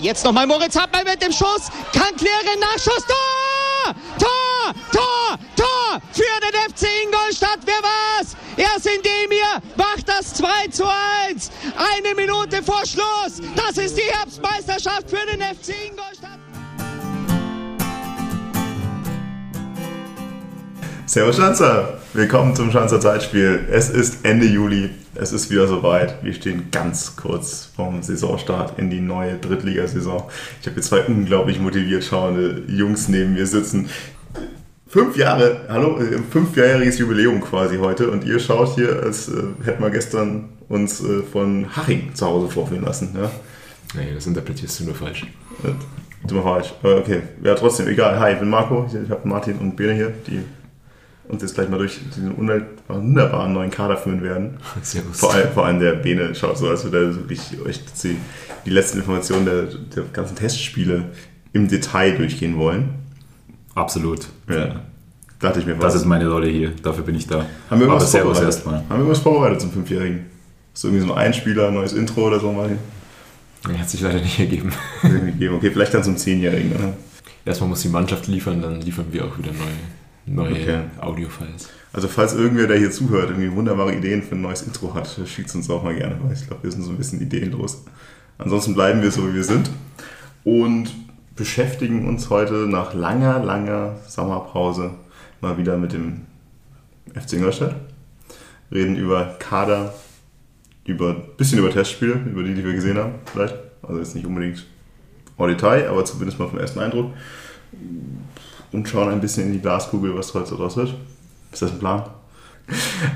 Jetzt nochmal Moritz Hartmann mit dem Schuss. Kann klären. Nachschuss. Tor! Tor! Tor! Tor! Für den FC Ingolstadt. Wer war's? Erst indem ihr macht das 2 zu 1. Eine Minute vor Schluss. Das ist die Herbstmeisterschaft für den FC Ingolstadt. Servus Schanzer, willkommen zum Schanzer Zeitspiel. Es ist Ende Juli, es ist wieder soweit. Wir stehen ganz kurz vom Saisonstart in die neue Drittligasaison. Ich habe hier zwei unglaublich motiviert schauende Jungs neben mir sitzen. Fünf Jahre, hallo, äh, fünfjähriges Jubiläum quasi heute und ihr schaut hier, als äh, hätten wir gestern uns äh, von Haching zu Hause vorführen lassen. Ja? Nee, das interpretierst du nur falsch. Du mal falsch. Okay, ja trotzdem, egal. Hi, ich bin Marco, ich habe Martin und Bene hier, die uns jetzt gleich mal durch diesen wunderbaren neuen Kader führen werden. Servus. Vor allem, vor allem der Bene schaut so, als würde er wirklich euch die, die letzten Informationen der, der ganzen Testspiele im Detail durchgehen wollen. Absolut. Ja. Dachte ich mir Das ist meine Rolle hier, dafür bin ich da. Haben wir Aber Servus vorbereitet? erstmal. Haben wir irgendwas vorbereitet zum Fünfjährigen? Du irgendwie so einen Einspieler, ein neues Intro oder so mal Nee, Hat sich leider nicht ergeben. Okay, vielleicht dann zum Zehnjährigen. Erstmal muss die Mannschaft liefern, dann liefern wir auch wieder neue, neue Okay. Audio-Files. Also falls irgendwer, der hier zuhört, irgendwie wunderbare Ideen für ein neues Intro hat, schickt uns auch mal gerne, weil ich glaube, wir sind so ein bisschen ideenlos. Ansonsten bleiben wir so, wie wir sind und beschäftigen uns heute nach langer, langer Sommerpause mal wieder mit dem FC Ingolstadt. Reden über Kader, über ein bisschen über Testspiele, über die, die wir gesehen haben, vielleicht. Also jetzt nicht unbedingt en Detail, aber zumindest mal vom ersten Eindruck. Und schauen ein bisschen in die Glaskugel, was heute so draus wird. Ist das ein Plan?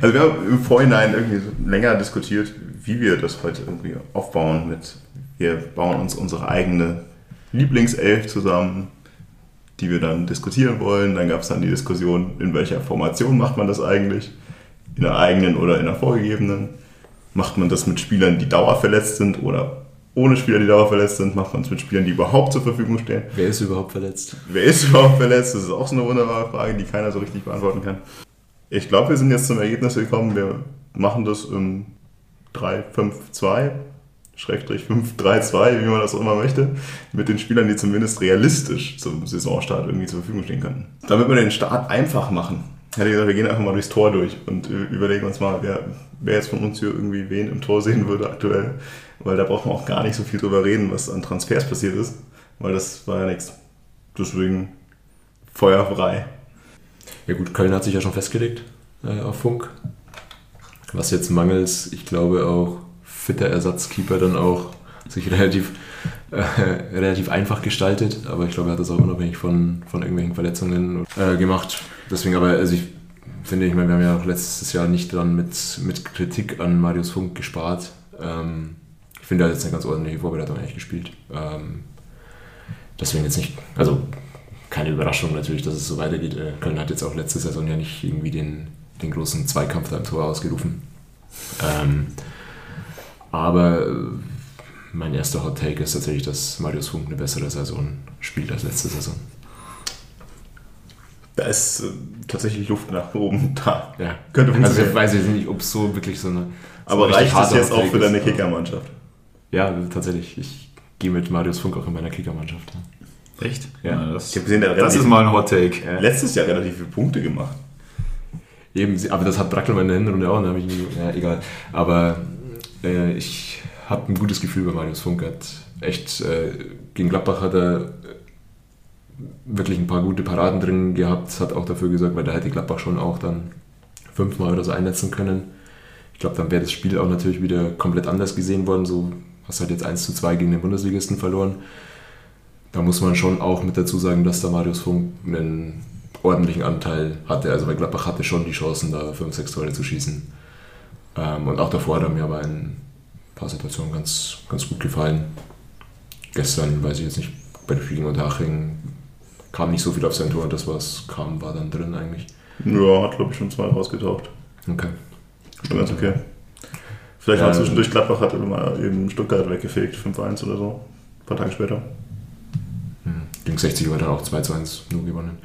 Also wir haben im Vorhinein irgendwie länger diskutiert, wie wir das heute irgendwie aufbauen mit, wir bauen uns unsere eigene Lieblingself zusammen, die wir dann diskutieren wollen. Dann gab es dann die Diskussion, in welcher Formation macht man das eigentlich? In der eigenen oder in der vorgegebenen? Macht man das mit Spielern, die dauerverletzt sind oder ohne Spieler, die dauerverletzt sind? Macht man es mit Spielern, die überhaupt zur Verfügung stehen? Wer ist überhaupt verletzt? Wer ist überhaupt verletzt? Das ist auch so eine wunderbare Frage, die keiner so richtig beantworten kann. Ich glaube, wir sind jetzt zum Ergebnis gekommen, wir machen das im 3-5-2, Schrägstrich 5-3-2, wie man das auch immer möchte, mit den Spielern, die zumindest realistisch zum Saisonstart irgendwie zur Verfügung stehen könnten. Damit wir den Start einfach machen, hätte gesagt, wir gehen einfach mal durchs Tor durch und überlegen uns mal, wer, wer jetzt von uns hier irgendwie wen im Tor sehen würde aktuell, weil da braucht man auch gar nicht so viel drüber reden, was an Transfers passiert ist, weil das war ja nichts. Deswegen Feuer frei. Ja gut, Köln hat sich ja schon festgelegt äh, auf Funk. Was jetzt mangels, ich glaube auch fitter Ersatzkeeper dann auch sich relativ, äh, relativ einfach gestaltet. Aber ich glaube, er hat das auch unabhängig von, von irgendwelchen Verletzungen äh, gemacht. Deswegen aber, also ich finde, ich meine, wir haben ja auch letztes Jahr nicht dran mit, mit Kritik an Marius Funk gespart. Ähm, ich finde, er hat jetzt eine ganz ordentliche Vorbereitung eigentlich gespielt. Ähm, deswegen jetzt nicht, also keine Überraschung natürlich, dass es so weitergeht. Äh, Köln hat jetzt auch letzte Saison ja nicht irgendwie den, den großen Zweikampf da im Tor ausgerufen. Ähm, aber äh, mein erster Hot Take ist tatsächlich, dass Marius Funk eine bessere Saison spielt als letzte Saison. Da ist äh, tatsächlich Luft nach oben da. Ja. Könnte Also ich weiß jetzt nicht, ob es so wirklich so eine. so Aber reicht harter jetzt auch für deine. Kickermannschaft? Ja, tatsächlich. Ich gehe mit Marius Funk auch in meiner Kickermannschaft. Ja. Echt? Ja. das, Ich habe gesehen, der hat das ist mal ein Hot Take. Ja. letztes Jahr relativ viele Punkte gemacht. Eben, aber das hat Brackel in der Hinrunde auch, da habe ich nie, ja, egal. Aber äh, ich habe ein gutes Gefühl bei Marius Funk. Er Hat echt, äh, gegen Gladbach hat er wirklich ein paar gute Paraden drin gehabt, hat auch dafür gesorgt, weil da hätte Gladbach schon auch dann fünfmal oder so einsetzen können. Ich glaube, dann wäre das Spiel auch natürlich wieder komplett anders gesehen worden. So hast halt jetzt 1 zu 2 gegen den Bundesligisten verloren. Da muss man schon auch mit dazu sagen, dass da Marius Funk einen ordentlichen Anteil hatte. Also bei Gladbach hatte schon die Chancen, da 5, 6 Tore zu schießen. Ähm, und auch davor hat er mir aber ein paar Situationen ganz, ganz gut gefallen. Gestern, weiß ich jetzt nicht, bei dem Spiel gegen Unterhaching kam nicht so viel auf sein Tor und das, was kam, war dann drin eigentlich. Ja, hat glaube ich schon zwei rausgetaucht. Okay. Schon ganz okay. Vielleicht Ähm, zwischendurch Gladbach hat er mal eben Stuttgart weggefegt, 5-1 oder so. Ein paar Tage später. Gegen 60 war dann auch 2 zu 1 nur gewonnen.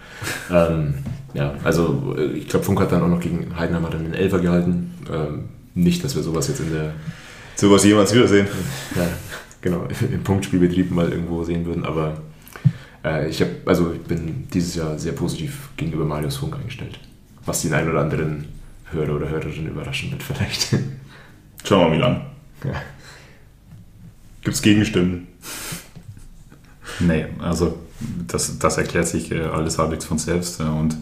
ähm, ja, also äh, ich glaube, Funk hat dann auch noch gegen Heidenheim dann den Elfer gehalten. Ähm, nicht, dass wir sowas jetzt in der Sowas jemals wiedersehen. ja, genau, im Punktspielbetrieb mal irgendwo sehen würden. Aber ich, hab, also ich bin dieses Jahr sehr positiv gegenüber Marius Funk eingestellt. Was den einen oder anderen Hörer oder Hörerin überraschen wird vielleicht. Schauen wir mal, wie lang. Ja. Gibt es Gegenstimmen? Nee, also das, das erklärt sich äh, alles halbwegs von selbst. Äh, und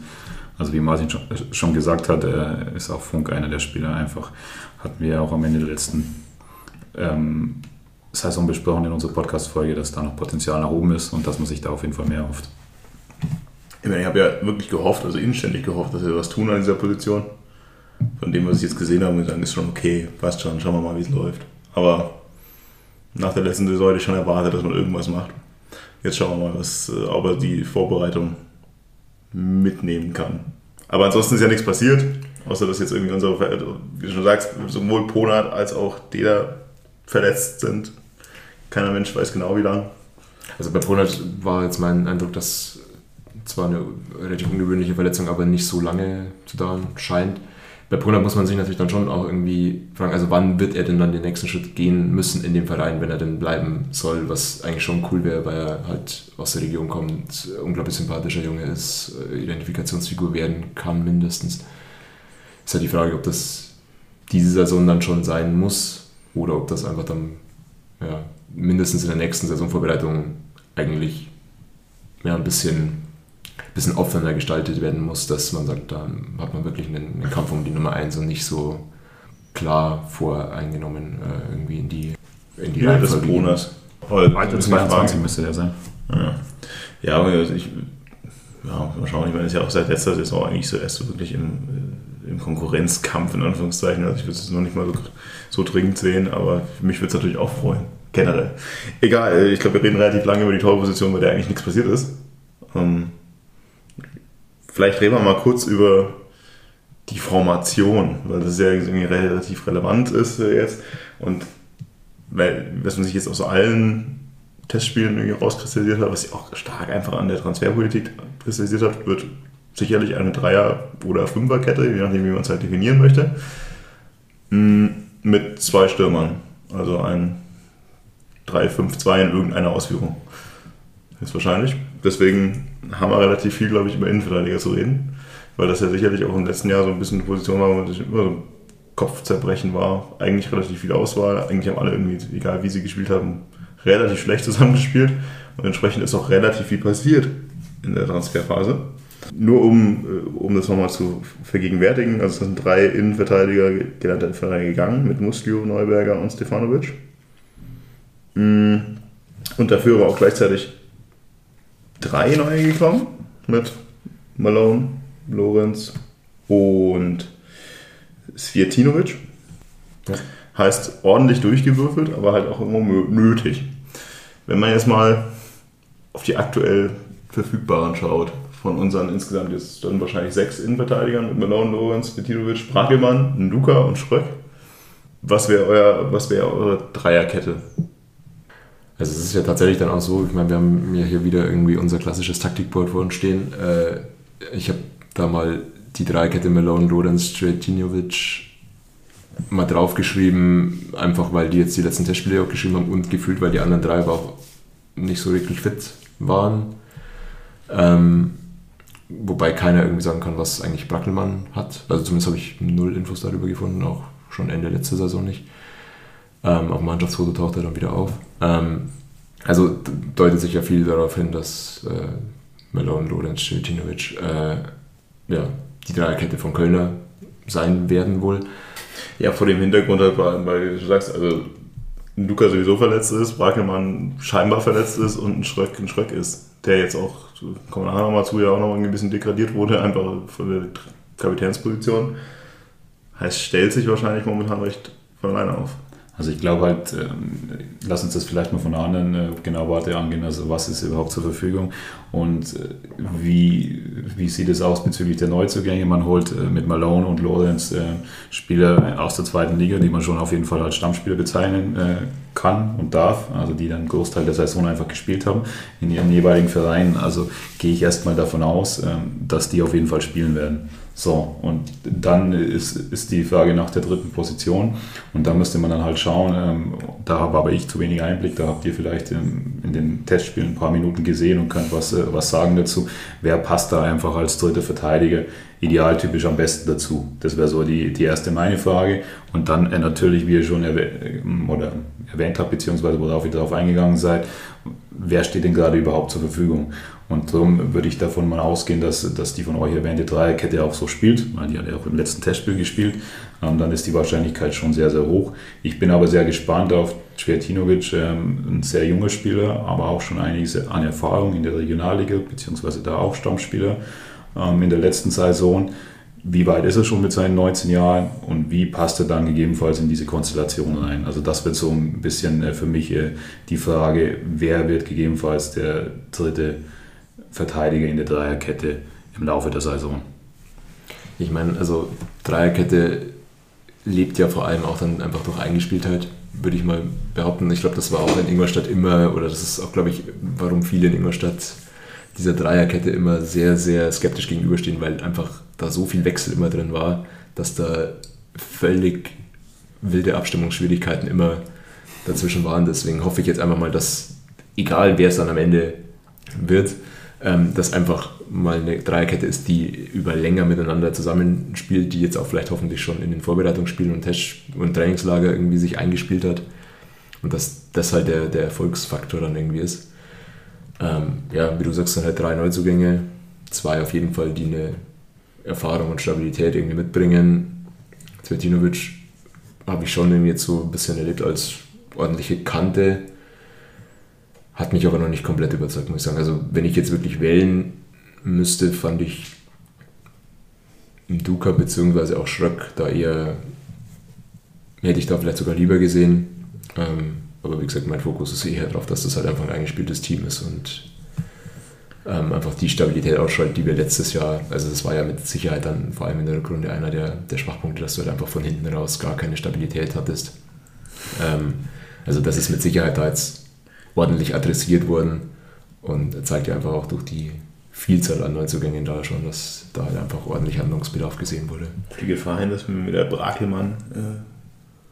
also wie Martin schon, gesagt hat, äh, ist auch Funk einer der Spieler. Einfach hatten wir auch am Ende der letzten ähm, Saison besprochen in unserer Podcast-Folge, dass da noch Potenzial nach oben ist und dass man sich da auf jeden Fall mehr erhofft. Ich, meine, ich habe ja wirklich gehofft, also inständig gehofft, dass wir was tun an dieser Position. Von dem, was ich jetzt gesehen habe, dann ist schon okay, passt schon, schauen wir mal, wie es läuft. Aber nach der letzten Saison hätte ich schon erwartet, dass man irgendwas macht. Jetzt schauen wir mal, was, äh, ob er die Vorbereitung mitnehmen kann. Aber ansonsten ist ja nichts passiert, außer dass jetzt irgendwie unsere, wie du schon sagst, sowohl Ponat als auch Deda verletzt sind. Keiner Mensch weiß genau, wie lang. Also bei Ponat war jetzt mein Eindruck, dass zwar eine relativ ungewöhnliche Verletzung, aber nicht so lange zu dauern scheint. Bei Ponat muss man sich natürlich dann schon auch irgendwie fragen, also wann wird er denn dann den nächsten Schritt gehen müssen in dem Verein, wenn er denn bleiben soll, was eigentlich schon cool wäre, weil er halt aus der Region kommt, unglaublich sympathischer Junge ist, Identifikationsfigur werden kann mindestens. Ist halt die Frage, ob das diese Saison dann schon sein muss oder ob das einfach dann ja, mindestens in der nächsten Saisonvorbereitung eigentlich ja, ein bisschen bisschen offener gestaltet werden muss, dass man sagt, da hat man wirklich einen, einen Kampf um die Nummer 1 und nicht so klar voreingenommen äh, irgendwie in die, in die Ja, des Bonus. Weiter 22 müsste der sein. Ja, ja aber ich, ja, mal schauen, ich meine, ist ja auch seit letzter Saison eigentlich so erst so wirklich im, äh, im Konkurrenzkampf, in Anführungszeichen. Also ich würde es noch nicht mal so, so dringend sehen, aber mich würde es natürlich auch freuen. Generell. Egal, äh, ich glaube, wir reden relativ lange über die Torposition, bei der eigentlich nichts passiert ist. Ähm, vielleicht reden wir mal kurz über die Formation, weil das ja irgendwie relativ relevant ist äh, jetzt. Und weil, was man sich jetzt aus allen Testspielen irgendwie rauskristallisiert hat, was sich auch stark einfach an der Transferpolitik kristallisiert hat, wird sicherlich eine Dreier- oder Fünferkette, je nachdem, wie man es halt definieren möchte, mm, mit zwei Stürmern. Also ein 3-5-2 in irgendeiner Ausführung. Ist wahrscheinlich. Deswegen haben wir relativ viel, glaube ich, über Innenverteidiger zu reden. Weil das ja sicherlich auch im letzten Jahr so ein bisschen eine Position war, wo man sich immer so Kopfzerbrechen war. Eigentlich relativ viel Auswahl. Eigentlich haben alle irgendwie, egal wie sie gespielt haben, relativ schlecht zusammengespielt. Und entsprechend ist auch relativ viel passiert in der Transferphase. Nur um, äh, um das nochmal zu vergegenwärtigen, also es sind drei Innenverteidiger gelernte Innenverteidiger gegangen mit Muslio, Neuberger und Stefanovic. Mm, Und dafür war auch gleichzeitig drei neue gekommen mit Malone, Lorenz und Svjetinovic. Ja. Heißt ordentlich durchgewürfelt, aber halt auch immer nötig. Wenn man jetzt mal auf die aktuell verfügbaren schaut, von unseren insgesamt jetzt dann wahrscheinlich sechs Innenverteidigern mit Malone, Lorenz, Svjetinovic, Bragelmann, Nduka und Schröck. Was wäre euer, was wäre eure Dreierkette? Also es ist ja tatsächlich dann auch so, ich meine, wir haben ja hier wieder irgendwie unser klassisches Taktikboard vor uns stehen. Äh, Ich habe da mal die Dreikette Malone, Lorenz, Stretinovic mal draufgeschrieben, einfach weil die jetzt die letzten Testspiele auch geschrieben haben und gefühlt, weil die anderen drei aber auch nicht so wirklich fit waren. Ähm, wobei keiner irgendwie sagen kann, was eigentlich Brackelmann hat. Also zumindest habe ich null Infos darüber gefunden, auch schon Ende letzter Saison nicht. Ähm, auf Mannschaftsfoto taucht er dann wieder auf. Ähm, also deutet sich ja viel darauf hin, dass äh, Malone, Lorenz, Stiltinovic äh, ja, die Dreierkette von Kölner sein werden wohl. Ja, vor dem Hintergrund weil du sagst, also Luca sowieso verletzt ist, Brakelmann scheinbar verletzt ist und ein Schröck ein Schröck ist, der jetzt auch, kommen wir nachher nochmal zu, ja auch nochmal ein bisschen degradiert wurde, einfach von der Kapitänsposition. Heißt, stellt sich wahrscheinlich momentan recht von alleine auf. Also ich glaube halt, ähm, lass uns das vielleicht mal von der anderen äh, genau Warte angehen, also was ist überhaupt zur Verfügung und äh, wie, wie sieht es aus bezüglich der Neuzugänge? Man holt äh, mit Malone und Lorenz äh, Spieler aus der zweiten Liga, die man schon auf jeden Fall als Stammspieler bezeichnen kann und darf, also die dann einen Großteil der Saison einfach gespielt haben in ihren jeweiligen Vereinen. Also gehe ich erstmal davon aus, ähm, dass die auf jeden Fall spielen werden. So, und dann ist, ist die Frage nach der dritten Position. Und da müsste man dann halt schauen, ähm, da habe aber ich zu wenig Einblick, da habt ihr vielleicht in, in, den Testspielen ein paar Minuten gesehen und könnt was, äh, was sagen dazu. Wer passt da einfach als dritter Verteidiger idealtypisch am besten dazu? Das wäre so die, die erste meine Frage. Und dann äh, natürlich, wie ihr schon erwäh oder erwähnt habt, beziehungsweise worauf ihr darauf eingegangen seid, wer steht denn gerade überhaupt zur Verfügung? Und darum würde ich davon mal ausgehen, dass, dass die von euch erwähnte Dreierkette auch so spielt, weil die hat ja auch im letzten Testspiel gespielt. Ähm, dann ist die Wahrscheinlichkeit schon sehr, sehr hoch. Ich bin aber sehr gespannt auf Cvetinovic, ähm, ein sehr junger Spieler, aber auch schon einiges an Erfahrung in der Regionalliga, beziehungsweise da auch Stammspieler ähm, in der letzten Saison. Wie weit ist er schon mit seinen 19 Jahren und wie passt er dann gegebenenfalls in diese Konstellation rein? Also das wird so ein bisschen äh, für mich äh, die Frage, wer wird gegebenenfalls der dritte Verteidiger in der Dreierkette im Laufe der Saison. Ich meine, also Dreierkette lebt ja vor allem auch dann einfach durch Eingespieltheit, würde ich mal behaupten. Ich glaube, das war auch in Ingolstadt immer, oder das ist auch, glaube ich, warum viele in Ingolstadt dieser Dreierkette immer sehr, sehr skeptisch gegenüberstehen, weil einfach da so viel Wechsel immer drin war, dass da völlig wilde Abstimmungsschwierigkeiten immer dazwischen waren. Deswegen hoffe ich jetzt einfach mal, dass, egal wer es dann am Ende wird, ähm, dass einfach mal eine Dreierkette ist, die über länger miteinander zusammenspielt, die jetzt auch vielleicht hoffentlich schon in den Vorbereitungsspielen und Test- und Trainingslager irgendwie sich eingespielt hat. Und dass das halt der, der Erfolgsfaktor dann irgendwie ist. Ähm, ja, wie du sagst, dann halt drei Neuzugänge, zwei auf jeden Fall, die eine Erfahrung und Stabilität irgendwie mitbringen. Zvetinovic habe ich schon irgendwie jetzt so ein bisschen erlebt als ordentliche Kante hat mich aber noch nicht komplett überzeugt, muss ich sagen. Also, wenn ich jetzt wirklich wählen müsste, fand ich Duca bzw. auch Schröck da eher, hätte ich da vielleicht sogar lieber gesehen. Ähm, aber wie gesagt, mein Fokus ist eher darauf, dass das halt einfach ein eingespieltes Team ist und ähm, einfach die Stabilität ausschaltet, die wir letztes Jahr, also das war ja mit Sicherheit dann vor allem in der Rückrunde einer der, der Schwachpunkte, dass du halt einfach von hinten raus gar keine Stabilität hattest. Ähm, also das ist mit Sicherheit da jetzt ordentlich adressiert wurden. Und zeigt ja einfach auch durch die Vielzahl an Neuzugängen da schon, dass da halt einfach ordentlich Handlungsbedarf gesehen wurde. Die Gefahr hin, dass mit der Brakelmann äh,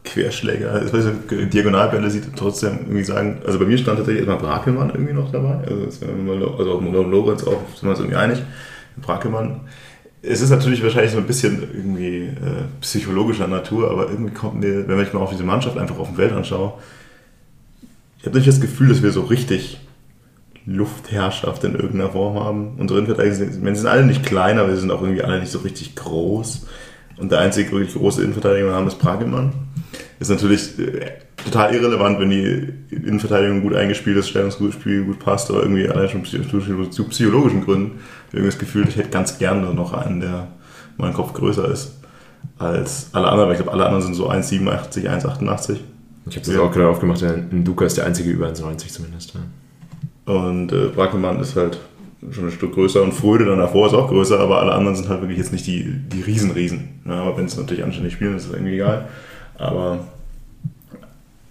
Querschläger, also Diagonalbälle sieht trotzdem irgendwie sagen, also bei mir stand tatsächlich immer Brakelmann irgendwie noch dabei, also, also auch Lorenz auch, sind wir uns irgendwie einig, Brakelmann. Es ist natürlich wahrscheinlich so ein bisschen irgendwie äh, psychologischer Natur, aber irgendwie kommt mir, wenn ich mal auf diese Mannschaft einfach auf dem Feld anschaue, ich habe nicht das Gefühl, dass wir so richtig Luftherrschaft in irgendeiner Form haben. Unsere Innenverteidiger sind, wir sind alle nicht klein, aber wir sind auch irgendwie alle nicht so richtig groß. Und der einzige wirklich große Innenverteidiger, den wir haben, ist Pragemann. Ist natürlich äh, total irrelevant, wenn die Innenverteidigung gut eingespielt ist, Stellungsspiel gut passt, aber irgendwie allein schon zu psychologischen Gründen irgendwie das Gefühl, ich hätte ganz gerne noch einen, der mein Kopf größer ist als alle anderen. Weil ich glaube, alle anderen sind so 1,87, 1,88. Ich habe das ja. auch gerade aufgemacht, ein Duca ist der einzige über 1,90 zumindest. Ja. Und äh, Brackelmann ist halt schon ein Stück größer und Fröde dann davor ist auch größer, aber alle anderen sind halt wirklich jetzt nicht die, die Riesen-Riesen. Ja, aber wenn es natürlich anständig spielen, ist es irgendwie egal. Aber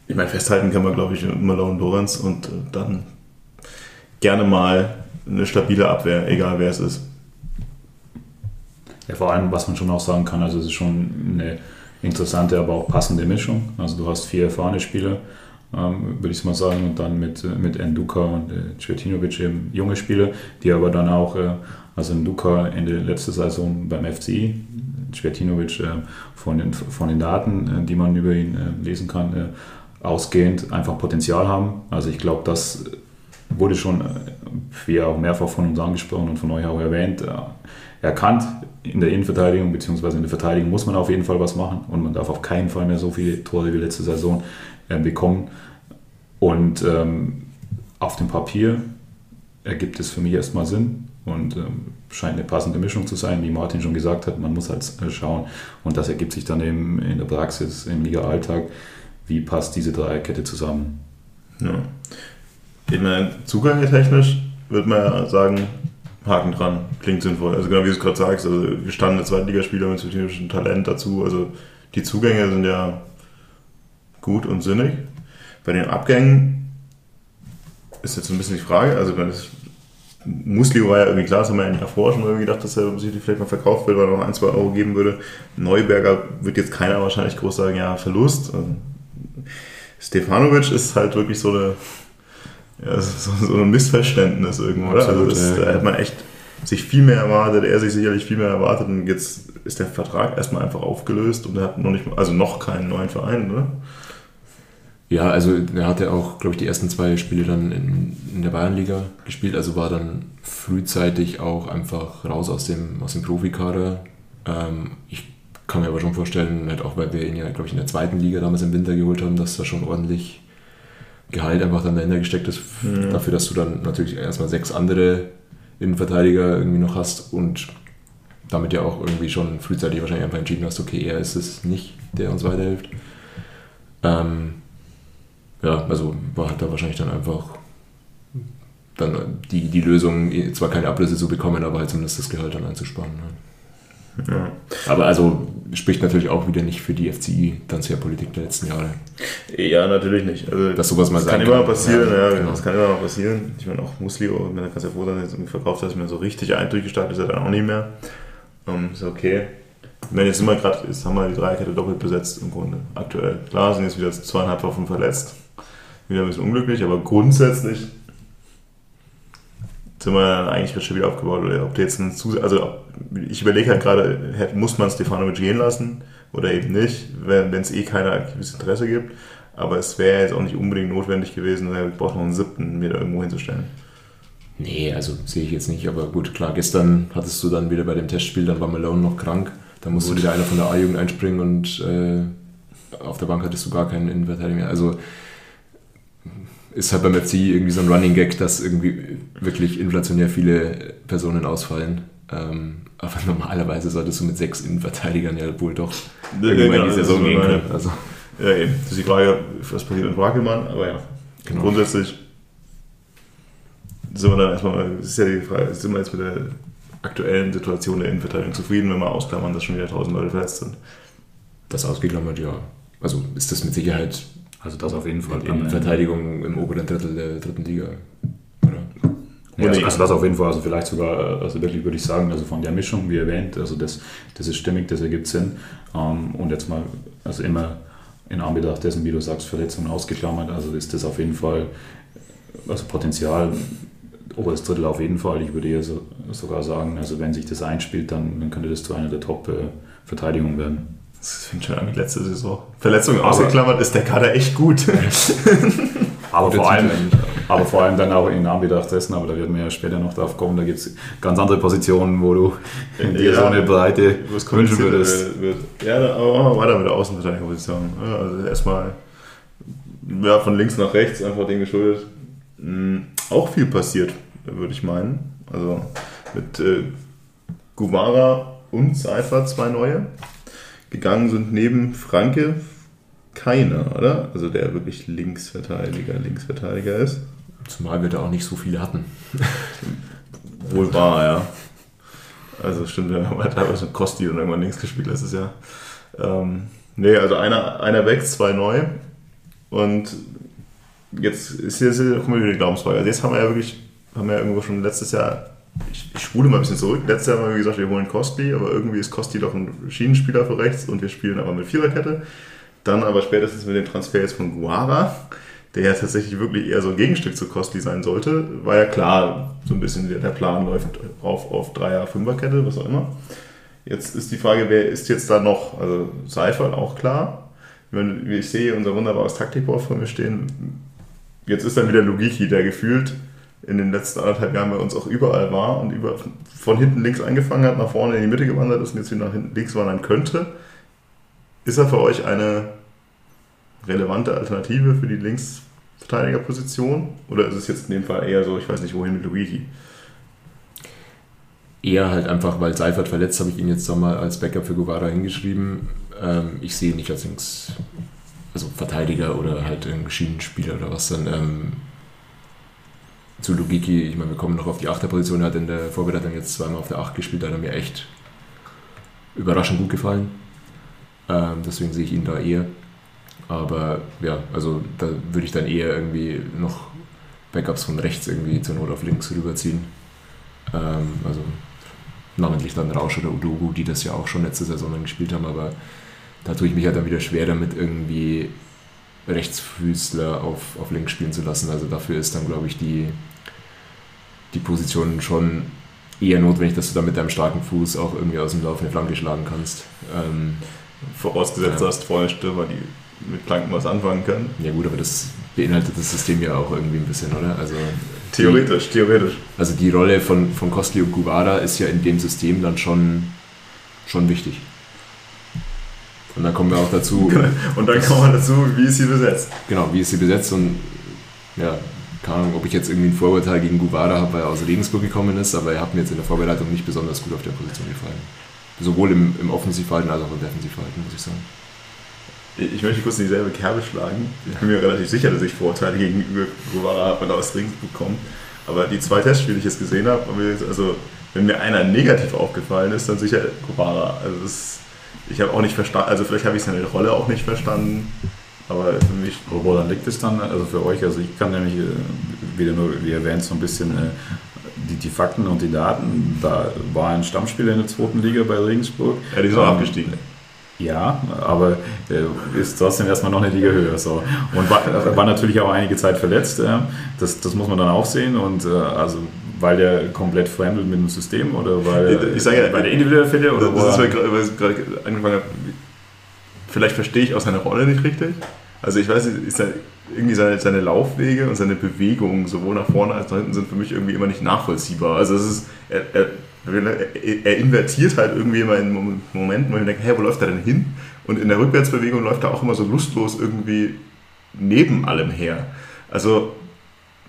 ich meine, festhalten kann man, glaube ich, Malone Lorenz und äh, dann gerne mal eine stabile Abwehr, egal wer es ist. Ja, vor allem, was man schon auch sagen kann, also es ist schon eine interessante, aber auch passende Mischung. Also du hast vier erfahrene Spieler, ähm, würde ich mal sagen, und dann mit, mit Enduka und äh, Cvetinovic eben junge Spieler, die aber dann auch, äh, also Enduka Ende letzte Saison beim FCI, Cvetinovic äh, von, den, von den Daten, äh, die man über ihn äh, lesen kann, äh, ausgehend einfach Potenzial haben. Also ich glaube, das wurde schon, wie auch mehrfach von uns angesprochen und von euch auch erwähnt, erkannt in der Innenverteidigung bzw. in der Verteidigung muss man auf jeden Fall was machen und man darf auf keinen Fall mehr so viele Tore wie letzte Saison äh, bekommen. Und ähm, auf dem Papier ergibt es für mich erstmal Sinn und ähm, scheint eine passende Mischung zu sein, wie Martin schon gesagt hat. Man muss halt äh, schauen und das ergibt sich dann eben in der Praxis, im Liga-Alltag, wie passt diese Dreierkette zusammen. Ja. Ich meine, würde man ja sagen, Haken dran, klingt sinnvoll. Also genau wie du es gerade sagst, also gestandene Zweitligaspieler mit spezifischen Talent dazu. Also die Zugänge sind ja gut und sinnig. Bei den Abgängen ist jetzt ein bisschen die Frage, also wenn es Musli war ja irgendwie klar, das haben wir ja davor schon irgendwie gedacht, dass er sich vielleicht mal verkauft wird, weil er noch ein, zwei Euro geben würde. Neuberger wird jetzt keiner wahrscheinlich groß sagen, ja, Verlust. Stefanovic ist halt wirklich so eine ja, so, so ein Missverständnis irgendwo, oder? also das, ja, da hätte man echt sich viel mehr erwartet, er sich sicherlich viel mehr erwartet und jetzt ist der Vertrag erstmal einfach aufgelöst und er hat noch nicht, also noch keinen neuen Verein, oder? Ja, also er hatte auch, glaube ich, die ersten zwei Spiele dann in, in der Bayernliga gespielt, also war dann frühzeitig auch einfach raus aus dem, aus dem Profikader. Ähm, ich kann mir aber schon vorstellen, halt auch weil wir ihn ja, glaube ich, in der zweiten Liga damals im Winter geholt haben, dass da schon ordentlich Gehalt einfach dann dahinter gesteckt ist, ja. dafür, dass du dann natürlich erstmal sechs andere Innenverteidiger irgendwie noch hast und damit ja auch irgendwie schon frühzeitig wahrscheinlich einfach entschieden hast, okay, er ist es nicht, der uns weiterhilft. Ähm, ja, also war halt da wahrscheinlich dann einfach dann die, die Lösung, zwar keine Ablöse zu bekommen, aber halt zumindest das Gehalt dann einzusparen. Ne? Ja. Aber also spricht natürlich auch wieder nicht für die FCI-Transferpolitik der letzten Jahre. Ja, natürlich nicht. Also, Dass sowas mal das kann immer passieren, ja, ja genau. das kann immer mal passieren. Ich meine, auch Muslio, wenn er ganz froh sein, jetzt irgendwie verkauft hat, ist mir so richtig eindrücklich ist er dann auch nicht mehr. Um, ist okay. Meine, jetzt wir gerade, jetzt haben wir die Dreierkette doppelt besetzt im Grunde, aktuell. Klar, sind jetzt wieder zweieinhalb Waffen verletzt. Wieder ein bisschen unglücklich, aber grundsätzlich sind wir eigentlich schon wieder aufgebaut. Oder ob jetzt ein Zus also ich überlege halt gerade, muss man Stefanovic gehen lassen oder eben nicht, wenn es eh keiner aktives Interesse gibt. Aber es wäre jetzt auch nicht unbedingt notwendig gewesen, er braucht noch einen siebten, mir da irgendwo hinzustellen. Nee, also sehe ich jetzt nicht, aber gut, klar, gestern hattest du dann wieder bei dem Testspiel, dann war Malone noch krank, da musste gut. wieder einer von der A-Jugend einspringen und äh, auf der Bank hattest du gar keinen Innenverteidiger mehr. Also ist halt beim FC irgendwie so ein Running Gag, dass irgendwie wirklich inflationär viele Personen ausfallen. Ähm, aber normalerweise solltest du mit sechs Innenverteidigern ja wohl doch irgendwann genau, die Saison gehen können. Also. Ja, eben. Das ist die Frage, was passiert mit Wackelmann, aber ja. Genau. Grundsätzlich sind wir dann erstmal, ist ja die Frage, sind wir jetzt mit der aktuellen Situation der Innenverteidigung zufrieden, wenn wir ausklammern, dass schon wieder tausend Leute verletzt sind? Das ausgeklammert, ja. Also ist das mit Sicherheit also das auf jeden Fall. In, Verteidigung im oberen Drittel der dritten Liga. Oder? Ja, also, also das auf jeden Fall, also vielleicht sogar, also wirklich würde ich sagen, also von der Mischung, wie erwähnt, also das, das ist stimmig, das ergibt Sinn. Ähm, und jetzt mal, also immer in Anbetracht dessen, wie du sagst, Verletzungen ausgeklammert, also ist das auf jeden Fall, also Potenzial, oberes Drittel auf jeden Fall. Ich würde eher so, sogar sagen, also wenn sich das einspielt, dann, dann könnte das zu einer der Top-Verteidigungen werden. Das fängt schon an wie letzte Saison. Verletzungen ausgeklammert, ist der Kader echt gut. aber, vor allem, aber vor allem dann auch in Anbetracht dessen, aber da werden wir ja später noch drauf kommen, da gibt es ganz andere Positionen, wo du dir ja, so eine Breite wünschen würdest. Wird. Ja, aber machen wir weiter mit der Außenverteidigerposition. Also erstmal ja, von links nach rechts einfach dem geschuldet. Hm, auch viel passiert, würde ich meinen. Also mit äh, Gumara und Seifer zwei neue gegangen sind neben Franke keiner, oder? Also der wirklich Linksverteidiger, Linksverteidiger ist. Zumal wir da auch nicht so viele hatten. Wohl wahr, ja. Also stimmt, wir haben teilweise mit Kosti und irgendwann links gespielt letztes Jahr. Ähm, nee, also einer, einer weg, zwei neu. Und jetzt ist jetzt, kommen wir wieder die Glaubensfrage. Also jetzt haben wir ja wirklich, haben wir ja irgendwo schon letztes Jahr ich, ich spule mal ein bisschen zurück. Letztes Jahr haben wir gesagt, wir holen Kosti, aber irgendwie ist Kosti doch ein Schienenspieler für rechts und wir spielen aber mit Viererkette. Dann aber spätestens mit dem Transfer jetzt von Guara, der ja tatsächlich wirklich eher so ein Gegenstück zu Kosti sein sollte, war ja klar, so ein bisschen der Plan läuft auf, auf Dreier-, Fünferkette, was auch immer. Jetzt ist die Frage, wer ist jetzt da noch? Also Seifert auch klar. Wenn ich sehe unser wunderbares Taktikboard vor mir stehen, jetzt ist dann wieder Logiki, der gefühlt in den letzten anderthalb Jahren bei uns auch überall war und über, von hinten links angefangen hat, nach vorne in die Mitte gewandert ist und jetzt wieder nach hinten links wandern könnte. Ist er für euch eine relevante Alternative für die Linksverteidigerposition? Oder ist es jetzt in dem Fall eher so, ich weiß nicht, wohin mit Luigi? Eher halt einfach, weil Seifert verletzt, habe ich ihn jetzt nochmal als Backup für Guevara hingeschrieben. Ähm, ich sehe ihn nicht als Links, also Verteidiger oder halt ein Schienenspieler oder was dann. Ähm, zu Lugiki, ich meine, wir kommen noch auf die Achterposition, er hat in der Vorbereitung jetzt zweimal auf der Acht gespielt, da hat er mir echt überraschend gut gefallen. Ähm, deswegen sehe ich ihn da eher. Aber ja, also da würde ich dann eher irgendwie noch Backups von rechts irgendwie zur Not auf links rüberziehen. Ähm, also namentlich dann Rausch oder Udogu, die das ja auch schon letzte Saison dann gespielt haben, aber da tue ich mich halt dann wieder schwer damit, irgendwie Rechtsfüßler auf, auf links spielen zu lassen. Also dafür ist dann, glaube ich, die, die Position schon eher notwendig, dass du da mit deinem starken Fuß auch irgendwie aus dem Lauf eine Flanke schlagen kannst. Ähm, Vorausgesetzt, Ja. du hast vorne Stürmer, die mit Planken was anfangen können. ja gut, aber das beinhaltet das System ja auch irgendwie ein bisschen, oder? Also Theoretisch, theoretisch. Die, also die Rolle von, von Kostli und Guevara ist ja in dem System dann schon, schon wichtig. Und dann kommen wir auch dazu, Und dann kommt man dazu, wie ist sie besetzt. genau, wie ist sie besetzt und ja, keine Ahnung, ob ich jetzt irgendwie ein Vorurteil gegen Guevara habe, weil er aus Regensburg gekommen ist, aber er hat mir jetzt in der Vorbereitung nicht besonders gut auf der Position gefallen. Sowohl im, im Offensivverhalten als auch im Defensivverhalten, muss ich sagen. Ich möchte kurz in dieselbe Kerbe schlagen. Ich bin mir relativ sicher, dass ich Vorurteile gegenüber Guevara habe, er aus Regensburg kommt. Aber die zwei Testspiele, die ich jetzt gesehen habe, also wenn mir einer negativ aufgefallen ist, dann sicher Guevara. Also das, ich habe auch nicht verstanden, also vielleicht habe ich seine Rolle auch nicht verstanden, aber für mich Woran liegt es dann, also für euch? Also ich kann nämlich äh, wieder nur, wie erwähnt, so ein bisschen äh, die, die Fakten und die Daten. Da war ein Stammspieler in der zweiten Liga bei Regensburg. ja, die sind auch Ähm, abgestiegen. Ja, aber äh, ist trotzdem erstmal noch eine Liga höher. So. Und war, war natürlich auch einige Zeit verletzt. Äh, das, das muss man dann auch sehen. Und äh, also weil der komplett fremdelt mit dem System oder weil, Ich sage ja, weil der individuelle Fälle oder das ist, weil gerade weil ich gerade angefangen habe. Vielleicht verstehe ich auch seine Rolle nicht richtig. Also ich weiß ist er, irgendwie seine, seine Laufwege und seine Bewegungen sowohl nach vorne als nach hinten sind für mich irgendwie immer nicht nachvollziehbar. Also es ist, er, er, er, er invertiert halt irgendwie immer in Mom- Momenten, wo ich denke, hey, wo läuft er denn hin? Und in der Rückwärtsbewegung läuft er auch immer so lustlos irgendwie neben allem her. Also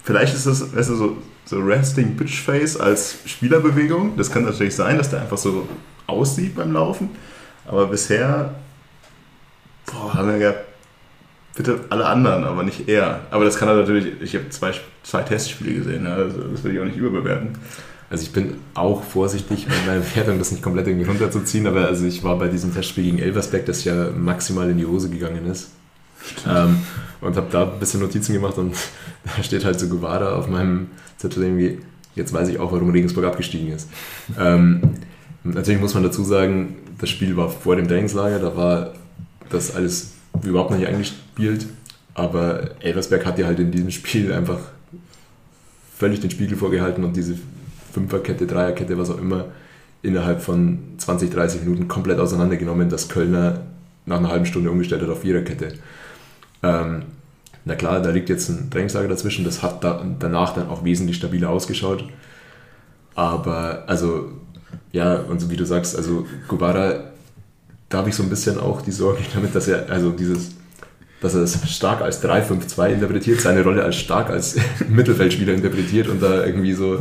vielleicht ist das weißt du, so, so Resting Bitch Face als Spielerbewegung. Das kann natürlich sein, dass der einfach so aussieht beim Laufen. Aber bisher, boah, haben wir ja bitte alle anderen, aber nicht er. Aber das kann er natürlich, ich habe zwei, zwei Testspiele gesehen, also das will ich auch nicht überbewerten. Also ich bin auch vorsichtig mit meiner Wertung, das nicht komplett irgendwie runterzuziehen, aber also ich war bei diesem Testspiel gegen Elversberg, das ja maximal in die Hose gegangen ist. Ähm, und habe da ein bisschen Notizen gemacht und da steht halt so Guevara auf meinem Zettel irgendwie, jetzt weiß ich auch, warum Regensburg abgestiegen ist. Ähm, natürlich muss man dazu sagen, das Spiel war vor dem Trainingslager, da war das alles überhaupt noch nicht eingespielt, aber Elversberg hat ja halt in diesem Spiel einfach völlig den Spiegel vorgehalten und diese Fünferkette, Dreierkette, was auch immer, innerhalb von 20, 30 Minuten komplett auseinandergenommen, dass Kölner nach einer halben Stunde umgestellt hat auf Viererkette. Ähm, na klar, da liegt jetzt ein Trainingslager dazwischen, das hat da, danach dann auch wesentlich stabiler ausgeschaut. Aber, also, ja, und so wie du sagst, also Guevara, da habe ich so ein bisschen auch die Sorge damit, dass er, also dieses, dass er es stark als 3-5-2 interpretiert, seine Rolle als stark als Mittelfeldspieler interpretiert und da irgendwie so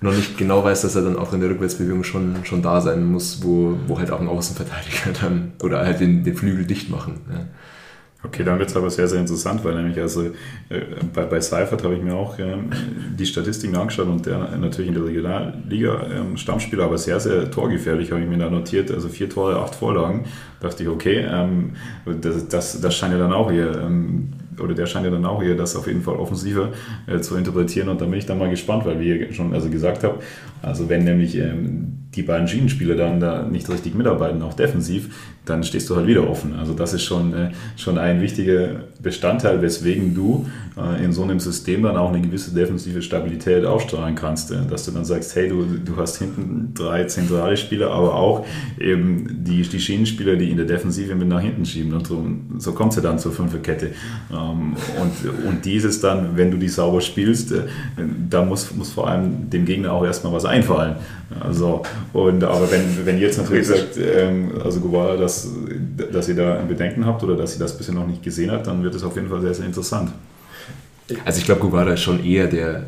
noch nicht genau weiß, dass er dann auch in der Rückwärtsbewegung schon, schon da sein muss, wo, wo halt auch ein Außenverteidiger dann oder halt den, den Flügel dicht machen. Ja. Okay, dann wird es aber sehr, sehr interessant, weil nämlich also äh, bei, bei Seifert habe ich mir auch ähm, die Statistiken angeschaut und der natürlich in der Regionalliga ähm, Stammspieler, aber sehr, sehr torgefährlich, habe ich mir da notiert. Also vier Tore, acht Vorlagen. Da dachte ich, okay, ähm, das, das, das scheint ja dann auch hier, ähm, oder der scheint ja dann auch hier das auf jeden Fall offensiver äh, zu interpretieren und da bin ich dann mal gespannt, weil wie ihr schon also gesagt habt, also wenn nämlich ähm, die beiden Schienenspieler dann da nicht richtig mitarbeiten, auch defensiv, dann stehst du halt wieder offen. Also das ist schon, äh, schon ein wichtiger Bestandteil, weswegen du äh, in so einem System dann auch eine gewisse defensive Stabilität ausstrahlen kannst. Äh, dass du dann sagst, hey, du, du hast hinten drei zentrale Spieler, aber auch eben die, die Schienenspieler, die in der Defensive mit nach hinten schieben. Und so, so kommt es ja dann zur Fünferkette. Ähm, und, und dieses dann, wenn du die sauber spielst, äh, da muss, muss vor allem dem Gegner auch erstmal was einfallen. Also, und, aber wenn, wenn ihr jetzt natürlich sagt, ähm, also Guevara, dass, dass ihr da ein Bedenken habt oder dass ihr das bisher noch nicht gesehen habt, dann wird es auf jeden Fall sehr, sehr interessant. Also ich glaube, Guevara ist schon eher der,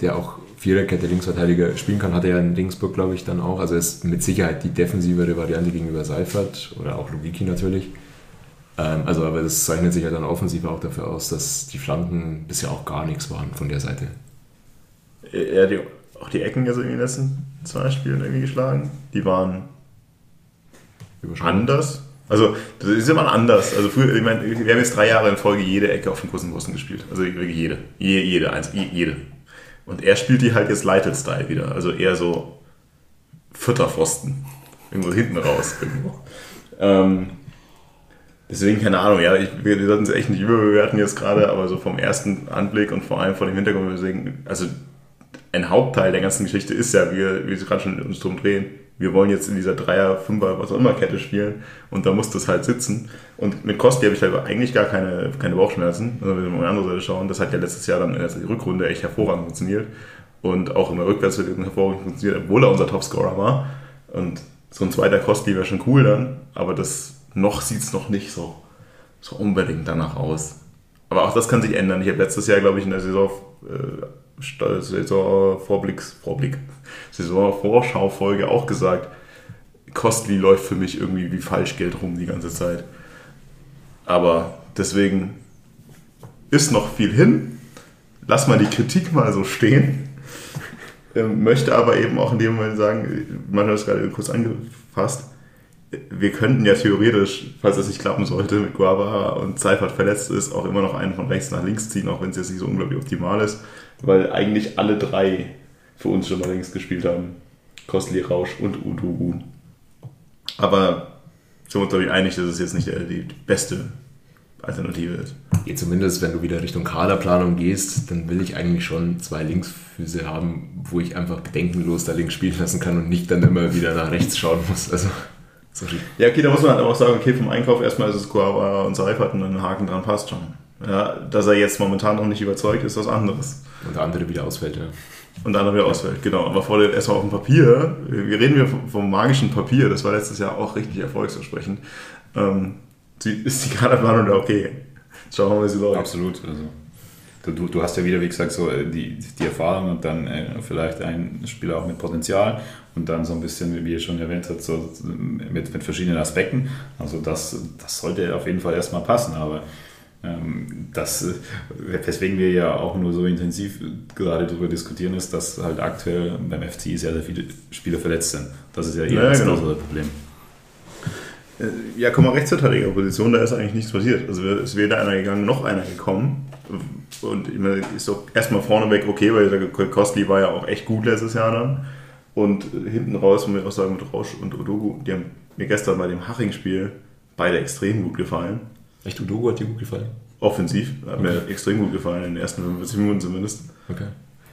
der auch Viererkette Linksverteidiger spielen kann, hat er ja in Regensburg, glaube ich, dann auch. Also er ist mit Sicherheit die defensivere Variante gegenüber Seifert oder auch Logiki natürlich. Ähm, also aber das zeichnet sich ja dann offensiv auch dafür aus, dass die Flanken bisher auch gar nichts waren von der Seite. Er hat die, auch die Ecken also in den letzten zwei Spielen irgendwie geschlagen. Die waren anders. Also, das ist immer anders. Also, früher, ich meine, wir haben jetzt drei Jahre in Folge jede Ecke auf dem großen Posten gespielt. Also, wirklich jede. Je, jede, eins, je- jede. Und er spielt die halt jetzt Lytle-Style wieder. Also eher so Futterpfosten. Irgendwo hinten raus. Irgendwo. Ähm, deswegen, keine Ahnung, ja, ich, wir sollten es echt nicht überbewerten jetzt gerade, aber so vom ersten Anblick und vor allem vor dem Hintergrund, deswegen, also ein Hauptteil der ganzen Geschichte ist ja, wie wir gerade schon uns drum drehen, wir wollen jetzt in dieser Dreier, Fünfer, was auch immer Kette spielen und da muss das halt sitzen. Und mit Kosti habe ich halt eigentlich gar keine, keine Bauchschmerzen, also wenn wir mal an die andere Seite schauen. Das hat ja letztes Jahr dann in der Rückrunde echt hervorragend funktioniert und auch in der Rückwärtsbewegung hervorragend funktioniert, obwohl er unser Topscorer war. Und so ein zweiter Kosti wäre schon cool dann, aber das noch sieht es noch nicht so, so unbedingt danach aus. Aber auch das kann sich ändern. Ich habe letztes Jahr, glaube ich, in der Saison äh, Saisonvorblicks, Vorblick, Saisonvorschaufolge auch gesagt, Costly läuft für mich irgendwie wie Falschgeld rum die ganze Zeit. Aber deswegen ist noch viel hin. Lass mal die Kritik mal so stehen. Ähm, möchte aber eben auch in dem Moment sagen, man hat es gerade kurz angefasst, wir könnten ja theoretisch, falls es nicht klappen sollte, mit Guava und Seifert verletzt ist, auch immer noch einen von rechts nach links ziehen, auch wenn es jetzt nicht so unglaublich optimal ist, weil eigentlich alle drei für uns schon mal links gespielt haben. Kostli, Rausch und Udugu. Aber sind wir uns, glaube ich, einig, dass es jetzt nicht die beste Alternative ist. Ja, zumindest, wenn du wieder Richtung Kaderplanung gehst, dann will ich eigentlich schon zwei Linksfüße haben, wo ich einfach bedenkenlos da links spielen lassen kann und nicht dann immer wieder nach rechts schauen muss. Also ja, okay, da muss man halt auch sagen, okay, vom Einkauf erstmal ist es Guava und Seifert und ein Haken dran passt schon. Ja, dass er jetzt momentan noch nicht überzeugt, ist was anderes. Und der andere wieder ausfällt, ja. Und der andere wieder ausfällt, genau. Aber vor dem erstmal auf dem Papier, wir reden hier vom, magischen Papier, das war letztes Jahr auch richtig erfolgsversprechend. Ähm, ist die Kaderplanung da okay? Schauen wir mal, wie sie läuft. Absolut. Also, du, du hast ja wieder, wie gesagt, so äh, die, die Erfahrung und dann äh, vielleicht ein Spieler auch mit Potenzial und dann so ein bisschen, wie ihr schon erwähnt habt, so mit, mit verschiedenen Aspekten. Also das, das sollte auf jeden Fall erstmal passen, aber das, äh, weswegen wir ja auch nur so intensiv gerade darüber diskutieren, ist, dass halt aktuell beim FCI sehr, sehr viele Spieler verletzt sind. Das ist ja eher ja, das genau. größere Problem. Äh, ja, komm mal, Rechtsverteidigerposition, da ist eigentlich nichts passiert. Also es ist weder einer gegangen, noch einer gekommen. Und ich meine, ist doch erstmal vorneweg okay, weil der Kostli war ja auch echt gut letztes Jahr dann. Und hinten raus, muss ich auch sagen, mit Rausch und Odogu, die haben mir gestern bei dem Haching-Spiel beide extrem gut gefallen. Echt, Udogo hat dir gut gefallen? Offensiv, hat okay. mir extrem gut gefallen, in den ersten 45 Minuten zumindest. Okay.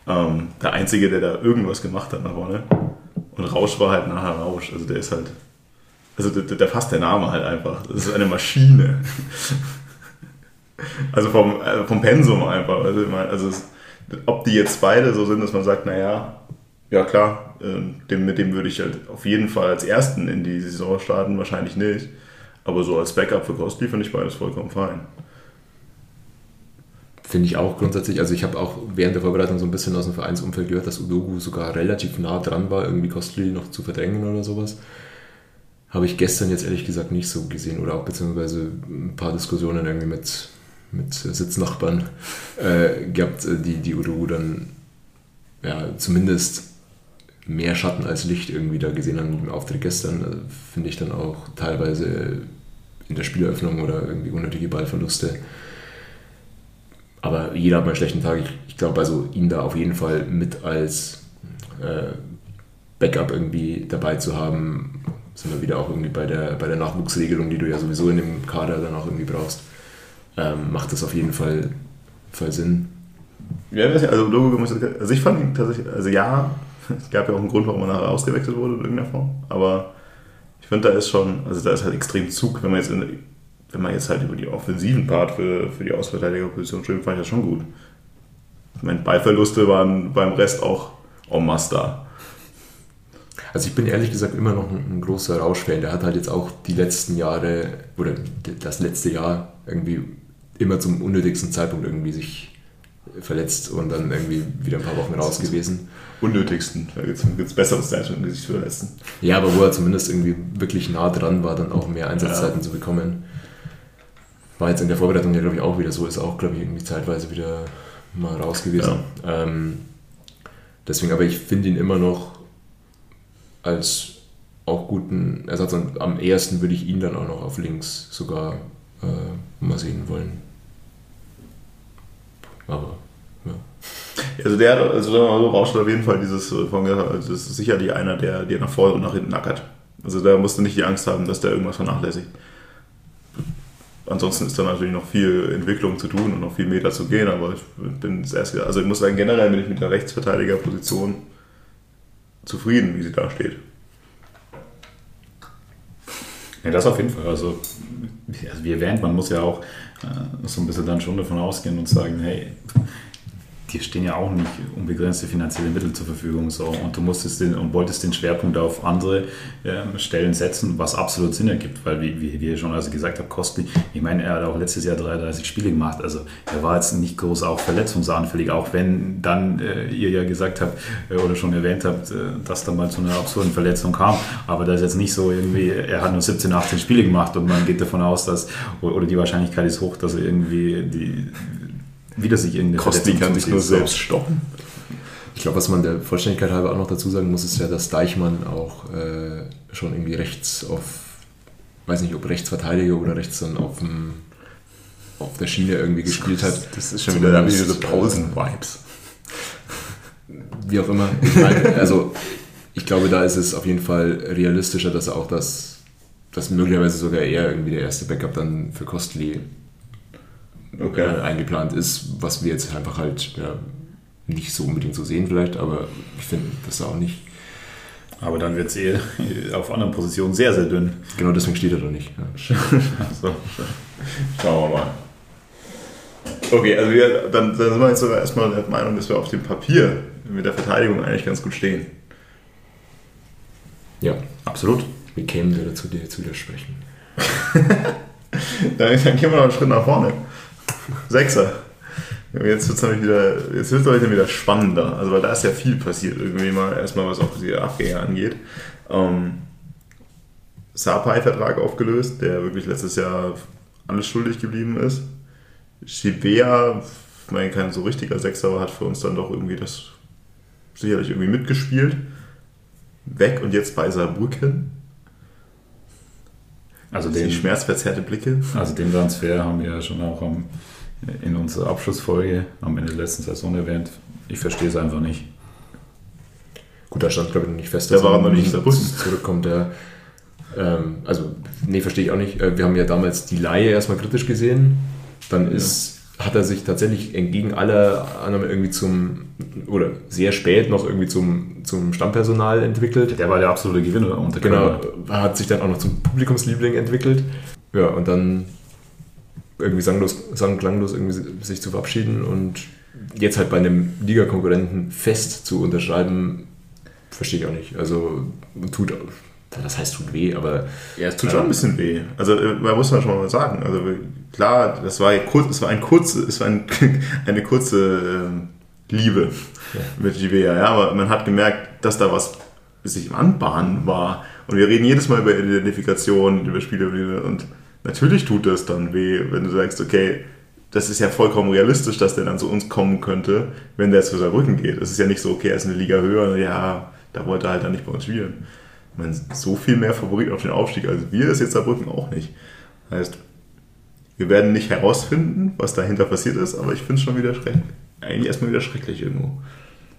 Ähm, der Einzige, der da irgendwas gemacht hat nach vorne. Und Rausch war halt nachher Rausch. Also der ist halt. Also der, der fasst der Name halt einfach. Das ist eine Maschine. also vom, äh, vom Pensum einfach. Also, ich meine, also es, ob die jetzt beide so sind, dass man sagt, naja, ja klar, äh, dem, mit dem würde ich halt auf jeden Fall als Ersten in die Saison starten, wahrscheinlich nicht. Aber so als Backup für Costly finde ich beides vollkommen fein. Finde ich auch grundsätzlich. Also ich habe auch während der Vorbereitung so ein bisschen aus dem Vereinsumfeld gehört, dass Udogu sogar relativ nah dran war, irgendwie Costly noch zu verdrängen oder sowas. Habe ich gestern jetzt ehrlich gesagt nicht so gesehen oder auch beziehungsweise ein paar Diskussionen irgendwie mit, mit Sitznachbarn äh, gehabt, äh, die, die Udogu dann ja, zumindest mehr Schatten als Licht irgendwie da gesehen haben im Auftritt gestern. Also Finde ich dann auch teilweise in der Spieleröffnung oder irgendwie unnötige Ballverluste. Aber jeder hat mal einen schlechten Tag. Ich, ich glaube, also ihn da auf jeden Fall mit als äh, Backup irgendwie dabei zu haben, sind wir wieder auch irgendwie bei der, bei der Nachwuchsregelung, die du ja sowieso in dem Kader dann auch irgendwie brauchst. Ähm, macht das auf jeden Fall, Fall Sinn. Ja, also, Logo, also ich fand ihn tatsächlich, also ja, es gab ja auch einen Grund, warum er nachher ausgewechselt wurde in irgendeiner Form, aber ich finde, da ist schon, also da ist halt extrem Zug, wenn man jetzt, in, wenn man jetzt halt über die offensiven Part für, für die Ausverteidigerposition spricht, fand ich das schon gut. Ich meine, Ballverluste waren beim Rest auch en masse da. Also ich bin ehrlich gesagt immer noch ein, ein großer Rauschfan. Der hat halt jetzt auch die letzten Jahre oder das letzte Jahr irgendwie immer zum unnötigsten Zeitpunkt irgendwie sich verletzt und dann irgendwie wieder ein paar Wochen raus gewesen. Unnötigsten. Da gibt es besseres Zeitpunkt, sich zu verletzen. Ja, aber wo er zumindest irgendwie wirklich nah dran war, dann auch mehr Einsatzzeiten ja. zu bekommen. War jetzt in der Vorbereitung ja, glaube ich, auch wieder so. Ist auch, glaube ich, irgendwie zeitweise wieder mal raus gewesen. Ja. Ähm, deswegen, aber ich finde ihn immer noch als auch guten Ersatz und am ehesten würde ich ihn dann auch noch auf links sogar äh, mal sehen wollen. Aber. Also der, also so, Rauschel auf jeden Fall dieses äh, von also das ist sicherlich einer, der dir nach vorne und nach hinten ackert. Also da musst du nicht die Angst haben, dass der irgendwas vernachlässigt. Ansonsten ist da natürlich noch viel Entwicklung zu tun und noch viel Meter zu gehen, aber ich bin das erste, also ich muss sagen, generell bin ich mit der Rechtsverteidigerposition zufrieden, wie sie da steht. Ja, das auf jeden Fall. Also, also wie erwähnt, man muss ja auch äh, so ein bisschen dann schon davon ausgehen und sagen, hey, dir stehen ja auch nicht unbegrenzte finanzielle Mittel zur Verfügung. So. Und du musstest den, und wolltest den Schwerpunkt auf andere ähm, Stellen setzen, was absolut Sinn ergibt, weil wie, wie, wie schon also gesagt habe, Kostli, ich meine, er hat auch letztes Jahr 33 Spiele gemacht, also er war jetzt nicht groß auch verletzungsanfällig, auch wenn dann äh, ihr ja gesagt habt äh, oder schon erwähnt habt, äh, dass da mal zu einer absurden Verletzung kam. Aber das ist jetzt nicht so irgendwie, er hat nur 17, 18 Spiele gemacht und man geht davon aus, dass, oder die Wahrscheinlichkeit ist hoch, dass er irgendwie die wieder sich irgendeine Kosti kann sich nur selbst stoppen. Ich glaube, was man der Vollständigkeit halber auch noch dazu sagen muss, ist ja, dass Deichmann auch äh, schon irgendwie rechts auf, weiß nicht, ob Rechtsverteidiger oder rechts dann auf, dem, auf der Schiene irgendwie gespielt hat. Das ist schon wieder da diese Pausen-Vibes. Wie auch immer. Ich meine, also ich glaube, da ist es auf jeden Fall realistischer, dass er auch das, dass möglicherweise sogar eher irgendwie der erste Backup dann für Kostli okay. äh, eingeplant ist, was wir jetzt einfach halt ja, nicht so unbedingt so sehen vielleicht, aber ich finde das auch nicht. Aber dann wird es eh auf anderen Positionen sehr, sehr dünn. Genau deswegen steht er doch nicht. Ja. so. Schauen wir mal. Okay, also wir, dann, dann sind wir jetzt sogar erstmal der Meinung, dass wir auf dem Papier mit der Verteidigung eigentlich ganz gut stehen. Ja, absolut. Wie kämen wir dazu, dir zu widersprechen? dann, dann gehen wir noch einen Schritt nach vorne. Sechser. Jetzt wird es nämlich wieder, jetzt wird's nämlich wieder spannender. Also, weil da ist ja viel passiert, irgendwie mal, erstmal was auch die Abgänge angeht. Ähm, Sapai-Vertrag aufgelöst, der wirklich letztes Jahr alles schuldig geblieben ist. Shibea, ich meine, kein so richtiger Sechser, aber hat für uns dann doch irgendwie das sicherlich irgendwie mitgespielt. Weg und jetzt bei Saarbrücken. Also den, die schmerzverzerrte Blicke. Also den Transfer haben wir ja schon auch am in unserer Abschlussfolge am Ende der letzten Saison erwähnt. Ich verstehe es einfach nicht. Gut, da stand, glaube ich, noch nicht fest, dass er noch nicht zurückkommt. Der, ähm, also, nee, verstehe ich auch nicht. Äh, wir haben ja damals die Laie erstmal kritisch gesehen. Dann ist, ja. hat er sich tatsächlich entgegen aller Annahmen irgendwie zum, oder sehr spät noch irgendwie zum, zum Stammpersonal entwickelt. Der war der absolute Gewinner unter Genau, hat sich dann auch noch zum Publikumsliebling entwickelt. Ja, und dann irgendwie sanglos, sang klanglos irgendwie sich zu verabschieden und jetzt halt bei einem Ligakonkurrenten fest zu unterschreiben, verstehe ich auch nicht. Also tut, das heißt tut weh, aber... Ja, es tut schon ein bisschen weh. Also äh, man muss man schon mal sagen. Also klar, das war, kurz, es war, ein kurze, es war ein, eine kurze äh, Liebe ja. mit Givea, ja, aber man hat gemerkt, dass da was sich im Anbahnen war. Und wir reden jedes Mal über Identifikation, über Spiele und Natürlich tut das dann weh, wenn du sagst, okay, das ist ja vollkommen realistisch, dass der dann zu uns kommen könnte, wenn der zu Saarbrücken geht. Es ist ja nicht so, okay, er ist eine Liga höher, ja, da wollte er halt dann nicht bei uns spielen. Ich meine, so viel mehr Favorit auf den Aufstieg als wir ist jetzt Saarbrücken auch nicht. Heißt, wir werden nicht herausfinden, was dahinter passiert ist, aber ich finde es schon wieder schrecklich. Eigentlich erstmal wieder schrecklich irgendwo.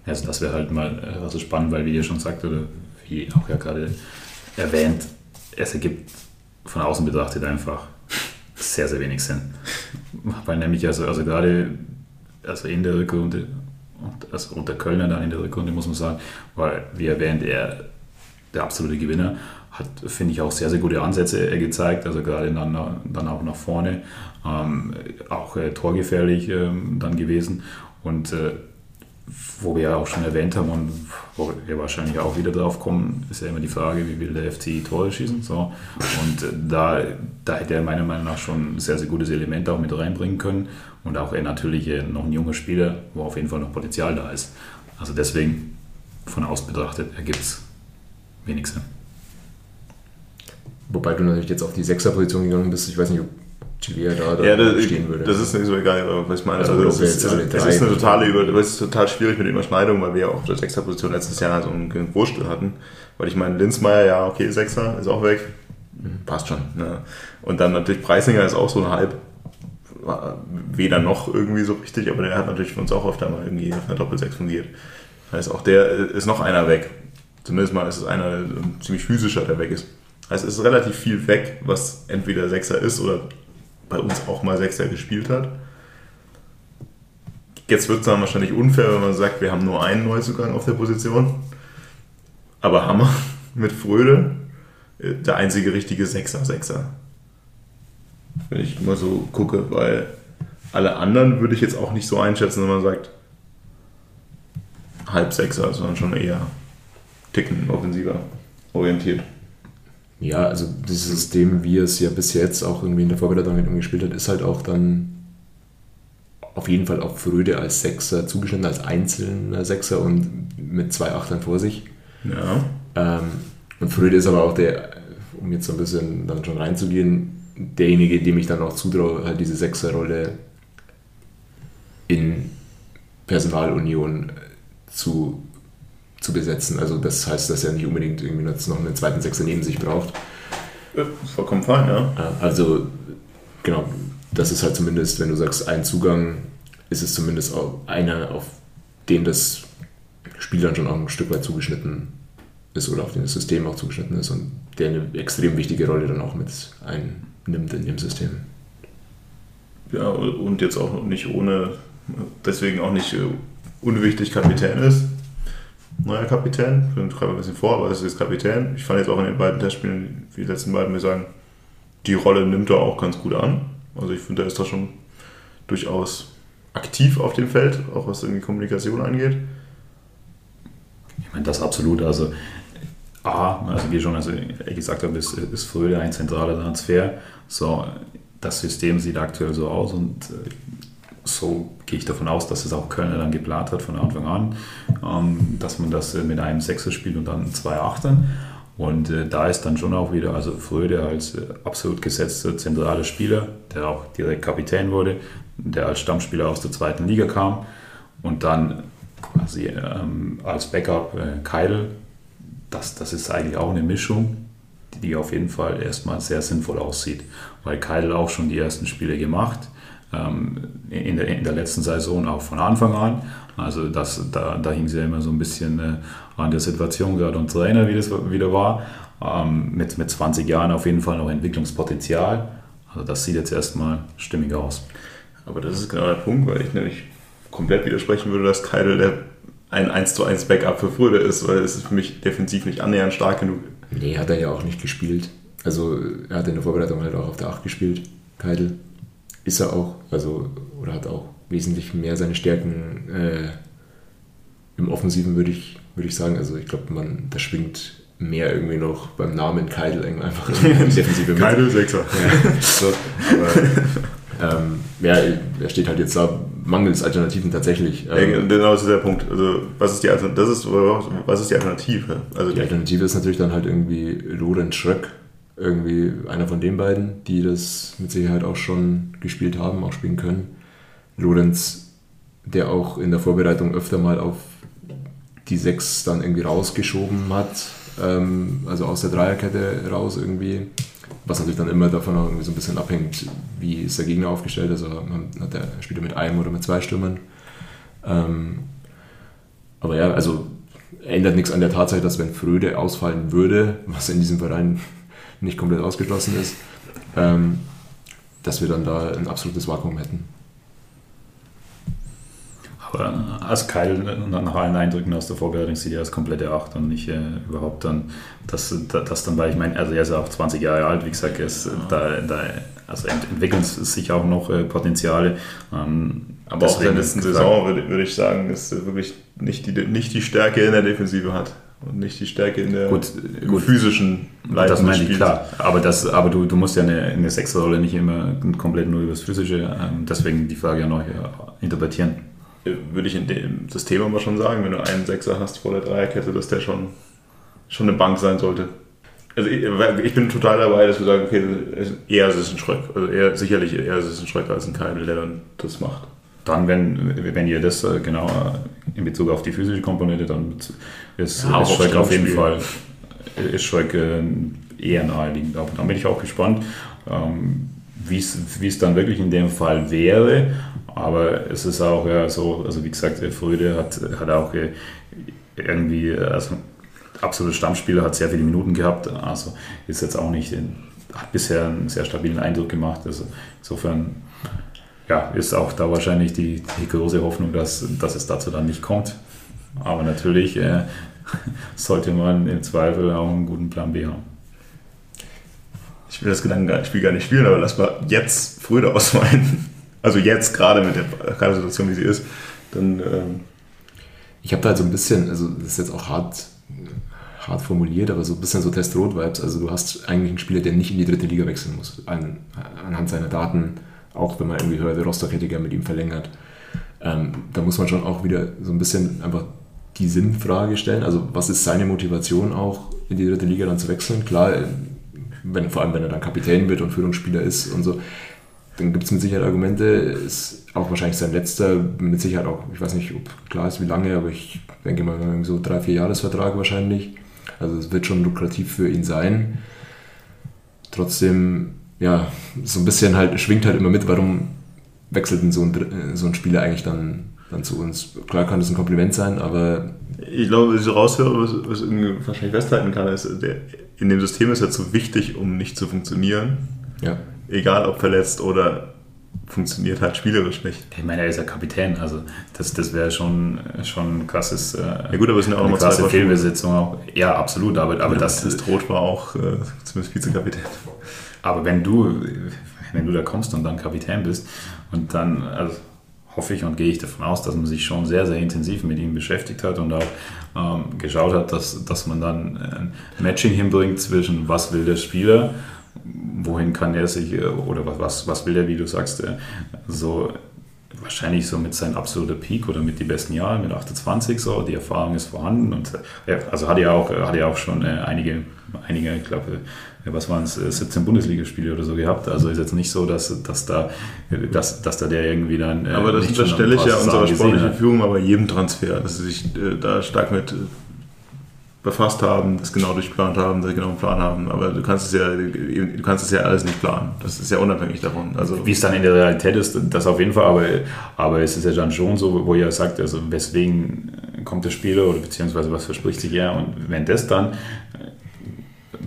Also das wäre halt mal äh, also spannend, weil wie ihr schon sagt, oder wie auch ja gerade erwähnt, es ergibt von außen betrachtet einfach sehr, sehr wenig Sinn. Weil nämlich also, also gerade also in der Rückrunde und also unter Kölner dann in der Rückrunde muss man sagen, weil wie erwähnt, er der absolute Gewinner hat, finde ich, auch sehr, sehr gute Ansätze gezeigt, also gerade dann, dann auch nach vorne, ähm, auch äh, torgefährlich ähm, dann gewesen und äh, wo wir ja auch schon erwähnt haben und wo wir wahrscheinlich auch wieder drauf kommen, ist ja immer die Frage, wie will der FCI Tore schießen. So. Und äh, da, da hätte er meiner Meinung nach schon ein sehr, sehr gutes Element auch mit reinbringen können. Und auch er natürlich äh, noch ein junger Spieler, wo auf jeden Fall noch Potenzial da ist. Also deswegen, von außen betrachtet, ergibt es wenig Sinn. Wobei du natürlich jetzt auf die Sechserposition gegangen bist. Ich weiß nicht, ob Chivia da, da ja, das, stehen würde. Das ist nicht so egal, was ich meine. Also, also das, ist, das, ist, ist eine totale Über das ist total schwierig mit Überschneidung, weil wir ja auch auf der Sechserposition letztes Jahr so einen Wurstel hatten. Weil ich meine, Linzmeier, ja, okay, Sechser, ist auch weg. Mhm. Passt schon. Ja. Und dann natürlich Preisinger ist auch so ein halb, weder noch irgendwie so richtig, aber der hat natürlich für uns auch oft einmal irgendwie auf einer Doppelsechs fungiert. Das heißt, auch der ist noch einer weg. Zumindest mal ist es einer ziemlich physischer, der weg ist. Also es ist relativ viel weg, was entweder Sechser ist oder bei uns auch mal Sechser gespielt hat. Jetzt wird es dann wahrscheinlich unfair, wenn man sagt, wir haben nur einen Neuzugang auf der Position. Aber Hammer mit Fröde, äh, der einzige richtige Sechser, Sechser. Wenn ich mal so gucke, weil alle anderen würde ich jetzt auch nicht so einschätzen, wenn man sagt, halb Sechser, sondern schon eher Ticken offensiver orientiert. Ja, also dieses System, wie es ja bis jetzt auch irgendwie in der Vorbereitung gespielt hat, ist halt auch dann auf jeden Fall auf Fröde als Sechser zugeschnitten, als einzelner Sechser und mit zwei Achtern vor sich. Ja. Ähm, und Fröde ist aber auch der, um jetzt so ein bisschen dann schon reinzugehen, derjenige, dem ich dann auch zutraue, halt diese Sechserrolle in Personalunion zu zu besetzen. Also das heißt, dass er nicht unbedingt irgendwie jetzt noch einen zweiten Sechser neben sich braucht. Ja, vollkommen fein, ja. Also genau, das ist halt zumindest, wenn du sagst, ein Zugang, ist es zumindest auch einer, auf den das Spiel dann schon auch ein Stück weit zugeschnitten ist oder auf den das System auch zugeschnitten ist und der eine extrem wichtige Rolle dann auch mit einnimmt in dem System. Ja, und jetzt auch nicht ohne, deswegen auch nicht unwichtig Kapitän ist neuer Kapitän. Ich schreibe ein bisschen vor, aber es ist jetzt Kapitän. Ich fand jetzt auch in den beiden Testspielen, wie die letzten beiden, wir sagen, die Rolle nimmt er auch ganz gut an. Also ich finde, er ist da schon durchaus aktiv auf dem Feld, auch was irgendwie Kommunikation angeht. Ich meine, das absolut. Also, A, also wie schon also gesagt habe, ist, ist Fröde ein zentraler Transfer. So, das System sieht aktuell so aus und äh, so gehe ich davon aus, dass es auch Kölner dann geplant hat von Anfang an, ähm, dass man das äh, mit einem Sechser spielt und dann zwei Achtern. Und äh, da ist dann schon auch wieder, also Fröde als äh, absolut gesetzter zentraler Spieler, der auch direkt Kapitän wurde, der als Stammspieler aus der zweiten Liga kam und dann quasi ähm, als Backup Keidel. Das, das ist eigentlich auch eine Mischung, die auf jeden Fall erstmal sehr sinnvoll aussieht, weil Keidel auch schon die ersten Spiele gemacht hat in, der, in der letzten Saison auch von Anfang an. Also das, da, da hing es ja immer so ein bisschen äh, an der Situation gerade und Trainer, wie das wieder war. Ähm, mit, mit 20 Jahren auf jeden Fall noch Entwicklungspotenzial. Also das sieht jetzt erstmal stimmig aus. Aber das ist genau der Punkt, weil ich nämlich komplett widersprechen würde, dass Keidel der ein 1 zu 1 Backup für Fröde ist, weil es ist für mich defensiv nicht annähernd stark genug. Nee, hat er ja auch nicht gespielt. Also er hat in der Vorbereitung halt auch auf der 8 gespielt, Keidel ist er auch, also, oder hat auch wesentlich mehr seine Stärken äh, im Offensiven, würde ich, würd ich sagen. Also ich glaube, man, da schwingt mehr irgendwie noch beim Namen Keidel einfach in Defensive mit. Keidel Sechser. Ja, so, aber, ähm, ja, er steht halt jetzt da mangels Alternativen tatsächlich. Ähm, ja, genau, das ist der Punkt. Also, was ist die, Altern das ist, was ist die Alternative? Also, die Alternative ist natürlich dann halt irgendwie Lorenz Schröck, irgendwie einer von den beiden, die das mit Sicherheit auch schon gespielt haben, auch spielen können. Lorenz, der auch in der Vorbereitung öfter mal auf die Sechs dann irgendwie rausgeschoben hat, ähm, also aus der Dreierkette raus irgendwie, was natürlich dann immer davon auch irgendwie so ein bisschen abhängt, wie ist der Gegner aufgestellt, also hat der spielt er mit einem oder mit zwei Stürmern. Ähm, aber ja, also ändert nichts an der Tatsache, dass wenn Fröde ausfallen würde, was in diesem Verein nicht komplett ausgeschlossen ist, ähm, dass wir dann da ein absolutes Vakuum hätten. Aber als Keil nach allen Eindrücken aus der Vorbereitung sieht er als komplette Acht und nicht äh, überhaupt dann, dass das dann, weil ich meine, also er ist ja auch 20 Jahre alt, wie gesagt, ist, ja. da, da also entwickeln sich auch noch äh, Potenziale. Ähm, Aber auch in der letzten Saison würde, würde ich sagen, ist wirklich nicht die, nicht die Stärke in der Defensive hat und nicht die Stärke in der gut, gut, physischen Leistung. Das meine ich, klar. Aber, das, aber du, du musst ja eine, eine Sechserrolle nicht immer komplett nur über das Physische, ähm, deswegen die Frage ja neu interpretieren. Äh, würde ich in dem System aber schon sagen, wenn du einen Sechser hast vor der Dreierkette, dass der schon, schon eine Bank sein sollte. Also ich, ich bin total dabei, dass wir sagen, okay, eher ist es ein Schröck. Also eher, sicherlich eher ist es ein Schröck als ein Keidel, der dann das macht. Dann, wenn, wenn ihr das äh, genau in Bezug auf die physische Komponente, dann ist, ja, ist Schröck auf jeden Fall ist Schröck äh, eher naheliegend. Aber da bin ich auch gespannt, ähm, wie es dann wirklich in dem Fall wäre. Aber es ist auch ja, so, also wie gesagt, Fröde hat, hat auch äh, irgendwie, also absoluter Stammspieler, hat sehr viele Minuten gehabt, also ist jetzt auch nicht, hat bisher einen sehr stabilen Eindruck gemacht. Also insofern ja, ist auch da wahrscheinlich die, die große Hoffnung, dass, dass es dazu dann nicht kommt. Aber natürlich äh, sollte man im Zweifel auch einen guten Plan B haben. Ich will das Gedankenspiel gar nicht spielen, aber lass mal jetzt Fröde ausmalen. Also jetzt gerade mit der Situation, wie sie ist. Dann, ähm ich habe da halt so ein bisschen, also das ist jetzt auch hart, hart formuliert, aber so ein bisschen so Test-Rot-Vibes. Also du hast eigentlich einen Spieler, der nicht in die dritte Liga wechseln muss, an, anhand seiner Daten, auch wenn man irgendwie hört, Rostock hätte gerne mit ihm verlängert. Ähm, da muss man schon auch wieder so ein bisschen einfach die Sinnfrage stellen. Also was ist seine Motivation auch in die dritte Liga dann zu wechseln? Klar, wenn, vor allem wenn er dann Kapitän wird und Führungsspieler ist und so, dann gibt es mit Sicherheit Argumente. Ist auch wahrscheinlich sein letzter, mit Sicherheit auch, ich weiß nicht, ob klar ist, wie lange, aber ich denke mal so drei, vier Jahresvertrag wahrscheinlich. Also es wird schon lukrativ für ihn sein. Trotzdem, ja, so ein bisschen halt, schwingt halt immer mit, warum wechselt denn so ein, so ein Spieler eigentlich dann, dann zu uns? Klar kann das ein Kompliment sein, aber. Ich glaube, was ich so raushöre, was, was irgendwie wahrscheinlich festhalten kann, ist, der, in dem System ist er zu wichtig, um nicht zu funktionieren. Ja. Egal ob verletzt oder funktioniert halt spielerisch nicht. Ich meine, er ist ja Kapitän, also das, das wäre schon, schon ein krasses. Äh, ja gut, aber es sind ja auch nochmal krasse Fehlbesetzung auch. Ja, absolut, aber, aber ja, das. Das Rot war auch äh, zumindest Vizekapitän. Aber wenn du, wenn du da kommst und dann Kapitän bist und dann, also hoffe ich und gehe ich davon aus, dass man sich schon sehr, sehr intensiv mit ihm beschäftigt hat und auch ähm, geschaut hat, dass, dass man dann ein Matching hinbringt zwischen was will der Spieler wohin kann er sich äh, oder was, was will er, wie du sagst, äh, so wahrscheinlich so mit seinem absoluten Peak oder mit den besten Jahren, mit 28 so, die Erfahrung ist vorhanden und äh, also hat er auch, hat er auch schon einige, einige, ich glaube, was waren es, 17 Bundesligaspiele oder so gehabt. Also ist jetzt nicht so, dass, dass, da, dass, dass da der irgendwie dann. Aber das unterstelle ich ja unserer sportlichen Führung mal bei jedem Transfer, dass sie sich da stark mit befasst haben, das genau durchgeplant haben, das genau einen Plan haben. Aber du kannst es ja, du kannst es ja alles nicht planen. Das ist ja unabhängig davon. Also Wie es dann in der Realität ist, das auf jeden Fall, aber, aber es ist ja dann schon so, wo ihr sagt, also weswegen kommt der Spieler oder beziehungsweise was verspricht sich er und wenn das dann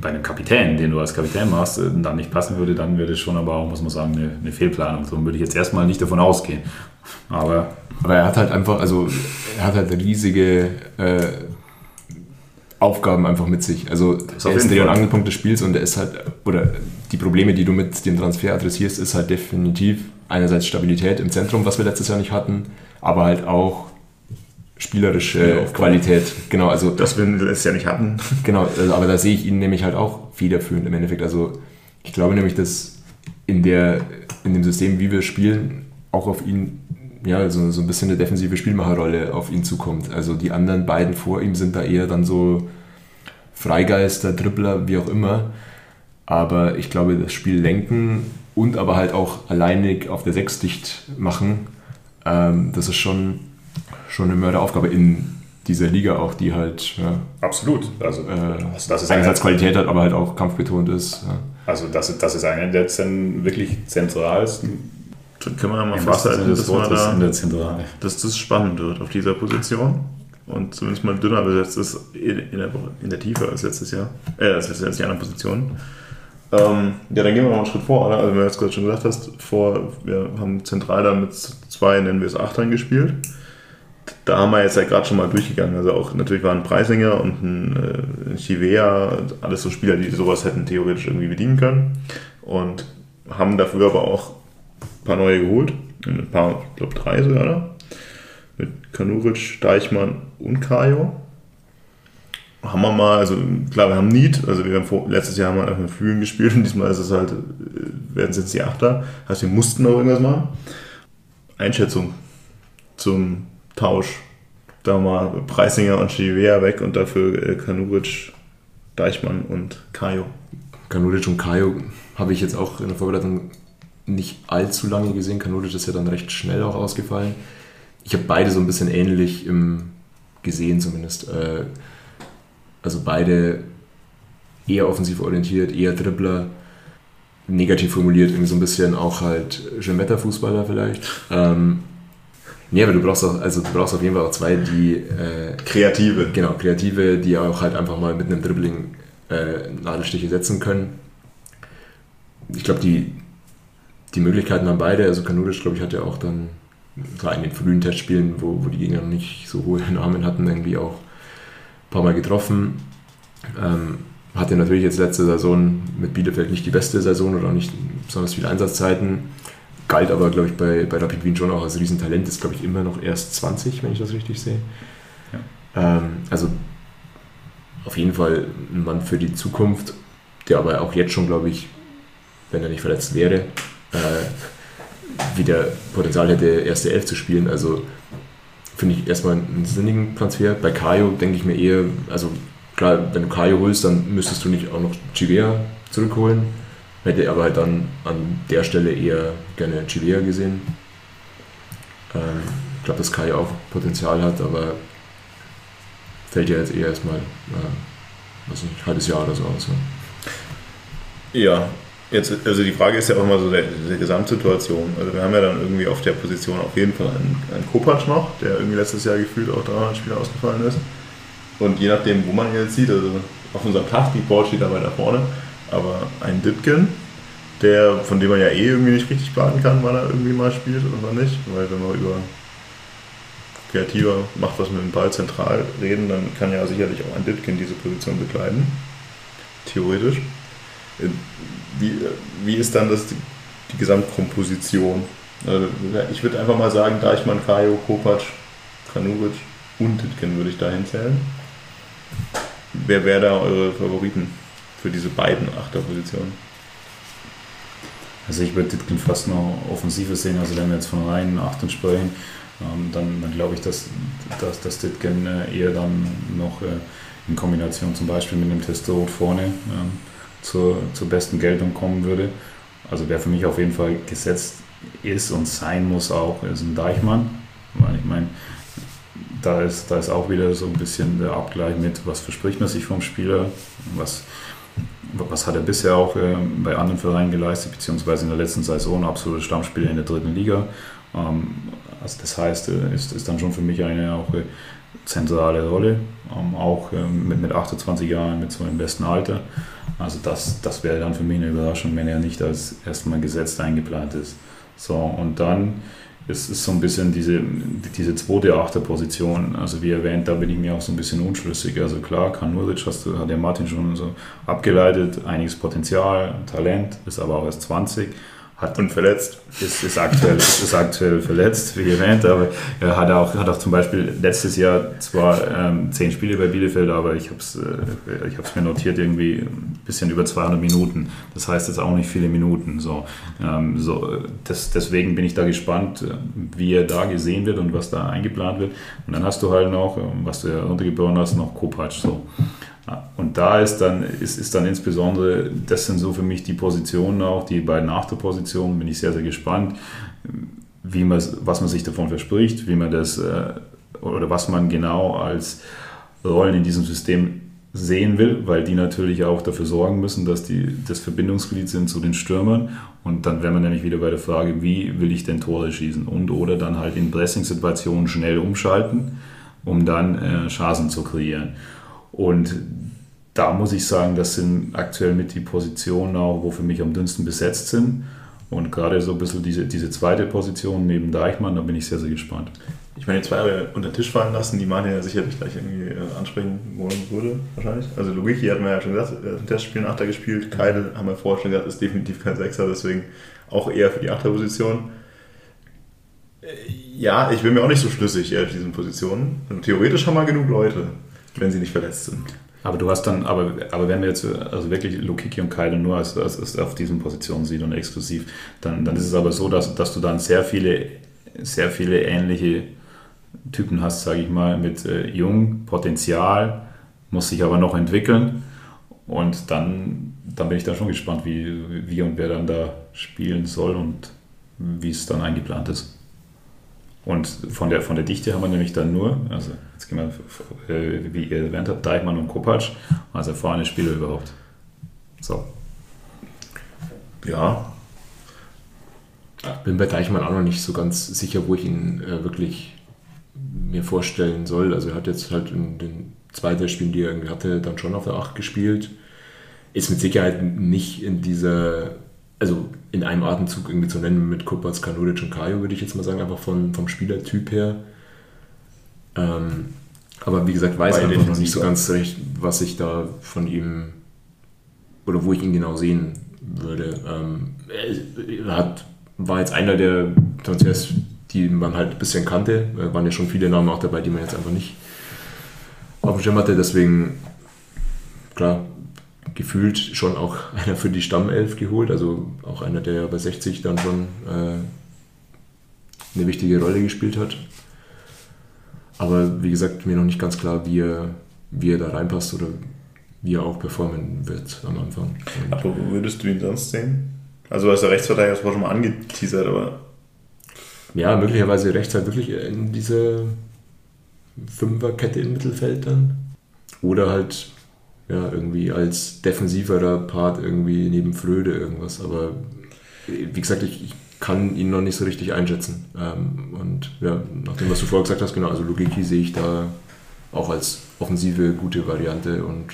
bei einem Kapitän, den du als Kapitän machst, dann nicht passen würde, dann würde es schon aber auch, muss man sagen, eine, eine Fehlplanung. So würde ich jetzt erstmal nicht davon ausgehen. Aber, aber er hat halt einfach, also er hat halt riesige äh, Aufgaben einfach mit sich. Also er ist der Angelpunkt des Spiels und er ist halt, oder die Probleme, die du mit dem Transfer adressierst, ist halt definitiv einerseits Stabilität im Zentrum, was wir letztes Jahr nicht hatten, aber halt auch spielerische Qualität. Genau, also das wir letztes Jahr nicht hatten. Genau, also, aber da sehe ich ihn nämlich halt auch federführend im Endeffekt. Also ich glaube nämlich, dass in der in dem System, wie wir spielen, auch auf ihn ja, so, so ein bisschen eine defensive Spielmacherrolle auf ihn zukommt. Also die anderen beiden vor ihm sind da eher dann so Freigeister, Dribbler, wie auch immer. Aber ich glaube, das Spiel lenken und aber halt auch alleinig auf der Sechs dicht machen, ähm, das ist schon, schon eine Mörderaufgabe in dieser Liga auch, die halt ja, absolut, also, äh, also das ist einerseits Qualität hat, aber halt auch kampfbetont ist. Ja. Also das, das ist eine der wirklich zentralsten können wir mal festhalten, dass, da, dass das spannend wird auf dieser Position und zumindest mal dünner besetzt ist in, in, der, in der Tiefe als letztes Jahr, äh, als letztes Jahr als die anderen Positionen. Ähm, ja, dann gehen wir mal einen Schritt vor, oder? Also, wie du jetzt gerade schon gesagt hast, vor, wir haben zentral da mit zwei, nennen wir es Achtern gespielt. Da haben wir jetzt ja gerade schon mal durchgegangen. Also auch natürlich waren Preisinger und ein, äh, Chivea, alles so Spieler, die sowas hätten theoretisch irgendwie bedienen können. Und haben dafür aber auch ein paar neue geholt. Ein paar, ich glaube drei sogar, oder? Mit Kanuric, Deichmann und Kajo. Haben wir mal, also klar, wir haben Need, also wir haben vor, letztes Jahr haben wir einfach mit Flügeln gespielt und diesmal ist es halt, äh, werden es jetzt die Achter. Heißt, wir mussten noch irgendwas machen. Einschätzung zum Tausch. Da mal Preisinger und Chivea weg und dafür äh, Kanuric, Deichmann und Kajo. Kanuric und Kajo habe ich jetzt auch in der Vorbereitung nicht allzu lange gesehen. Kanuric ist ja dann recht schnell auch ausgefallen. Ich habe beide so ein bisschen ähnlich im, gesehen zumindest. Äh, also beide eher offensiv orientiert, eher Dribbler. negativ formuliert, irgendwie so ein bisschen auch halt Gemetta-Fußballer vielleicht. Ähm, nee, aber du brauchst auch, also du brauchst auf jeden Fall auch zwei, die äh, Kreative. Genau, Kreative, die auch halt einfach mal mit einem Dribbling äh, Nadelstiche setzen können. Ich glaube, die, die Möglichkeiten haben beide. Also Kanuric, glaube ich, hat ja auch dann klar in den frühen Testspielen, wo, wo die Gegner noch nicht so hohe Namen hatten, irgendwie auch ein paar Mal getroffen. Ähm, hatte natürlich jetzt letzte Saison mit Bielefeld nicht die beste Saison oder auch nicht besonders viele Einsatzzeiten. Galt aber, glaube ich, bei, bei Rapid Wien schon auch als Riesentalent. Ist, glaube ich, immer noch erst 20, wenn ich das richtig sehe. Ja. Ähm, also auf jeden Fall ein Mann für die Zukunft, der aber auch jetzt schon, glaube ich, wenn er nicht verletzt wäre, äh, wieder Potenzial hätte, erste Elf zu spielen. Also finde ich erstmal einen sinnigen Transfer. Bei Kajo denke ich mir eher, also klar, wenn du Kajo holst, dann müsstest du nicht auch noch Chivea zurückholen. Hätte aber halt dann an der Stelle eher gerne Chivea gesehen. Ähm, ich glaube, dass Kajo auch Potenzial hat, aber fällt ja jetzt eher erstmal, äh, was nicht, ein halbes Jahr oder so aus. Ne? Ja, jetzt, also die Frage ist ja auch immer so der, der Gesamtsituation. Also wir haben ja dann irgendwie auf der Position auf jeden Fall einen, einen Kopacz noch, der irgendwie letztes Jahr gefühlt auch 300 Spiele ausgefallen ist. Und je nachdem, wo man ihn jetzt sieht, also auf unserem Taktikboard steht er weiter vorne, aber ein Ditkin, der, von dem man ja eh irgendwie nicht richtig planen kann, wann er irgendwie mal spielt oder nicht, weil wenn man über kreativer macht was mit dem Ball zentral reden, dann kann ja sicherlich auch ein Ditkin diese Position bekleiden. Theoretisch. Wie, wie ist dann das, die, die Gesamtkomposition? Also ich würde einfach mal sagen, Deichmann, Kajo, Kopacz, Kanugic und Ditkin würde ich da hinzählen. Wer wäre da eure Favoriten für diese beiden Achterpositionen? Also ich würde Ditkin fast noch offensiver sehen, also wenn wir jetzt von reinen Achtern sprechen, ähm, dann, dann glaube ich, dass, dass, dass Ditgen äh, eher dann noch äh, in Kombination zum Beispiel mit einem Testo vorne ähm, zur, zur besten Geltung kommen würde. Also wer für mich auf jeden Fall gesetzt ist und sein muss auch, ist ein Deichmann. Weil ich meine, da ist, da ist auch wieder so ein bisschen der Abgleich mit, was verspricht man sich vom Spieler, was, was hat er bisher auch äh, bei anderen Vereinen geleistet, beziehungsweise in der letzten Saison absolute Stammspieler in der dritten Liga. Ähm, also das heißt, äh, ist, ist dann schon für mich eine auch äh, zentrale Rolle, ähm, auch mit, mit 28 Jahren, mit so einem besten Alter. Also das, das wäre dann für mich eine Überraschung, wenn er nicht als erstmal gesetzt eingeplant ist. So, und dann ist, ist so ein bisschen diese, diese zweite Achterposition. Also wie erwähnt, da bin ich mir auch so ein bisschen unschlüssig. Also klar, Kanuric hast hat der Martin schon so abgeleitet, einiges Potenzial, Talent, ist aber auch erst 20 hat und verletzt. Ist, ist, aktuell, ist aktuell verletzt, wie erwähnt, aber er hat auch, hat auch zum Beispiel letztes Jahr zwar ähm, zehn Spiele bei Bielefeld, aber ich habe es äh, mir notiert, irgendwie ein bisschen über 200 Minuten. Das heißt jetzt auch nicht viele Minuten. So, ähm, so das, deswegen bin ich da gespannt, wie er da gesehen wird und was da eingeplant wird. Und dann hast du halt noch, ähm, was du ja runtergeboren hast, noch Kopacz. So. Und da ist dann, ist, ist dann insbesondere, das sind so für mich die Positionen auch, die beiden Achterpositionen, bin ich sehr, sehr gespannt, wie man, was man sich davon verspricht, wie man das äh, oder was man genau als Rollen in diesem System sehen will, weil die natürlich auch dafür sorgen müssen, dass die das Verbindungsglied sind zu den Stürmern. Und dann wären wir nämlich wieder bei der Frage, wie will ich denn Tore schießen und oder dann halt in Pressing-Situationen schnell umschalten, um dann äh, Chancen zu kreieren. Und da muss ich sagen, das sind aktuell mit die Positionen auch, wo für mich am dünnsten besetzt sind. Und gerade so ein bisschen diese, diese zweite Position neben Deichmann, da bin ich sehr, sehr gespannt. Ich meine, die zwei haben unter den Tisch fallen lassen, die Mania ja sicherlich gleich irgendwie äh, ansprechen wollen würde, wahrscheinlich. Also Luigi hatten wir ja schon gesagt, ein Testspiel Achter gespielt. Keidel haben wir vorher schon gesagt, ist definitiv kein Sechser, deswegen auch eher für die Achterposition. Äh, ja, ich bin mir auch nicht so schlüssig eher in diesen Positionen. Also theoretisch haben wir genug Leute wenn sie nicht verletzt sind. Aber du hast dann, aber, aber wenn wir jetzt also wirklich Lukiki und Kaide nur als, als, als auf diesen Positionen sieht und exklusiv, dann, dann ist es aber so, dass, dass du dann sehr viele, sehr viele ähnliche Typen hast, sage ich mal, mit äh, jung, Potenzial, muss sich aber noch entwickeln. Und dann, dann bin ich da schon gespannt, wie, wie und wer dann da spielen soll und wie es dann eingeplant ist. Und von der, von der Dichte haben wir nämlich dann nur, also jetzt gehen wir, äh, wie ihr erwähnt habt, Deichmann und Kopacz als erfahrene Spieler überhaupt. So. Ja. Bin bei Deichmann auch noch nicht so ganz sicher, wo ich ihn äh, wirklich mir vorstellen soll. Also er hat jetzt halt in den zwei, drei Spielen, die er irgendwie hatte, dann schon auf der 8 gespielt. Ist mit Sicherheit nicht in dieser, also in einem Atemzug irgendwie zu nennen mit Kupatz, Kanuric und Kajo, würde ich jetzt mal sagen, einfach von, vom Spielertyp her. Ähm, aber wie gesagt, weiß Beide einfach noch nicht so ganz recht, was ich da von ihm oder wo ich ihn genau sehen würde. Ähm, er hat, war jetzt einer der Transfers, die man halt ein bisschen kannte. Äh, waren ja schon viele Namen auch dabei, die man jetzt einfach nicht auf dem Schirm hatte. Deswegen, klar, gefühlt schon auch einer für die Stammelf geholt. Also auch einer, der ja bei 60 dann schon äh, eine wichtige Rolle gespielt hat. Aber wie gesagt, mir noch nicht ganz klar, wie er, wie er da reinpasst oder wie er auch performen wird am Anfang. Und Aber wo würdest du ihn sonst sehen? Also als der Rechtsverteidiger, das war schon mal angeteasert, aber ja, möglicherweise rechts halt wirklich in diese Fünferkette im Mittelfeld dann. Oder halt ja, irgendwie als defensiverer Part irgendwie neben Fröde irgendwas. Aber wie gesagt, ich, ich kann ihn noch nicht so richtig einschätzen. Ähm, und ja, nach dem, was du vorher gesagt hast, genau, also Logiki sehe ich da auch als offensive gute Variante und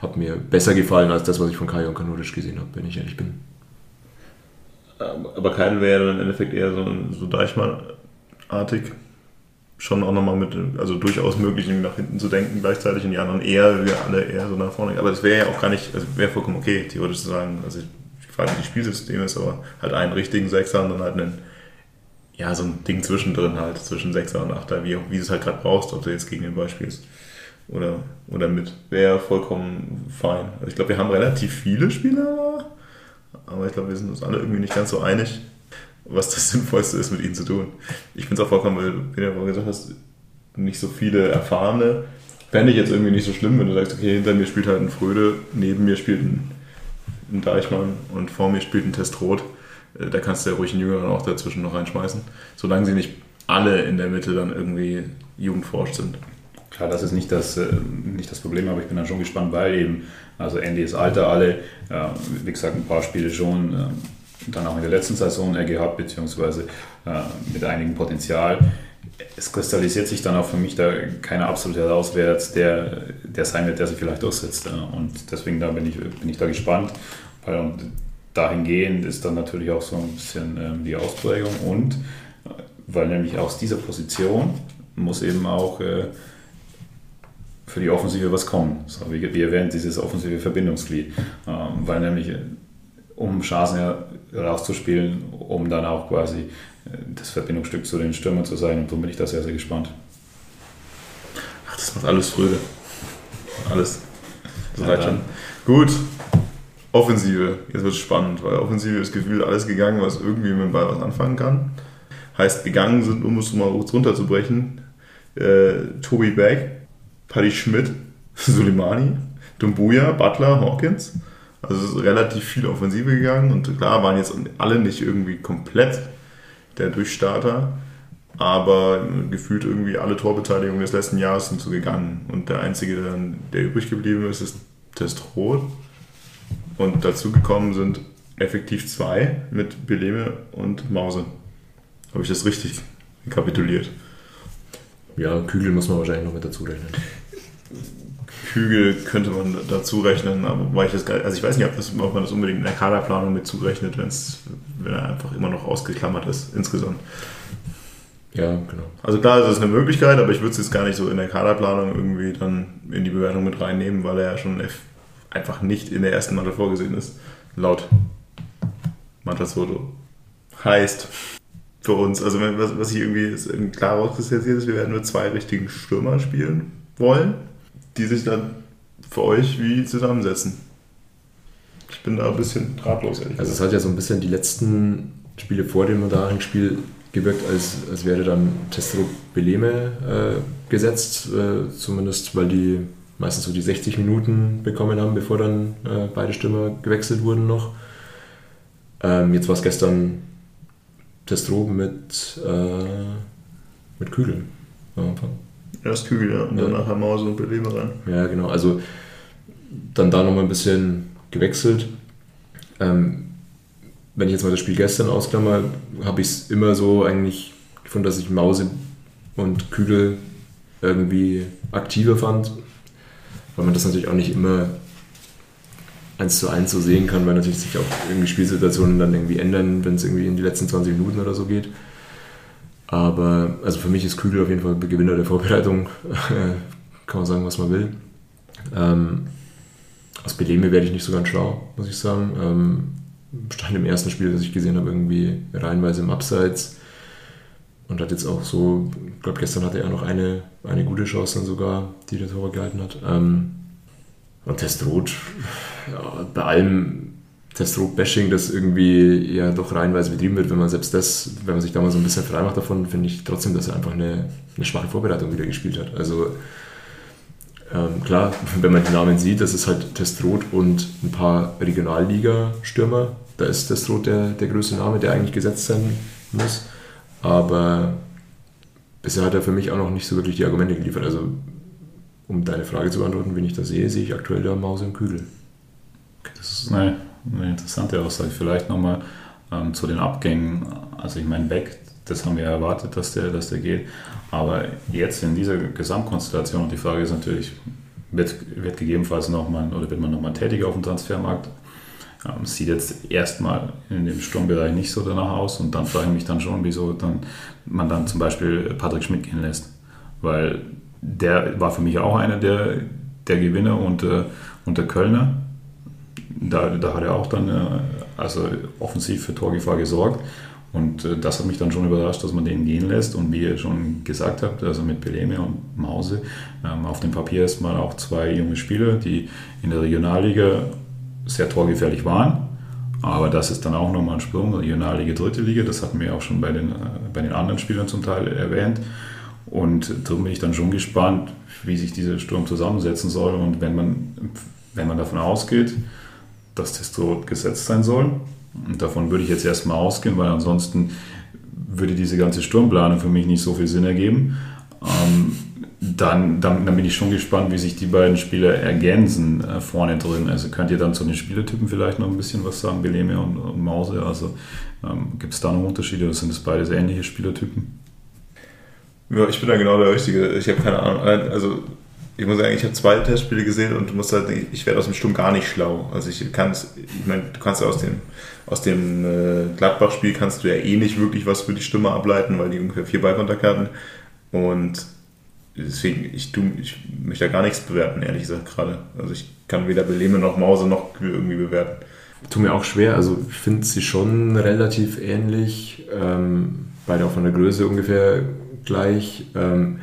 hat mir besser gefallen als das, was ich von Kajo und Kanuric gesehen habe, wenn ich ehrlich bin. Aber Keidel wäre dann im Endeffekt eher so, so Deichmann-artig. Schon auch nochmal mit, also durchaus möglich, nach hinten zu denken gleichzeitig und die anderen eher, wir alle eher so nach vorne. Aber das wäre ja auch gar nicht, also wäre vollkommen okay, theoretisch zu sagen. Also ich frage nicht, wie Spielsystem ist, aber halt einen richtigen Sechser und dann halt einen, ja, so ein Ding zwischendrin halt, zwischen Sechser und Achter, wie, wie du es halt gerade brauchst, ob du jetzt gegen den Ball spielst oder, oder mit. Wäre vollkommen fein. Also ich glaube, wir haben relativ viele Spieler, aber ich glaube, wir sind uns alle irgendwie nicht ganz so einig, was das Sinnvollste ist, mit ihnen zu tun. Ich finde es auch vollkommen, weil du ja vorhin gesagt hast, nicht so viele Erfahrene. Fände ich jetzt irgendwie nicht so schlimm, wenn du sagst, okay, hinter mir spielt halt ein Fröde, neben mir spielt ein, ein Deichmann und vor mir spielt ein Testrot. Äh, Da kannst du ja ruhig einen Jüngeren auch dazwischen noch reinschmeißen, solange sie nicht alle in der Mitte dann irgendwie jugendforscht sind. Klar, das ist nicht das, äh, nicht das Problem, aber ich bin dann schon gespannt, weil eben, also Andy ist Alter, alle, äh, wie gesagt, ein paar Spiele schon, äh, dann auch in der letzten Saison äh, gehabt, beziehungsweise äh, mit einigem Potenzial. Es kristallisiert sich dann auch für mich da keiner absolut heraus, der, der sein wird, der sich vielleicht durchsetzt. äh, Und deswegen da bin ich, bin ich da gespannt. Weil und dahingehend ist dann natürlich auch so ein bisschen ähm, die Ausprägung und äh, weil nämlich aus dieser Position muss eben auch äh, für die Offensive was kommen. So, wie, wie erwähnt, dieses offensive Verbindungsglied. Ähm, weil nämlich, äh, um Chancen rauszuspielen, um dann auch quasi äh, das Verbindungsstück zu den Stürmern zu sein. Und so bin ich da sehr, sehr gespannt. Ach, das macht alles Fröde. Alles. Das Ja, schon. Gut. Offensive. Jetzt wird es spannend, weil Offensive ist gefühlt alles gegangen, was irgendwie mit dem Ball was anfangen kann. Heißt, gegangen sind, um es mal kurz runterzubrechen, äh, Tobi Beck, Paddy Schmidt, Soleimani, Dumbuya, Butler, Hawkins. Also es ist relativ viel Offensive gegangen und klar waren jetzt alle nicht irgendwie komplett der Durchstarter, aber gefühlt irgendwie alle Torbeteiligungen des letzten Jahres sind so gegangen. Und der einzige, der, der übrig geblieben ist, ist Testrot. Und dazu gekommen sind effektiv zwei mit Beleme und Mause. Habe ich das richtig rekapituliert? Ja, Kügel muss man wahrscheinlich noch mit dazu rechnen. Hügel könnte man dazu rechnen, aber wobei ich das gar, also ich weiß nicht, ob, das, ob man das unbedingt in der Kaderplanung mit zurechnet, wenn's, wenn er einfach immer noch ausgeklammert ist insgesamt. Ja, genau. Also klar, es ist eine Möglichkeit, aber ich würde es jetzt gar nicht so in der Kaderplanung irgendwie dann in die Bewertung mit reinnehmen, weil er ja schon einfach nicht in der ersten Mannschaft vorgesehen ist. Laut Matasoto. Heißt für uns, also was, was hier irgendwie ist, irgendwie klar rauskristallisiert ist, wir werden mit zwei richtigen Stürmern spielen wollen, die sich dann für euch wie zusammensetzen. Ich bin da ein bisschen ratlos, ehrlich Also es hat ja so ein bisschen die letzten Spiele vor dem Spiel gewirkt, als, als wäre dann Testro Beleme äh, gesetzt, äh, zumindest weil die meistens so die 60 Minuten bekommen haben, bevor dann äh, beide Stürmer gewechselt wurden noch. Ähm, jetzt war es gestern Testro mit, äh, mit Kügel am Anfang. Erst Kügel, ja, und Ja. dann nachher Mause und Beleme rein. Ja, genau. Also dann da nochmal ein bisschen gewechselt. Ähm, wenn ich jetzt mal das Spiel gestern ausklammer, habe ich es immer so eigentlich gefunden, dass ich Mause und Kügel irgendwie aktiver fand, weil man das natürlich auch nicht immer eins zu eins so sehen kann, weil natürlich sich auch irgendwie Spielsituationen dann irgendwie ändern, wenn es irgendwie in die letzten 20 Minuten oder so geht. Aber also für mich ist Kügel auf jeden Fall Gewinner der Vorbereitung. kann man sagen, was man will. Ähm, aus Beleme werde ich nicht so ganz schlau, muss ich sagen. Ähm, stand im ersten Spiel, das ich gesehen habe, irgendwie reihenweise im Abseits. Und hat jetzt auch so, ich glaube, gestern hatte er noch eine, eine gute Chance dann sogar, die der Torwart gehalten hat. Ähm, und Testrot, ja, bei allem Testrot-Bashing, das irgendwie ja doch reihenweise betrieben wird, wenn man selbst das, wenn man sich da mal so ein bisschen frei macht davon, finde ich trotzdem, dass er einfach eine, eine schwache Vorbereitung wieder gespielt hat. Also ähm, klar, wenn man die Namen sieht, das ist halt Testrot und ein paar Regionalliga-Stürmer. Da ist Testrot der, der größte Name, der eigentlich gesetzt sein muss. Aber bisher hat er für mich auch noch nicht so wirklich die Argumente geliefert. Also, um deine Frage zu beantworten, wen ich da sehe, sehe ich aktuell da Maus im Kügel. Das ist eine, eine interessante Aussage. Vielleicht nochmal ähm, zu den Abgängen. Also, ich meine, Beck, das haben wir erwartet, dass der, dass der geht. Aber jetzt in dieser Gesamtkonstellation, und die Frage ist natürlich, wird, wird gegebenenfalls nochmal oder wird man nochmal tätiger auf dem Transfermarkt? Ähm, sieht jetzt erstmal in dem Sturmbereich nicht so danach aus und dann frage ich mich dann schon, wieso dann, man dann zum Beispiel Patrick Schmidt gehen lässt. Weil der war für mich auch einer der, der Gewinner und, und der Kölner. Da, da hat er auch dann äh, also offensiv für Torgefahr gesorgt. Und äh, das hat mich dann schon überrascht, dass man den gehen lässt. Und wie ihr schon gesagt habt, also mit Peleme und Mause, ähm, auf dem Papier erstmal auch zwei junge Spieler, die in der Regionalliga sehr torgefährlich waren. Aber das ist dann auch nochmal ein Sprung, Regionalliga, dritte Liga, das hatten wir auch schon bei den, äh, bei den anderen Spielern zum Teil erwähnt. Und darum bin ich dann schon gespannt, wie sich dieser Sturm zusammensetzen soll. Und wenn man, wenn man davon ausgeht, dass das so gesetzt sein soll, und davon würde ich jetzt erstmal ausgehen, weil ansonsten würde diese ganze Sturmplanung für mich nicht so viel Sinn ergeben. Ähm, dann, dann, dann, bin ich schon gespannt, wie sich die beiden Spieler ergänzen äh, vorne drin. Also könnt ihr dann zu den Spielertypen vielleicht noch ein bisschen was sagen, Beleme und, und Mause? Also ähm, gibt es da noch Unterschiede oder sind das beides ähnliche Spielertypen? Ja, ich bin da genau der Richtige. Ich habe keine Ahnung. Also ich muss sagen, ich habe zwei Testspiele gesehen und du musst halt, ich werde aus dem Sturm gar nicht schlau. Also ich kann ich meine, du kannst aus dem aus dem äh, Gladbach-Spiel kannst du ja eh nicht wirklich was für die Stimme ableiten, weil die ungefähr vier Ballkontakte hatten. Und deswegen, ich, tu, ich möchte da gar nichts bewerten, ehrlich gesagt, gerade. Also ich kann weder Beleme noch Mause noch irgendwie bewerten. Tut mir auch schwer, also ich finde sie schon relativ ähnlich, ähm, beide auch von der Größe ungefähr gleich. Ähm,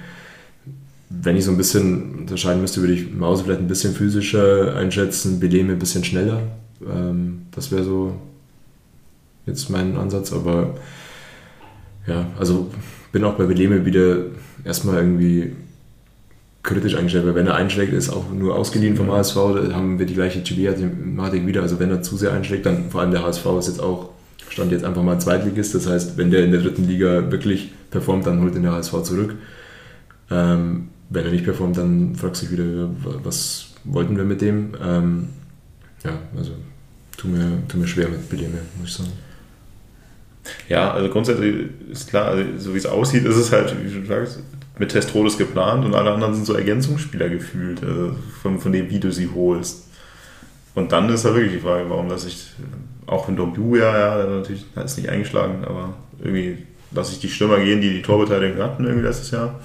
wenn ich so ein bisschen unterscheiden müsste, würde ich Mause vielleicht ein bisschen physischer einschätzen, Beleme ein bisschen schneller. Ähm, das wäre so jetzt mein Ansatz, aber ja, also bin auch bei Beleme wieder erstmal irgendwie kritisch eingestellt, weil wenn er einschlägt, ist auch nur ausgeliehen vom HSV, da haben wir die gleiche GBA-Thematik wieder. Also wenn er zu sehr einschlägt, dann vor allem der HSV ist jetzt auch, stand jetzt einfach mal Zweitligist, das heißt, wenn der in der dritten Liga wirklich performt, dann holt ihn der HSV zurück. Ähm, wenn er nicht performt, dann fragst du dich wieder, was wollten wir mit dem? Ähm, ja, also tu mir, tu mir schwer mit Beleme, muss ich sagen. Ja, also grundsätzlich ist klar, also so wie es aussieht, ist es halt, wie du sagst, mit Testrodes geplant und alle anderen sind so Ergänzungsspieler gefühlt, also von, von dem, wie du sie holst. Und dann ist da wirklich die Frage, warum lasse ich, auch in Dombu, ja, ja, natürlich es nicht eingeschlagen, aber irgendwie lasse ich die Stürmer gehen, die die Torbeteiligung hatten irgendwie letztes Jahr.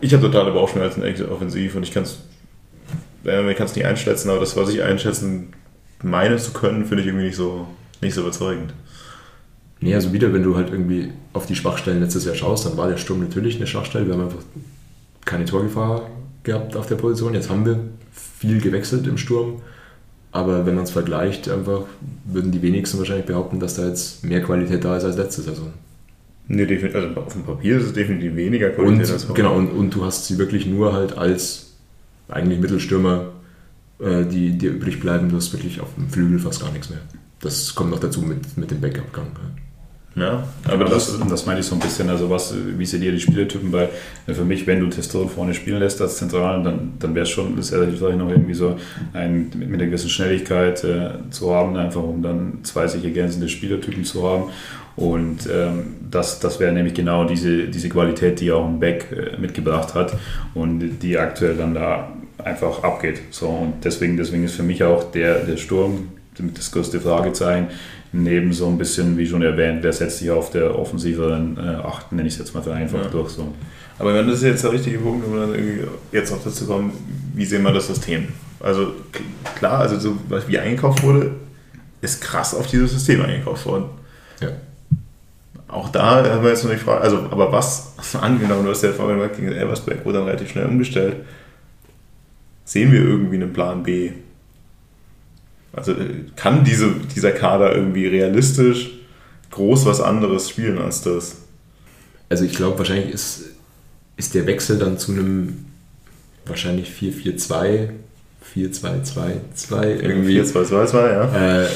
Ich habe totale Bauchschmerzen, offensiv und ich kann es äh, ich nicht einschätzen, aber das, was ich einschätzen meine zu können, finde ich irgendwie nicht so, nicht so überzeugend. Nee, also wieder, wenn du halt irgendwie auf die Schwachstellen letztes Jahr schaust, dann war der Sturm natürlich eine Schwachstelle. Wir haben einfach keine Torgefahr gehabt auf der Position. Jetzt haben wir viel gewechselt im Sturm. Aber wenn man es vergleicht, einfach würden die wenigsten wahrscheinlich behaupten, dass da jetzt mehr Qualität da ist als letzte Saison. Nee, also auf dem Papier ist es definitiv weniger Qualität und, Genau, und, und du hast sie wirklich nur halt als eigentlich Mittelstürmer, äh, die dir übrig bleiben. Du hast wirklich auf dem Flügel fast gar nichts mehr. Das kommt noch dazu mit, mit dem Backup-Gang. Ja, aber das, das meine ich so ein bisschen. Also, was, wie seht ihr die Spielertypen? Weil für mich, wenn du Testosteron vorne spielen lässt als Zentralen, dann, dann wäre es schon sehr hilfreich, noch irgendwie so ein, mit einer gewissen Schnelligkeit äh, zu haben, einfach um dann zwei sich ergänzende Spielertypen zu haben. Und ähm, das, das wäre nämlich genau diese, diese Qualität, die auch ein Beck äh, mitgebracht hat und die aktuell dann da einfach abgeht. So, und deswegen, deswegen ist für mich auch der, der Sturm das größte Fragezeichen. Neben so ein bisschen, wie schon erwähnt, wer setzt sich auf der offensiveren äh, Acht, nenne ich es jetzt mal vereinfacht ja. durch. So. Aber wenn das ist jetzt der richtige Punkt, um dann jetzt auch dazu kommen, wie sehen wir das System? Also klar, also so, wie eingekauft wurde, ist krass auf dieses System eingekauft worden. Ja. Auch da haben wir jetzt noch nicht gefragt, also, aber was, angenommen, du hast ja vorhin gesagt, gegen Elversberg wurde dann relativ schnell umgestellt. Sehen wir irgendwie einen Plan B? Also kann diese, dieser Kader irgendwie realistisch groß was anderes spielen als das? Also ich glaube, wahrscheinlich ist, ist der Wechsel dann zu einem wahrscheinlich 4-4-2, 4-2-2-2 irgendwie. 4-2-2-2, ja. Äh,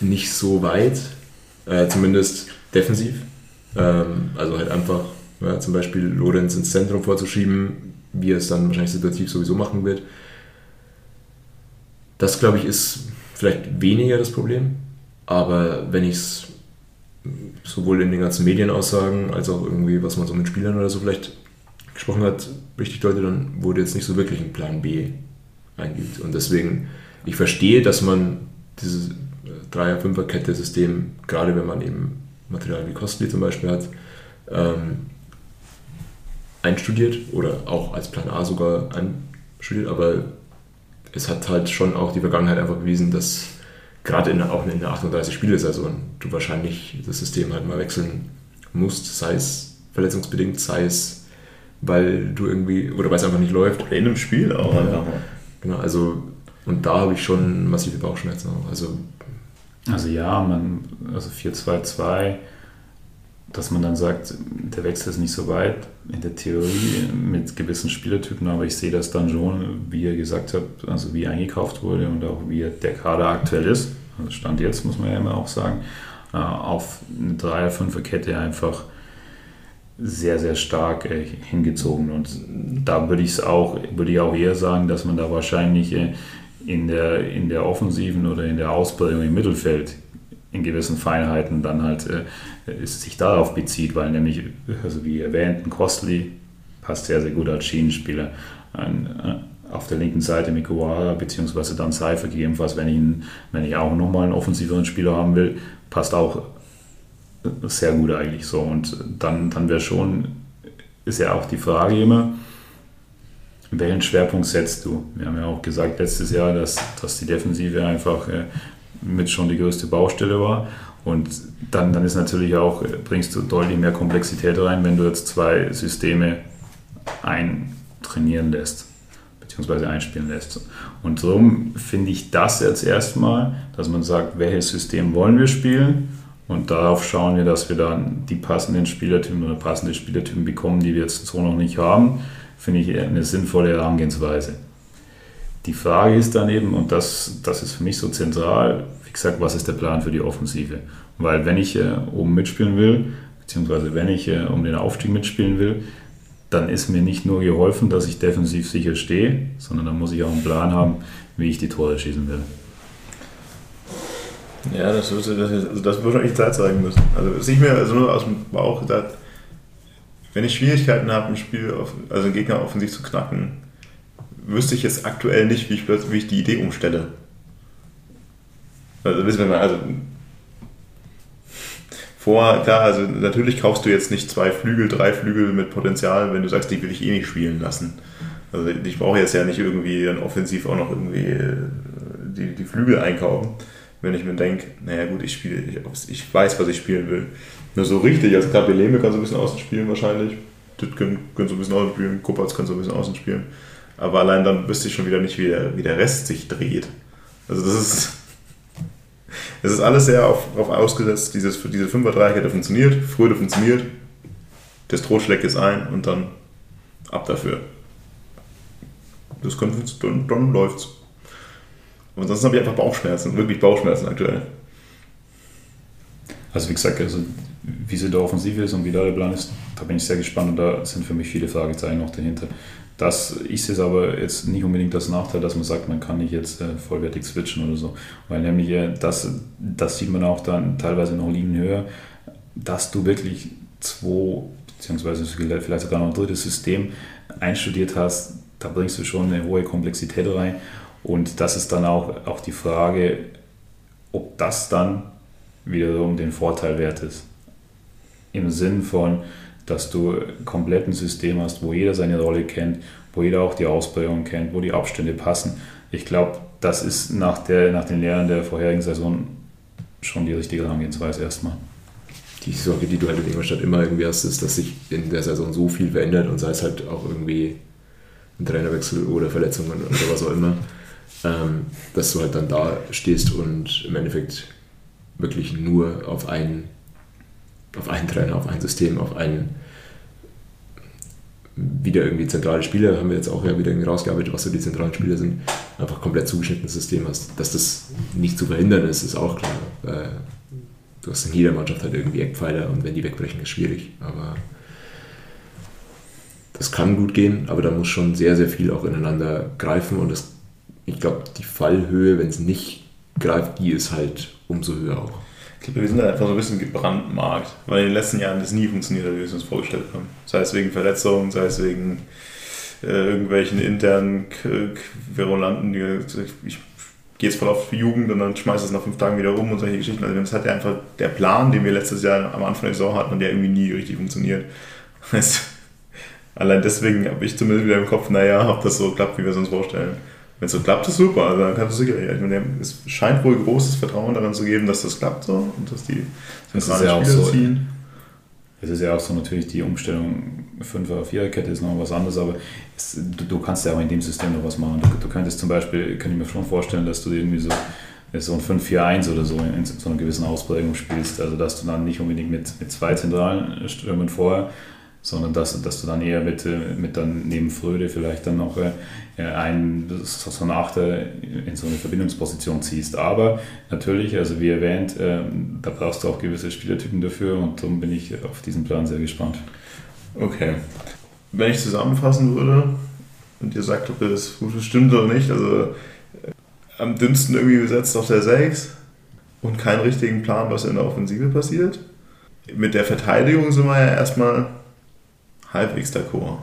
nicht so weit, äh, zumindest defensiv. Ähm, also halt einfach ja, zum Beispiel Lorenz ins Zentrum vorzuschieben, wie er es dann wahrscheinlich situativ sowieso machen wird. Das, glaube ich, ist vielleicht weniger das Problem, aber wenn ich es sowohl in den ganzen Medienaussagen als auch irgendwie, was man so mit Spielern oder so vielleicht gesprochen hat, richtig deutlich, dann wurde jetzt nicht so wirklich ein Plan B eingeübt. Und deswegen, ich verstehe, dass man dieses Dreier-Fünfer-Kette-System, gerade wenn man eben Material wie Costly zum Beispiel hat, ähm, einstudiert oder auch als Plan A sogar einstudiert, aber es hat halt schon auch die Vergangenheit einfach bewiesen, dass gerade in, auch in der 38-Spiele-Saison du wahrscheinlich das System halt mal wechseln musst, sei es verletzungsbedingt, sei es weil du irgendwie, oder weil es einfach nicht läuft. Oder in einem Spiel auch ja, einfach mal. Genau, also und da habe ich schon massive Bauchschmerzen auch. Also, also ja, man, also 4-2-2 dass man dann sagt, der Wechsel ist nicht so weit in der Theorie mit gewissen Spielertypen, aber ich sehe das dann schon, wie ihr gesagt habt, also wie eingekauft wurde und auch wie der Kader aktuell ist. Also Stand jetzt, muss man ja immer auch sagen, äh, auf eine 3er-5er-Kette einfach sehr, sehr stark äh, hingezogen. Und da würde ich es auch, würde ich auch eher sagen, dass man da wahrscheinlich äh, in der, in der offensiven oder in der Ausbildung im Mittelfeld in gewissen Feinheiten dann halt es sich darauf bezieht, weil nämlich, also wie erwähnt, ein Costly passt sehr, sehr gut als Schienenspieler. Ein, äh, auf der linken Seite mit Kowara, beziehungsweise dann Seifer gegebenenfalls, wenn ich, wenn ich auch nochmal einen offensiveren Spieler haben will, passt auch sehr gut eigentlich so. Und dann, dann wäre schon, ist ja auch die Frage immer, welchen Schwerpunkt setzt du? Wir haben ja auch gesagt letztes Jahr, dass, dass die Defensive einfach äh, mit schon die größte Baustelle war. Und dann, dann ist natürlich auch, bringst du deutlich mehr Komplexität rein, wenn du jetzt zwei Systeme eintrainieren lässt, beziehungsweise einspielen lässt. Und darum finde ich das jetzt erstmal, dass man sagt, welches System wollen wir spielen und darauf schauen wir, dass wir dann die passenden Spielertypen oder passende Spielertypen bekommen, die wir jetzt so noch nicht haben, finde ich eine sinnvolle Herangehensweise. Die Frage ist dann eben, und das, das ist für mich so zentral, gesagt, was ist der Plan für die Offensive? Weil wenn ich äh, oben mitspielen will, beziehungsweise wenn ich äh, um den Aufstieg mitspielen will, dann ist mir nicht nur geholfen, dass ich defensiv sicher stehe, sondern dann muss ich auch einen Plan haben, wie ich die Tore schießen will. Ja, das das, also das wird eigentlich Zeit zeigen müssen. Also, was ich mir also nur aus dem Bauch gedacht, wenn ich Schwierigkeiten habe, ein Spiel, auf, also einen Gegner offensiv zu knacken, wüsste ich jetzt aktuell nicht, wie ich, wie ich die Idee umstelle. Also wissen wir mal, also vor, klar, also natürlich kaufst du jetzt nicht zwei Flügel, drei Flügel mit Potenzial, wenn du sagst, die will ich eh nicht spielen lassen. Also ich brauche jetzt ja nicht irgendwie dann offensiv auch noch irgendwie äh, die, die Flügel einkaufen, wenn ich mir denke, naja gut, ich spiele, ich, ich, weiß, was ich spielen will. Nur so richtig, also klar, Beleme kann so ein bisschen außen spielen wahrscheinlich, können, können so ein bisschen außen spielen, Kuppertz kann so ein bisschen außen spielen. Aber allein dann wüsste ich schon wieder nicht, wie der, wie der Rest sich dreht. Also das ist. Es ist alles sehr auf, darauf ausgesetzt, dieses, diese 5 3 funktioniert, Fröde funktioniert, der Stroh schlägt es ein und dann ab dafür. Das könnte, dann, dann läuft's. Aber ansonsten habe ich einfach Bauchschmerzen, wirklich Bauchschmerzen aktuell. Also wie gesagt, also wie sie da offensiv ist und wie da der Plan ist, da bin ich sehr gespannt und da sind für mich viele Fragezeichen noch dahinter. Das ist es aber jetzt nicht unbedingt das Nachteil, dass man sagt, man kann nicht jetzt äh, vollwertig switchen oder so. Weil nämlich äh, das, das sieht man auch dann teilweise noch liegen höher, dass du wirklich zwei, beziehungsweise vielleicht sogar noch ein drittes System einstudiert hast, da bringst du schon eine hohe Komplexität rein. Und das ist dann auch, auch die Frage, ob das dann wiederum den Vorteil wert ist. Im Sinn von, dass du komplett ein System hast, wo jeder seine Rolle kennt, wo jeder auch die Ausprägung kennt, wo die Abstände passen. Ich glaube, das ist nach, der, nach den Lehren der vorherigen Saison schon die richtige Herangehensweise erstmal. Die Sorge, die du halt in Ingolstadt immer irgendwie hast, ist, dass sich in der Saison so viel verändert und sei es halt auch irgendwie ein Trainerwechsel oder Verletzungen oder was auch immer, ähm, dass du halt dann da stehst und im Endeffekt wirklich nur auf einen auf einen Trainer, auf ein System, auf einen wieder irgendwie zentrale Spieler, haben wir jetzt auch ja wieder rausgearbeitet, was so die zentralen Spieler sind, einfach komplett zugeschnittenes System hast. Dass das nicht zu verhindern ist, ist auch klar. Du hast in jeder Mannschaft halt irgendwie Eckpfeiler und wenn die wegbrechen, ist schwierig. Aber das kann gut gehen, aber da muss schon sehr, sehr viel auch ineinander greifen und das, ich glaube, die Fallhöhe, wenn es nicht greift, die ist halt umso höher auch. Ich glaube, wir sind da einfach so ein bisschen gebrandmarkt, weil in den letzten Jahren das nie funktioniert hat, wie wir es uns vorgestellt haben. Sei es wegen Verletzungen, sei es wegen äh, irgendwelchen internen Querulanten, die ich gehe jetzt voll auf Jugend und dann schmeiße es nach fünf Tagen wieder rum und solche Geschichten. Also das hat ja einfach der Plan, den wir letztes Jahr am Anfang der Saison hatten und der irgendwie nie richtig funktioniert. Allein deswegen habe ich zumindest wieder im Kopf, naja, ob das so klappt, wie wir es uns vorstellen. Wenn es so klappt, ist super. Also dann kannst du sicher. Ich meine, es scheint wohl großes Vertrauen daran zu geben, dass das klappt so und dass die zentralen ja Spieler so, ziehen. Es ist ja auch so natürlich die Umstellung 5er, 4er Kette ist noch was anderes, aber es, du, du, kannst ja auch in dem System noch was machen. Du, du könntest zum Beispiel, kann ich mir schon vorstellen, dass du irgendwie so so ein 5-4-1 oder so in, in, so einer gewissen Ausprägung spielst. Also dass du dann nicht unbedingt mit, mit zwei zentralen Stürmen vorher, sondern dass, dass du dann eher mit, äh, mit dann neben Fröde vielleicht dann noch äh, einen, so einen Achter in so eine Verbindungsposition ziehst. Aber natürlich, also wie erwähnt, äh, da brauchst du auch gewisse Spielertypen dafür und darum bin ich auf diesen Plan sehr gespannt. Okay. Wenn ich zusammenfassen würde und ihr sagt, ob das stimmt oder nicht, also am dünnsten irgendwie gesetzt auf der 6 und keinen richtigen Plan, was in der Offensive passiert. Mit der Verteidigung sind wir ja erstmal halbwegs d'accord.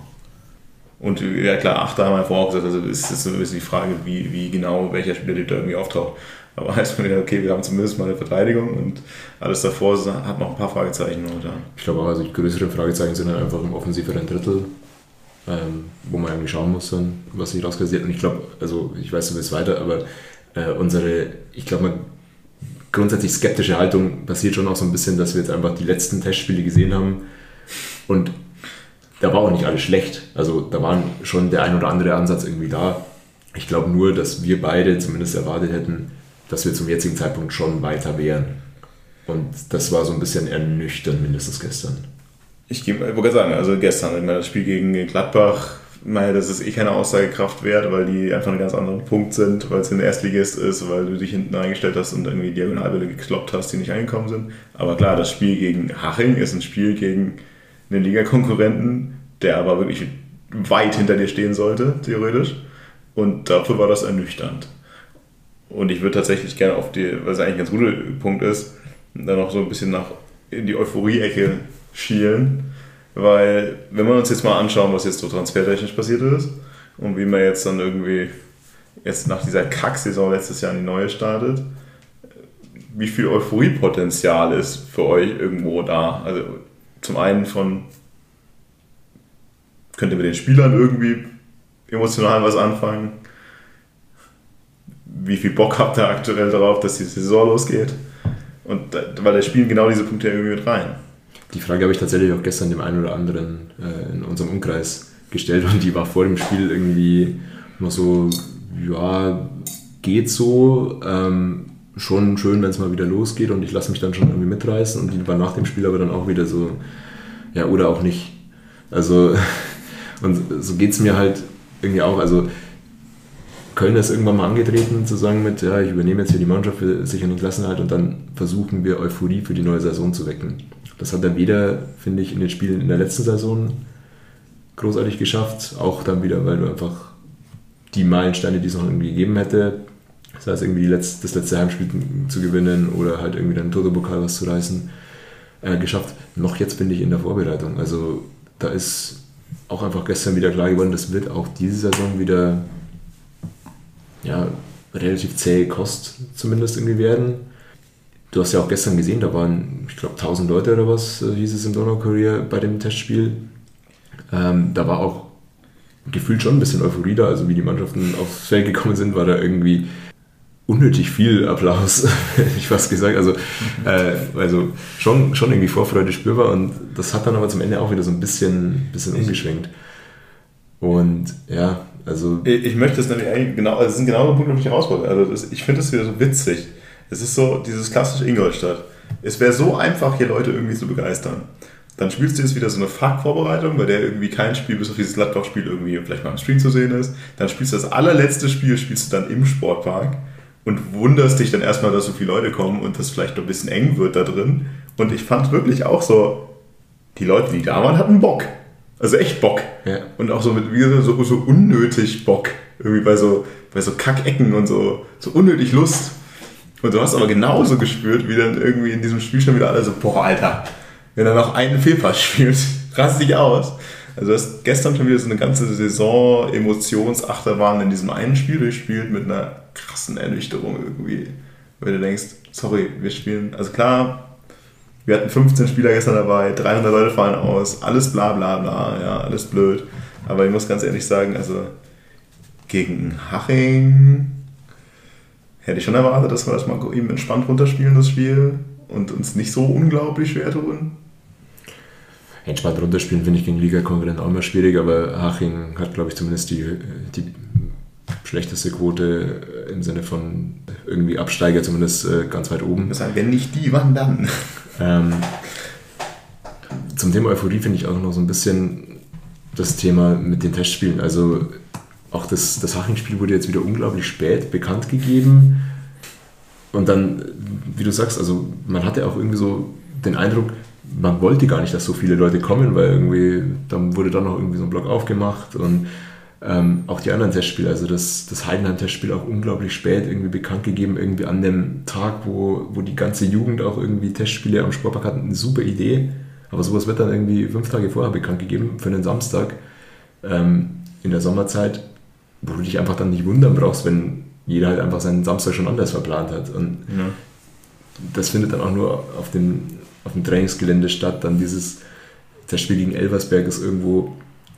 Und ja klar, Achter haben wir vorher auch gesagt, also ist jetzt so ein bisschen die Frage, wie, wie genau welcher Spieler da irgendwie auftaucht. Aber heißt man ja, okay, wir haben zumindest mal eine Verteidigung und alles davor hat noch ein paar Fragezeichen momentan. Ich glaube auch, also die größeren Fragezeichen sind dann einfach im offensiveren Drittel, ähm, wo man irgendwie schauen muss, dann, was sich rauskassiert. Und ich glaube, also ich weiß, du willst weiter, aber äh, unsere, ich glaube, grundsätzlich skeptische Haltung passiert schon auch so ein bisschen, dass wir jetzt einfach die letzten Testspiele gesehen haben und da war auch nicht alles schlecht. Also da waren schon der ein oder andere Ansatz irgendwie da. Ich glaube nur, dass wir beide zumindest erwartet hätten, dass wir zum jetzigen Zeitpunkt schon weiter wären. Und das war so ein bisschen ernüchternd, mindestens gestern. Ich, ich wollte sagen, also gestern, das Spiel gegen Gladbach, meine, das ist eh keine Aussagekraft wert, weil die einfach einen ganz anderen Punkt sind, weil es ein Erstligist ist, weil du dich hinten eingestellt hast und irgendwie Diagonalbälle gekloppt hast, die nicht eingekommen sind. Aber klar, das Spiel gegen Haching ist ein Spiel gegen einen Ligakonkurrenten, der aber wirklich weit hinter dir stehen sollte, theoretisch. Und dafür war das ernüchternd. Und ich würde tatsächlich gerne auf die, was eigentlich ein ganz guter Punkt ist, dann noch so ein bisschen nach in die Euphorie-Ecke schielen. Weil, wenn wir uns jetzt mal anschauen, was jetzt so transfertechnisch passiert ist und wie man jetzt dann irgendwie jetzt nach dieser Kack-Saison letztes Jahr in die neue startet, wie viel Euphoriepotenzial ist für euch irgendwo da? Also zum einen von, könnt ihr mit den Spielern irgendwie emotional was anfangen? Wie viel Bock habt ihr aktuell darauf, dass die Saison losgeht? Und weil da spielen genau diese Punkte irgendwie mit rein. Die Frage habe ich tatsächlich auch gestern dem einen oder anderen äh, in unserem Umkreis gestellt und die war vor dem Spiel irgendwie noch so, ja, geht so. Ähm, schon schön, wenn es mal wieder losgeht und ich lasse mich dann schon irgendwie mitreißen und die war nach dem Spiel aber dann auch wieder so, ja, oder auch nicht. Also, und so geht es mir halt irgendwie auch. Also, Köln ist irgendwann mal angetreten, zu sagen mit, ja, ich übernehme jetzt hier die Mannschaft, wir sichern den Klassenhalt und dann versuchen wir Euphorie für die neue Saison zu wecken. Das hat er weder, finde ich, in den Spielen in der letzten Saison großartig geschafft, auch dann wieder, weil du einfach die Meilensteine, die es noch irgendwie gegeben hätte, das heißt irgendwie das letzte Heimspiel zu gewinnen oder halt irgendwie dann Toto-Pokal was zu reißen, äh, geschafft. Noch jetzt bin ich in der Vorbereitung. Also da ist auch einfach gestern wieder klar geworden, das wird auch diese Saison wieder ja, relativ zähe Kost zumindest irgendwie werden. Du hast ja auch gestern gesehen, da waren, ich glaube, 1000 Leute oder was, äh, hieß es im Donau-Kurier bei dem Testspiel. Ähm, da war auch gefühlt schon ein bisschen Euphorie da, also wie die Mannschaften aufs Feld gekommen sind, war da irgendwie unnötig viel Applaus, hätte ich fast gesagt. Also, äh, also schon, schon irgendwie Vorfreude spürbar und das hat dann aber zum Ende auch wieder so ein bisschen, bisschen umgeschwenkt. Und ja, also. Ich, ich möchte es nämlich eigentlich genau, also das sind genau die Punkte, die ich herausfordere. Also das, ich finde das wieder so witzig. Es ist so dieses klassische Ingolstadt. Es wäre so einfach, hier Leute irgendwie zu begeistern. Dann spielst du jetzt wieder so eine Fuck-Vorbereitung, bei der irgendwie kein Spiel bis auf dieses Gladbach-Spiel irgendwie vielleicht mal im Stream zu sehen ist. Dann spielst du das allerletzte Spiel, spielst du dann im Sportpark und wunderst dich dann erstmal, dass so viele Leute kommen und das vielleicht noch ein bisschen eng wird da drin. Und ich fand wirklich auch so, die Leute, die da waren, hatten Bock. Also echt Bock. Ja. Und auch so mit wie so, so unnötig Bock. Irgendwie bei so, bei so Kackecken und so, so unnötig Lust. Und du hast aber genauso gespürt, wie dann irgendwie in diesem Spiel schon wieder alle so, boah, Alter, wenn er noch einen Fehlpass spielt, rast dich aus. Also du hast gestern schon wieder so eine ganze Saison Emotionsachterbahn in diesem einen Spiel durchspielt mit einer krassen Ernüchterung irgendwie. Weil du denkst, sorry, wir spielen, also klar, wir hatten 15 Spieler gestern dabei, 300 Leute fallen aus, alles bla bla bla, ja, alles blöd. Aber ich muss ganz ehrlich sagen, also gegen Haching hätte ich schon erwartet, dass wir das mal eben entspannt runterspielen, das Spiel, und uns nicht so unglaublich schwer tun. Entspannt runterspielen finde ich gegen Liga-Konkurrenten auch immer schwierig, aber Haching hat, glaube ich, zumindest die, die schlechteste Quote im Sinne von irgendwie Absteiger, zumindest äh, ganz weit oben. Das heißt, wenn nicht die, wann dann? Ähm, zum Thema Euphorie finde ich auch noch so ein bisschen das Thema mit den Testspielen. Also auch das, das Haching-Spiel wurde jetzt wieder unglaublich spät bekannt gegeben. Und dann, wie du sagst, also man hatte auch irgendwie so den Eindruck, man wollte gar nicht, dass so viele Leute kommen, weil irgendwie, dann wurde dann noch irgendwie so ein Blog aufgemacht und ähm, auch die anderen Testspiele, also das, das Heidenheim-Testspiel auch unglaublich spät irgendwie bekannt gegeben, irgendwie an dem Tag, wo, wo die ganze Jugend auch irgendwie Testspiele am Sportpark hatten, eine super Idee, aber sowas wird dann irgendwie fünf Tage vorher bekannt gegeben für einen Samstag ähm, in der Sommerzeit, wo du dich einfach dann nicht wundern brauchst, wenn jeder halt einfach seinen Samstag schon anders verplant hat und Ja. das findet dann auch nur auf dem, auf dem Trainingsgelände statt. Dann dieses, das Spiel gegen Elversberg ist irgendwo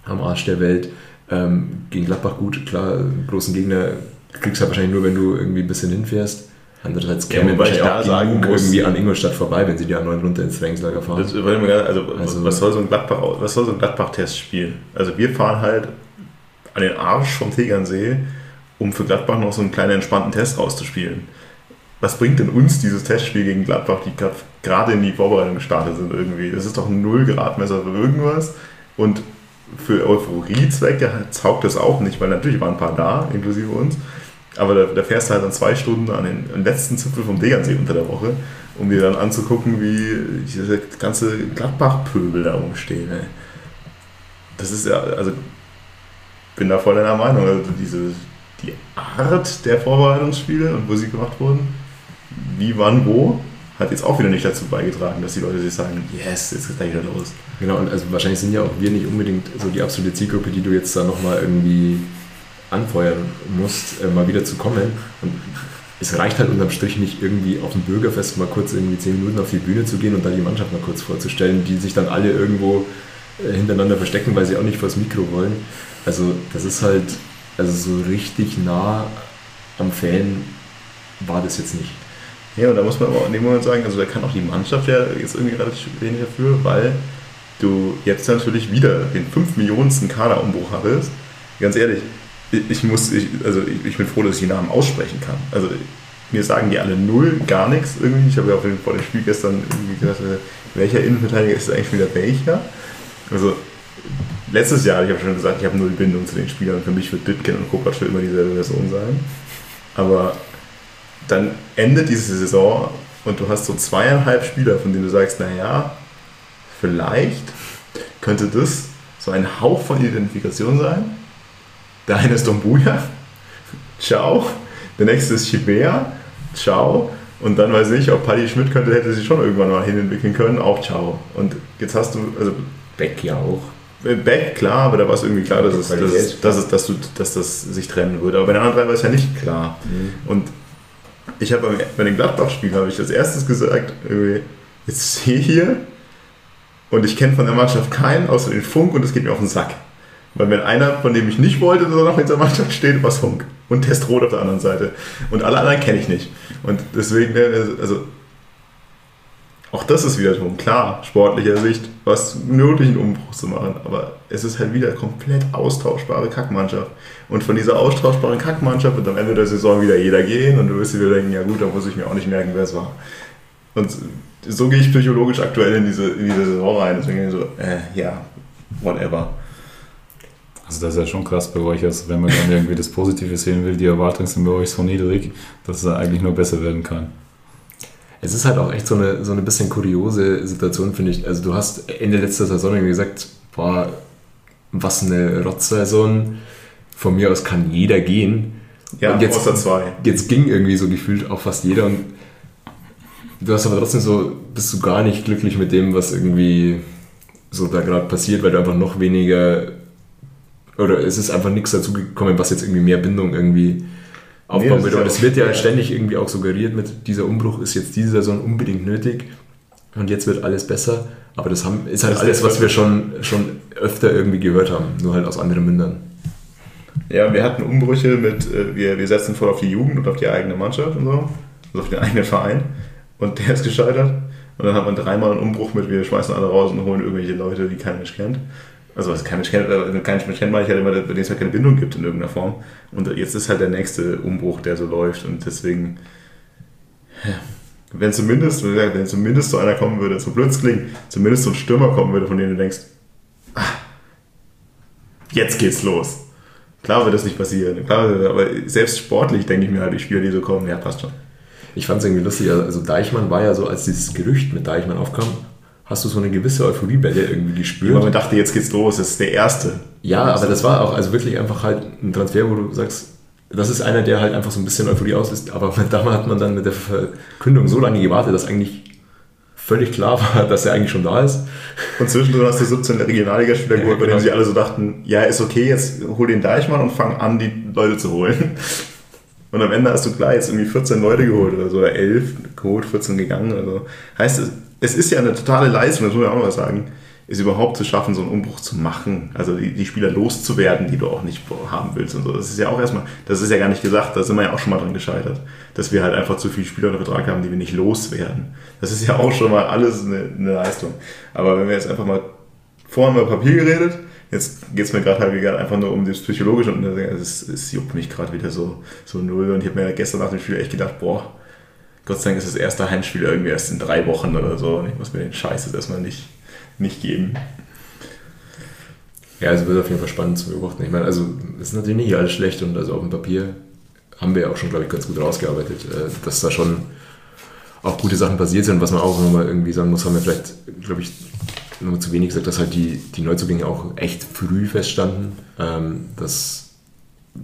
am Arsch der Welt. Ähm, gegen Gladbach gut, klar, großen Gegner kriegst du halt wahrscheinlich nur, wenn du irgendwie ein bisschen hinfährst. Andererseits Ja, käme wobei ich wahrscheinlich da auch sagen muss- irgendwie an Ingolstadt vorbei, wenn sie die A9 runter ins Trainingslager fahren. Das also, Also- was soll so ein Gladbach, was soll so ein Gladbach-Test spielen? Also wir fahren halt an den Arsch vom Tegernsee, um für Gladbach noch so einen kleinen entspannten Test rauszuspielen. Was bringt denn uns dieses Testspiel gegen Gladbach, die gerade in die Vorbereitung gestartet sind irgendwie? Das ist doch ein Null-Gradmesser für irgendwas. Und für Euphoriezwecke taugt das auch nicht, weil natürlich waren ein paar da, inklusive uns. Aber da, da fährst du halt dann zwei Stunden an den, letzten Zipfel vom Degernsee unter der Woche, um dir dann anzugucken, wie diese ganze Gladbach-Pöbel da rumstehen. Ey. Das ist ja, also bin da voll deiner Meinung. Also diese, die Art der Vorbereitungsspiele und wo sie gemacht wurden, wie, wann, wo, hat jetzt auch wieder nicht dazu beigetragen, dass die Leute sich sagen, yes, jetzt geht gleich wieder los. Genau, und also wahrscheinlich sind ja auch wir nicht unbedingt so die absolute Zielgruppe, die du jetzt da nochmal irgendwie anfeuern musst, äh, mal wieder zu kommen. Und es reicht halt unterm Strich nicht irgendwie auf dem Bürgerfest mal kurz irgendwie zehn Minuten auf die Bühne zu gehen und da die Mannschaft mal kurz vorzustellen, die sich dann alle irgendwo äh, hintereinander verstecken, weil sie auch nicht vors Mikro wollen. Also das ist halt, also so richtig nah am Fan war das jetzt nicht. Ja, und da muss man aber auch in dem Moment sagen, also da kann auch die Mannschaft ja jetzt irgendwie relativ wenig dafür, weil du jetzt natürlich wieder den 5 Millionensten Kaderumbruch hattest. Ganz ehrlich, ich, muss, ich, also ich, ich bin froh, dass ich die Namen aussprechen kann. Also mir sagen die alle null, gar nichts irgendwie. Ich habe ja auch vor dem Spiel gestern irgendwie gesagt, äh, welcher Innenverteidiger ist eigentlich wieder welcher? Also letztes Jahr, ich habe schon gesagt, ich habe null Bindung zu den Spielern. Für mich wird Ditkin und Kopac für immer dieselbe Person sein. Aber dann endet diese Saison und du hast so zweieinhalb Spieler, von denen du sagst, naja, vielleicht könnte das so ein Hauch von Identifikation sein. Der eine ist Dombuja, ciao. Der nächste ist Chibea, ciao. Und dann weiß ich, ob Paddy Schmidt könnte, hätte sich schon irgendwann mal hinentwickeln können, auch ciao. Und jetzt hast du, also Beck ja auch. Beck, klar, aber da war es irgendwie klar, dass, es, dass, es, dass, es, dass, du, dass das sich trennen würde. Aber bei den anderen drei war es ja nicht klar. Mhm. Und ich habe bei den Gladbach-Spielen habe ich als erstes gesagt, jetzt sehe hier und ich kenne von der Mannschaft keinen außer den Funk und es geht mir auf den Sack. Weil wenn einer, von dem ich nicht wollte, dass er noch in der Mannschaft steht, war es Funk. Und Testrot auf der anderen Seite. Und alle anderen kenne ich nicht. Und deswegen, ne, also auch das ist wieder schon klar, sportlicher Sicht, was nötig, einen Umbruch zu machen. Aber es ist halt wieder komplett austauschbare Kackmannschaft. Und von dieser austauschbaren Kackmannschaft wird am Ende der Saison wieder jeder gehen und du wirst wieder denken, ja gut, da muss ich mir auch nicht merken, wer es war. Und so gehe ich psychologisch aktuell in diese, in diese Saison rein. Deswegen so, äh, ja, whatever. Also das ist ja schon krass bei euch, also wenn man dann irgendwie das Positive sehen will, die Erwartungen sind bei euch so niedrig, dass es eigentlich nur besser werden kann. Es ist halt auch echt so eine, so eine bisschen kuriose Situation, finde ich. Also du hast Ende letzter Saison gesagt, boah, was eine Rotzsaison, von mir aus kann jeder gehen. Ja, und jetzt, außer zwei. Jetzt ging irgendwie so gefühlt auch fast jeder und du hast aber trotzdem so, bist du gar nicht glücklich mit dem, was irgendwie so da gerade passiert, weil du einfach noch weniger oder es ist einfach nichts dazu gekommen, was jetzt irgendwie mehr Bindung irgendwie aufbauen nee, würde. Und es wird ja ständig irgendwie auch suggeriert mit dieser Umbruch ist jetzt diese Saison unbedingt nötig und jetzt wird alles besser. Aber das haben, ist halt das alles, was wir schon, schon öfter irgendwie gehört haben, nur halt aus anderen Mündern. Ja, wir hatten Umbrüche mit, äh, wir, wir setzen voll auf die Jugend und auf die eigene Mannschaft und so, also auf den eigenen Verein. Und der ist gescheitert. Und dann hat man dreimal einen Umbruch mit, wir schmeißen alle raus und holen irgendwelche Leute, die kein Mensch kennt. Also was kein Mensch kennt, äh, kein Mensch kennt, meine ich halt immer, bei dem es halt keine Bindung gibt in irgendeiner Form. Und jetzt ist halt der nächste Umbruch, der so läuft. Und deswegen, wenn zumindest, wenn zumindest so einer kommen würde, so blöd klingt, zumindest so ein Stürmer kommen würde, von dem du denkst, ah, jetzt geht's los. Klar wird das nicht passieren. Klar, aber selbst sportlich denke ich mir halt, die Spieler, die so kommen, ja, passt schon. Ich fand es irgendwie lustig, also Deichmann war ja so, als dieses Gerücht mit Deichmann aufkam, hast du so eine gewisse Euphoriebälle irgendwie gespürt. Ja, man dachte, jetzt geht's los, das ist der Erste. Ja, aber das war auch also wirklich einfach halt ein Transfer, wo du sagst, das ist einer, der halt einfach so ein bisschen Euphorie auslöst. Aber damals hat man dann mit der Verkündung so lange gewartet, dass eigentlich völlig klar war, dass er eigentlich schon da ist. Und zwischendrin hast du 17 Regionalligaspieler geholt, ja, genau. bei denen sie alle so dachten, ja, ist okay, jetzt hol den Deichmann und fang an, die Leute zu holen. Und am Ende hast du klar jetzt irgendwie 14 Leute geholt oder so, oder 11 geholt, 14 gegangen. Also heißt es, es ist ja eine totale Leistung, das muss man auch mal sagen, ist überhaupt zu schaffen, so einen Umbruch zu machen. Also die, die, Spieler loszuwerden, die du auch nicht haben willst und so. Das ist ja auch erstmal, das ist ja gar nicht gesagt, da sind wir ja auch schon mal dran gescheitert, dass wir halt einfach zu viele Spieler unter Vertrag haben, die wir nicht loswerden. Das ist ja auch schon mal alles eine, eine Leistung. Aber wenn wir jetzt einfach mal vorhin über Papier geredet, Jetzt geht es mir gerade halt wieder einfach nur um das Psychologische und es, es juckt mich gerade wieder so, so null. Und ich habe mir gestern nach dem Spiel echt gedacht, boah, Gott sei Dank ist das erste Heimspiel irgendwie erst in drei Wochen oder so. Und ich muss mir den Scheiß jetzt erstmal nicht, nicht geben. Ja, also wird auf jeden Fall spannend zu beobachten. Ich meine, also es ist natürlich nicht alles schlecht und also auf dem Papier haben wir ja auch schon, glaube ich, ganz gut rausgearbeitet, äh, dass da schon auch gute Sachen passiert sind. Was man auch nochmal irgendwie sagen muss, haben wir vielleicht, glaube ich, nur zu wenig gesagt, dass halt die, die Neuzugänge auch echt früh feststanden. Ähm, das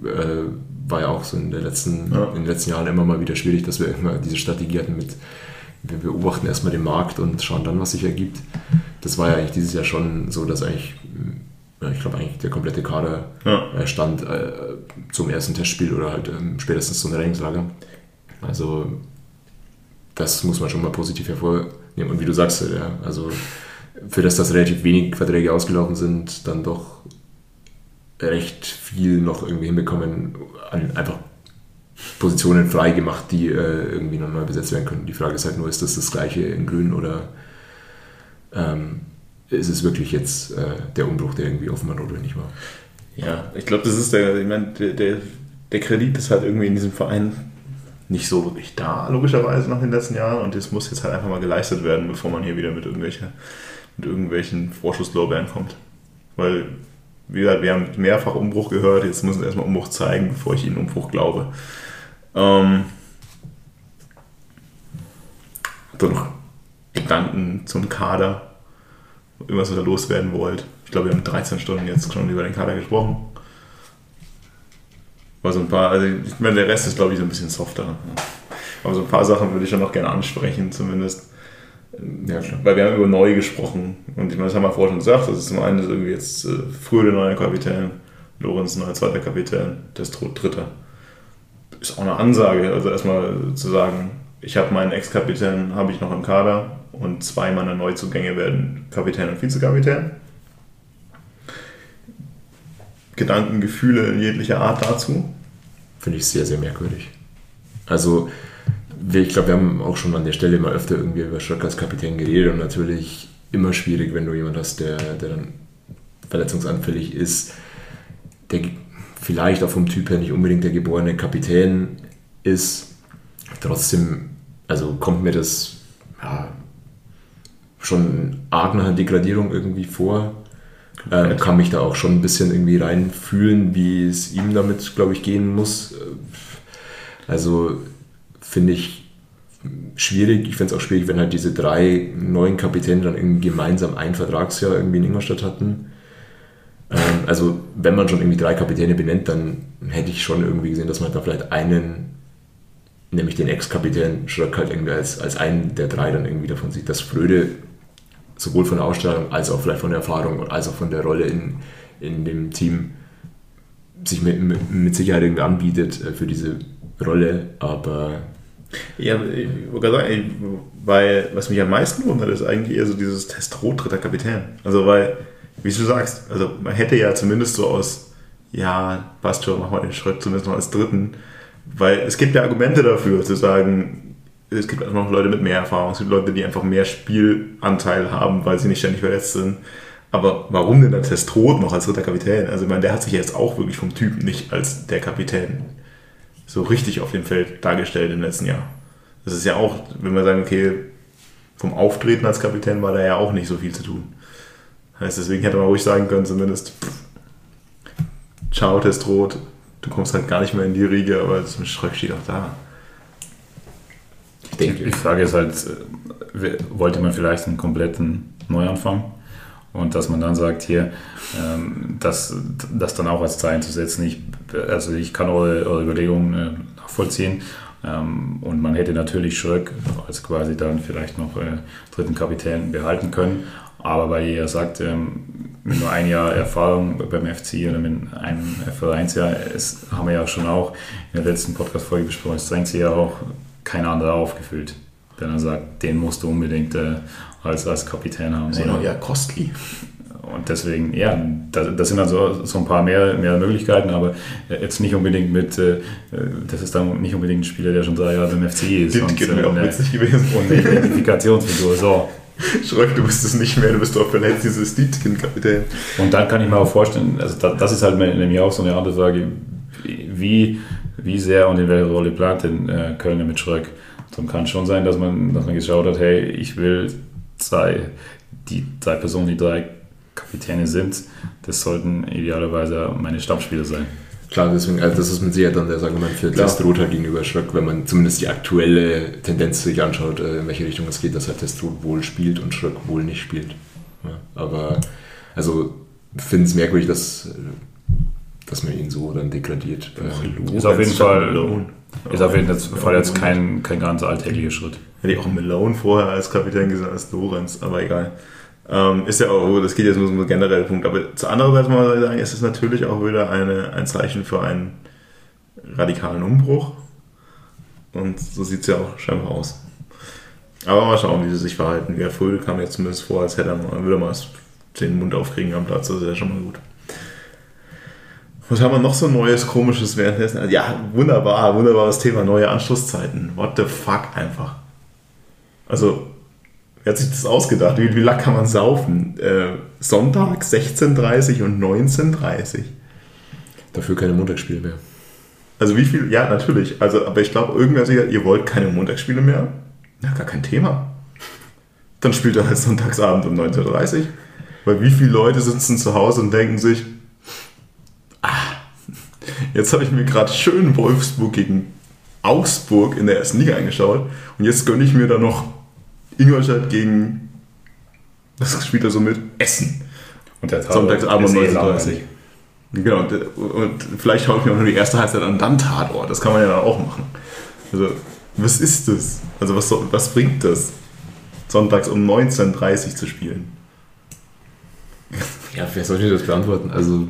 äh, war ja auch so in, der letzten, ja. in den letzten Jahren immer mal wieder schwierig, dass wir immer diese Strategie hatten mit, wir beobachten erstmal den Markt und schauen dann, was sich ergibt. Das war ja eigentlich dieses Jahr schon so, dass eigentlich, ich glaube eigentlich der komplette Kader ja. Äh, stand äh, zum ersten Testspiel oder halt ähm, spätestens zum Trainingslager. Also das muss man schon mal positiv hervornehmen. Und wie du sagst, ja, also für das, dass relativ wenig Verträge ausgelaufen sind, dann doch recht viel noch irgendwie hinbekommen, einfach Positionen frei gemacht, die äh, irgendwie noch neu besetzt werden können. Die Frage ist halt nur, ist das das gleiche in Grün oder ähm, ist es wirklich jetzt äh, der Umbruch, der irgendwie offenbar notwendig war? Ja, ich glaube, das ist der, ich meine, der, der, der Kredit ist halt irgendwie in diesem Verein nicht so wirklich da, logischerweise nach den letzten Jahren und das muss jetzt halt einfach mal geleistet werden, bevor man hier wieder mit irgendwelchen mit irgendwelchen Vorschusslorbeeren kommt. Weil wie gesagt, wir haben mehrfach Umbruch gehört, jetzt müssen wir erstmal Umbruch zeigen, bevor ich ihnen Umbruch glaube. Ähm, dann noch Gedanken zum Kader, irgendwas, was ihr loswerden wollt. Ich glaube, wir haben 13 Stunden jetzt schon über den Kader gesprochen. So ein paar, also ich meine, der Rest ist, glaube ich, so ein bisschen softer. Aber so ein paar Sachen würde ich schon noch gerne ansprechen, zumindest. Ja, Weil wir haben über neu gesprochen. Und ich meine, das haben wir vorher schon gesagt. Das ist zum einen irgendwie jetzt äh, früher der neue Kapitän, Lorenz neuer zweiter Kapitän, Destrot dritter. Ist auch eine Ansage. Also erstmal zu sagen, ich habe meinen Ex-Kapitän habe ich noch im Kader und zwei meiner Neuzugänge werden Kapitän und Vizekapitän. Gedanken, Gefühle in jeglicher Art dazu? Finde ich sehr, sehr merkwürdig. Also, ich glaube, wir haben auch schon an der Stelle mal öfter irgendwie über Schröck als Kapitän geredet und natürlich immer schwierig, wenn du jemanden hast, der, der dann verletzungsanfällig ist, der vielleicht auch vom Typ her nicht unbedingt der geborene Kapitän ist. Trotzdem, also kommt mir das ja, schon arg nach einer Degradierung irgendwie vor. Ähm, kann mich da auch schon ein bisschen irgendwie reinfühlen, wie es ihm damit, glaube ich, gehen muss. Also finde ich schwierig. Ich finde es auch schwierig, wenn halt diese drei neuen Kapitäne dann irgendwie gemeinsam ein Vertragsjahr irgendwie in Ingolstadt hatten. Ähm, also wenn man schon irgendwie drei Kapitäne benennt, dann hätte ich schon irgendwie gesehen, dass man da vielleicht einen, nämlich den Ex-Kapitän Schröck halt irgendwie als, als einen der drei dann irgendwie davon sieht, dass Fröde sowohl von der Ausstrahlung als auch vielleicht von der Erfahrung als auch von der Rolle in, in dem Team sich mit, mit Sicherheit irgendwie anbietet äh, für diese Rolle, aber ja, ich wollte gerade sagen, weil was mich am meisten wundert, ist eigentlich eher so dieses Testrot dritter Kapitän. Also weil, wie du sagst, also man hätte ja zumindest so aus, ja, passt schon, machen wir den Schritt zumindest noch als dritten, weil es gibt ja Argumente dafür, zu sagen, es gibt auch noch Leute mit mehr Erfahrung, es gibt Leute, die einfach mehr Spielanteil haben, weil sie nicht ständig verletzt sind. Aber warum denn der Testrot noch als dritter Kapitän? Also ich meine, der hat sich jetzt auch wirklich vom Typ nicht als der Kapitän so richtig auf dem Feld dargestellt im letzten Jahr. Das ist ja auch, wenn wir sagen, okay, vom Auftreten als Kapitän war da ja auch nicht so viel zu tun. Heißt, deswegen hätte man ruhig sagen können, zumindest, pff, ciao Testrot, du kommst halt gar nicht mehr in die Riege, aber zum Schröck steht auch da denke. Die Frage ist halt, äh, wollte man vielleicht einen kompletten Neuanfang? Und dass man dann sagt, hier, ähm, das, das dann auch als Zeichen zu setzen. Ich, also ich kann eure, eure Überlegungen äh, nachvollziehen. Ähm, und man hätte natürlich Schröck als quasi dann vielleicht noch äh, dritten Kapitän behalten können. Aber weil ihr ja sagt, ähm, mit nur ein Jahr Erfahrung beim FC oder mit einem Vereinsjahr, es haben wir ja schon auch in der letzten Podcast-Folge besprochen, es drängt sich ja auch kein anderer aufgefüllt. Der dann sagt, den musst du unbedingt äh, als, als Kapitän haben. Ist ja costly. Und deswegen, ja, das, das sind dann so, so ein paar mehr, mehr Möglichkeiten, aber jetzt nicht unbedingt mit, äh, das ist dann nicht unbedingt ein Spieler, der schon drei Jahre beim FC ist. Das und, äh, auch eine, gewesen. und eine Identifikationsfigur. So. Schröck, du bist es nicht mehr, du bist doch verletzt, dieses Dietkin-Kapitän. Und dann kann ich mir auch vorstellen, also das, das ist halt nämlich auch so eine andere Frage, wie wie sehr und in welcher Rolle plant denn äh, Kölner mit Schröck. Dann kann schon sein, dass man, dass man geschaut hat, hey, ich will zwei, die drei Personen, die drei Kapitäne sind, das sollten idealerweise meine Stammspieler sein. Klar, deswegen, also das ist mit Sicherheit dann das Argument für Testrot halt gegenüber Schröck, wenn man zumindest die aktuelle Tendenz sich anschaut, äh, in welche Richtung es geht, dass halt Testrot wohl spielt und Schröck wohl nicht spielt. Ja, aber also finde es merkwürdig, dass dass man ihn so dann degradiert. Äh, ist auf jeden Fall, ist auf jeden Fall jetzt kein, kein ganz alltäglicher Schritt. Hätte ich auch Malone vorher als Kapitän gesagt als Lorenz, aber egal. Ähm, ist ja auch, das geht jetzt nur so ein genereller Punkt. Aber zu anderer Seite muss man sagen, ist es natürlich auch wieder eine, ein Zeichen für einen radikalen Umbruch. Und so sieht es ja auch scheinbar aus. Aber mal schauen, wie sie sich verhalten. Gerd Fröde kam jetzt zumindest vor, als hätte er mal, würde er mal den Mund aufkriegen am Platz. Das ist ja schon mal gut. Was haben wir noch so Neues, Komisches währenddessen? Ja, wunderbar, wunderbares Thema, neue Anschlusszeiten. What the fuck einfach. Also, wer hat sich das ausgedacht? Wie, wie lang kann man saufen? Äh, Sonntag 16.30 und 19.30 Dafür keine Montagsspiele mehr. Also wie viel? Ja, natürlich. Also, aber ich glaube, irgendwer gesagt, ihr wollt keine Montagsspiele mehr? Ja, gar kein Thema. Dann spielt er halt Sonntagsabend um 19.30 Weil wie viele Leute sitzen zu Hause und denken sich, Jetzt habe ich mir gerade schön Wolfsburg gegen Augsburg in der ersten Liga angeschaut und jetzt gönne ich mir da noch Ingolstadt gegen, was spielt er so mit? Essen. Und der Tat Sonntagsabend um ist eh 19.30 langweilig. Genau, und, vielleicht schaue ich mir auch nur die erste Halbzeit an, dann Tatort. Das kann man ja dann auch machen. Also, was ist das? Also, was, was bringt das? Sonntags um 19.30 Uhr zu spielen. Ja, wer soll denn das beantworten? Also,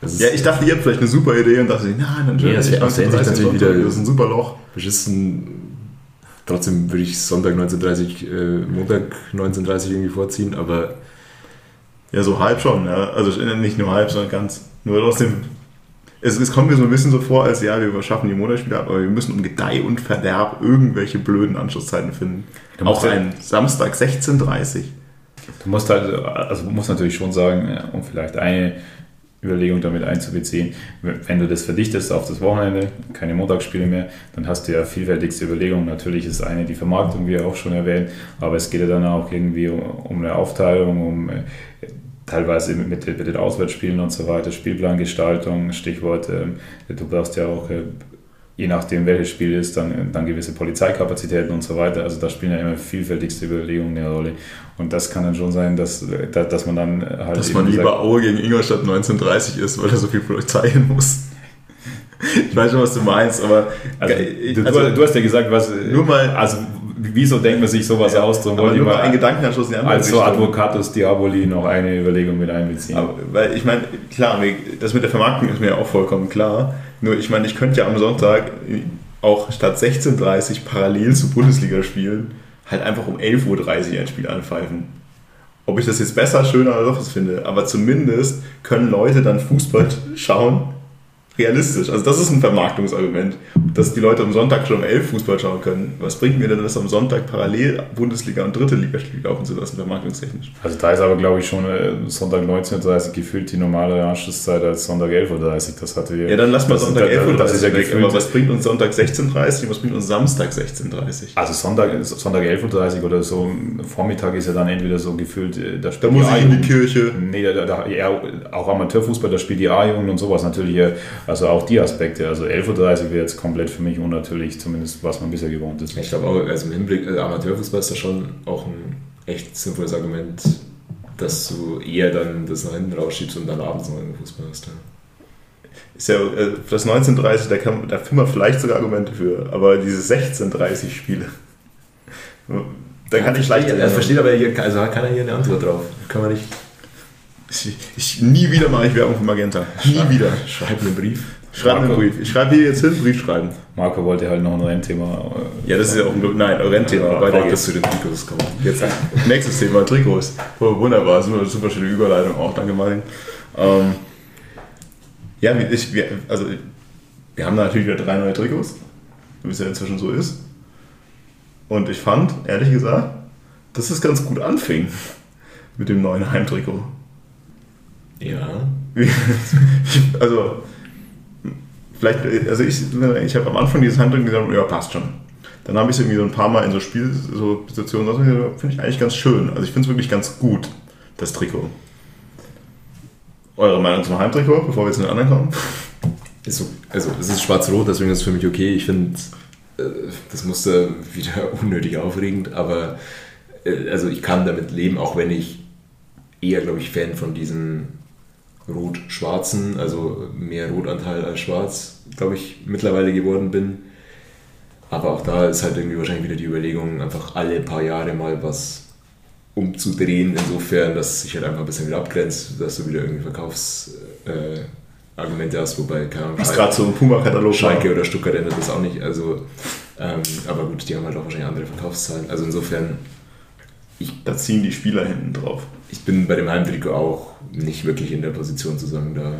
das Ja, ich dachte, ihr habt vielleicht eine super Idee und dachte, nein, dann Ja, das wäre natürlich wieder- Das ist ein super Loch. beschissen. Trotzdem würde ich Sonntag 19.30 äh, Montag 19.30 irgendwie vorziehen, aber Ja, so halb schon, ja. Also nicht nur halb, sondern ganz. Nur trotzdem. Es, es kommt mir so ein bisschen so vor, als ja, wir schaffen die Montagsspiele ab, aber wir müssen um Gedeih und Verderb irgendwelche blöden Anschlusszeiten finden. Du Auch ja- ein Samstag 16.30 Du musst halt, also du musst natürlich schon sagen, um vielleicht eine Überlegung damit einzubeziehen, wenn du das verdichtest auf das Wochenende, keine Montagsspiele mehr, dann hast du ja vielfältigste Überlegungen. Natürlich ist eine die Vermarktung, wie auch schon erwähnt, aber es geht ja dann auch irgendwie um, eine Aufteilung, um äh, teilweise mit den Auswärtsspielen und so weiter, Spielplangestaltung, Stichwort, ähm, du brauchst ja auch, äh, je nachdem welches Spiel ist, dann, dann gewisse Polizeikapazitäten und so weiter. Also da spielen ja immer vielfältigste Überlegungen eine Rolle. Und das kann dann schon sein, dass, dass man dann halt. Dass man lieber sagt, Aue gegen Ingolstadt 19.30 ist, weil er so viel Polizei hin muss. Ich weiß schon, was du meinst, aber. Also, du, also, du hast ja gesagt, was. nur mal- Also, wieso denkt man sich sowas aus? Darum aber wollte ich nur mal einen Gedankenanschluss in die andere als so Richtung. Advocatus Diaboli noch eine Überlegung mit einbeziehen. Aber, weil ich meine, klar, das mit der Vermarktung ist mir auch vollkommen klar. Nur ich meine, ich könnte ja am Sonntag auch statt 16.30 Uhr parallel zu Bundesliga spielen, halt einfach um 11.30 Uhr ein Spiel anpfeifen. Ob ich das jetzt besser, schöner oder doch was finde, aber zumindest können Leute dann Fußball schauen, realistisch. Also das ist ein Vermarktungsargument, dass die Leute am Sonntag schon um 11 Fußball schauen können. Was bringt mir denn das am Sonntag parallel Bundesliga und dritte Ligaspiel laufen zu lassen, vermarktungstechnisch? Also da ist aber, glaube ich, schon äh, Sonntag 19.30 Uhr gefühlt die normale Anschlusszeit als Sonntag 11.30 Uhr. Das hatte. Ja, dann lass mal Sonntag das, 11.30 Uhr das ist ja weg. Aber was bringt uns Sonntag 16.30 Uhr was bringt uns Samstag 16.30 Uhr? Also Sonntag, Sonntag 11.30 Uhr oder so, Vormittag ist ja dann entweder so gefühlt, äh, da Da spielt muss ich in die. Kirche. Nee, da, da, ja, auch Amateurfußball, da spielt die A-Jugend und sowas natürlich, also auch die Aspekte. Also 11.30 Uhr wäre jetzt komplett für mich unnatürlich, zumindest was man bisher gewohnt ist. ich glaube auch, also im Hinblick, also Amateurfußball ist da schon auch ein echt sinnvolles Argument, dass du eher dann das nach hinten rausschiebst und dann abends noch einen Fußball hast. Ja. Ist ja, äh, das 19.30 da, kann, da finden wir vielleicht sogar Argumente für. Aber diese 16.30 Spiele, da kann ich leicht. Er versteht aber hier, also hat keiner hier eine Antwort drauf. Kann man nicht. Ich, ich, nie wieder mache ich Werbung für Magenta. Nie wieder. Schreibt einen Brief. Schreib einen Marco. Brief. Ich schreibe hier jetzt hin, Brief schreiben. Marco wollte halt noch ein Rennthema. äh, Ja, das ist ja auch ein Nein, Rennthema. Ja, Weiter geht's. zu den Trikots kommen. Jetzt nächstes Thema, Trikots. Oh, wunderbar, super, super schöne Überleitung auch, danke Martin. Ähm, ja, ich, wir, also wir haben da natürlich wieder drei neue Trikots, wie es ja inzwischen so ist. Und ich fand, ehrlich gesagt, dass es ganz gut anfing mit dem neuen Heimtrikot. Ja. also, vielleicht, also ich, ich habe am Anfang dieses Handtrikot gesagt, ja, passt schon. Dann habe ich es irgendwie so ein paar Mal in so Spiel, so Situationen, das finde ich eigentlich ganz schön. Also ich finde es wirklich ganz gut, das Trikot. Eure Meinung zum Heimtrikot, bevor wir zu den anderen kommen? Ist so, also es ist schwarz-rot, deswegen ist es für mich okay. Ich finde, äh, das musste wieder unnötig aufregend, aber äh, also ich kann damit leben, auch wenn ich eher, glaube ich, Fan von diesen rot-schwarzen, also mehr Rotanteil als schwarz, glaube ich, mittlerweile geworden bin. Aber auch da ist halt irgendwie wahrscheinlich wieder die Überlegung, einfach alle paar Jahre mal was umzudrehen, insofern, dass sich halt einfach ein bisschen wieder abgrenzt, dass du wieder irgendwie Verkaufsargumente äh, hast, wobei, keine Ahnung, Was gerade so im Puma-Katalog Schalke oder Stuttgart ändert das auch nicht. Also, ähm, aber gut, die haben halt auch wahrscheinlich andere Verkaufszahlen. Also insofern, Da ziehen die Spieler hinten drauf. Ich bin bei dem Heimtrikot auch nicht wirklich in der Position zu sagen, da,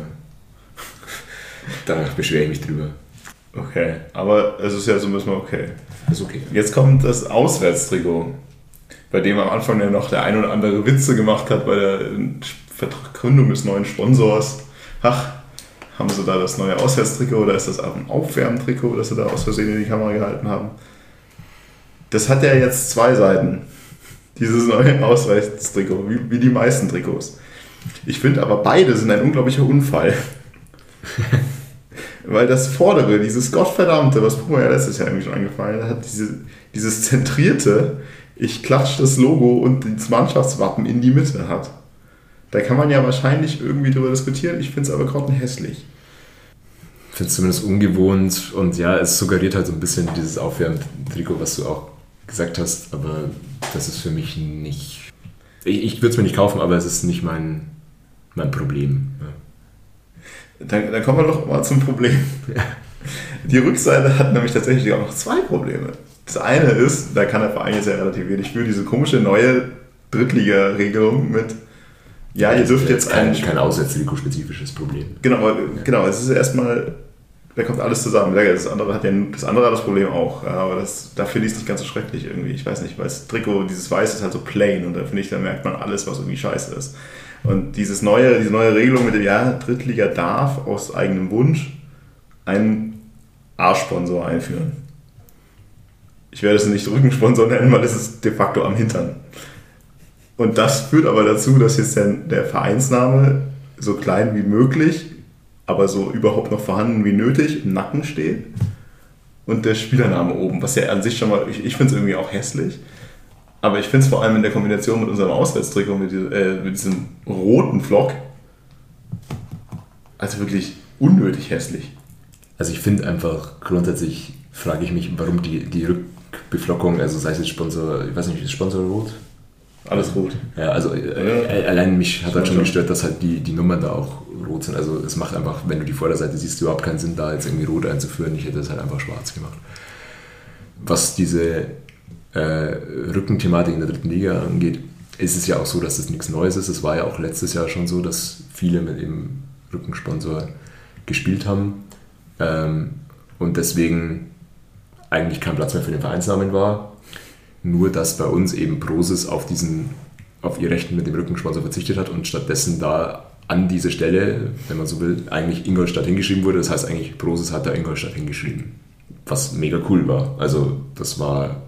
da beschwere ich mich drüber. Okay, aber es ist ja so ein bisschen okay. Ist okay. Jetzt kommt das Auswärtstrikot, bei dem am Anfang ja noch der ein oder andere Witze gemacht hat bei der Vergründung des neuen Sponsors. Ach, haben sie da das neue Auswärtstrikot oder ist das auch ein Aufwärmtrikot, das sie da aus Versehen in die Kamera gehalten haben? Das hat ja jetzt zwei Seiten, dieses neue Auswärtstrikot, wie, wie die meisten Trikots. Ich finde aber beide sind ein unglaublicher Unfall. Weil das Vordere, dieses Gottverdammte, was Puma ja letztes Jahr irgendwie schon angefallen hat, diese, dieses zentrierte, ich klatsche das Logo und das Mannschaftswappen in die Mitte hat. Da kann man ja wahrscheinlich irgendwie drüber diskutieren. Ich finde es aber grottenhässlich. Ich finde es zumindest ungewohnt und ja, es suggeriert halt so ein bisschen dieses Aufwärmtrikot, was du auch gesagt hast, aber das ist für mich nicht. Ich, ich würde es mir nicht kaufen, aber es ist nicht mein, mein Problem. Ja. Dann, dann kommen wir doch mal zum Problem. Die Rückseite hat nämlich tatsächlich auch noch zwei Probleme. Das eine ist, da kann der Verein jetzt ja relativ wenig für, diese komische neue Drittliga-Regelung mit, ja, ihr dürft jetzt kein, ein... kein auswärtstrikot-spezifisches Problem. Genau, aber, genau, es ist erstmal, da kommt alles zusammen. Das andere hat ja das andere hat das Problem auch, aber das, da finde ich es nicht ganz so schrecklich irgendwie. Ich weiß nicht, weil das Trikot, dieses Weiß ist halt so plain und da finde ich, da merkt man alles, was irgendwie scheiße ist. Und dieses neue, diese neue Regelung mit dem, ja, Drittliga darf aus eigenem Wunsch einen A-Sponsor einführen. Ich werde es nicht Rückensponsor nennen, weil es ist de facto am Hintern. Und das führt aber dazu, dass jetzt der, der Vereinsname so klein wie möglich, aber so überhaupt noch vorhanden wie nötig im Nacken steht. Und der Spielername oben, was ja an sich schon mal, ich, ich finde es irgendwie auch hässlich. Aber ich finde es vor allem in der Kombination mit unserem Auswärtstrikot, mit, äh, mit diesem roten Flock, also wirklich unnötig hässlich. Also ich finde einfach grundsätzlich, frage ich mich, warum die, die Rückbeflockung, also sei es jetzt Sponsor, ich weiß nicht, ist Sponsor rot? Alles rot. Ja, also äh, allein mich hat halt schon gestört, dass halt die, die Nummern da auch rot sind. Also es macht einfach, wenn du die Vorderseite siehst, überhaupt keinen Sinn, da jetzt irgendwie rot einzuführen. Ich hätte es halt einfach schwarz gemacht. Was diese äh, Rückenthematik in der dritten Liga angeht, ist es ja auch so, dass es nichts Neues ist. Es war ja auch letztes Jahr schon so, dass viele mit dem Rückensponsor gespielt haben ähm, und deswegen eigentlich kein Platz mehr für den Vereinsnamen war. Nur, dass bei uns eben Prosis auf, diesen, auf ihr Rechten mit dem Rückensponsor verzichtet hat und stattdessen da an diese Stelle, wenn man so will, eigentlich Ingolstadt hingeschrieben wurde. Das heißt eigentlich, Prosis hat da Ingolstadt hingeschrieben. Was mega cool war. Also das war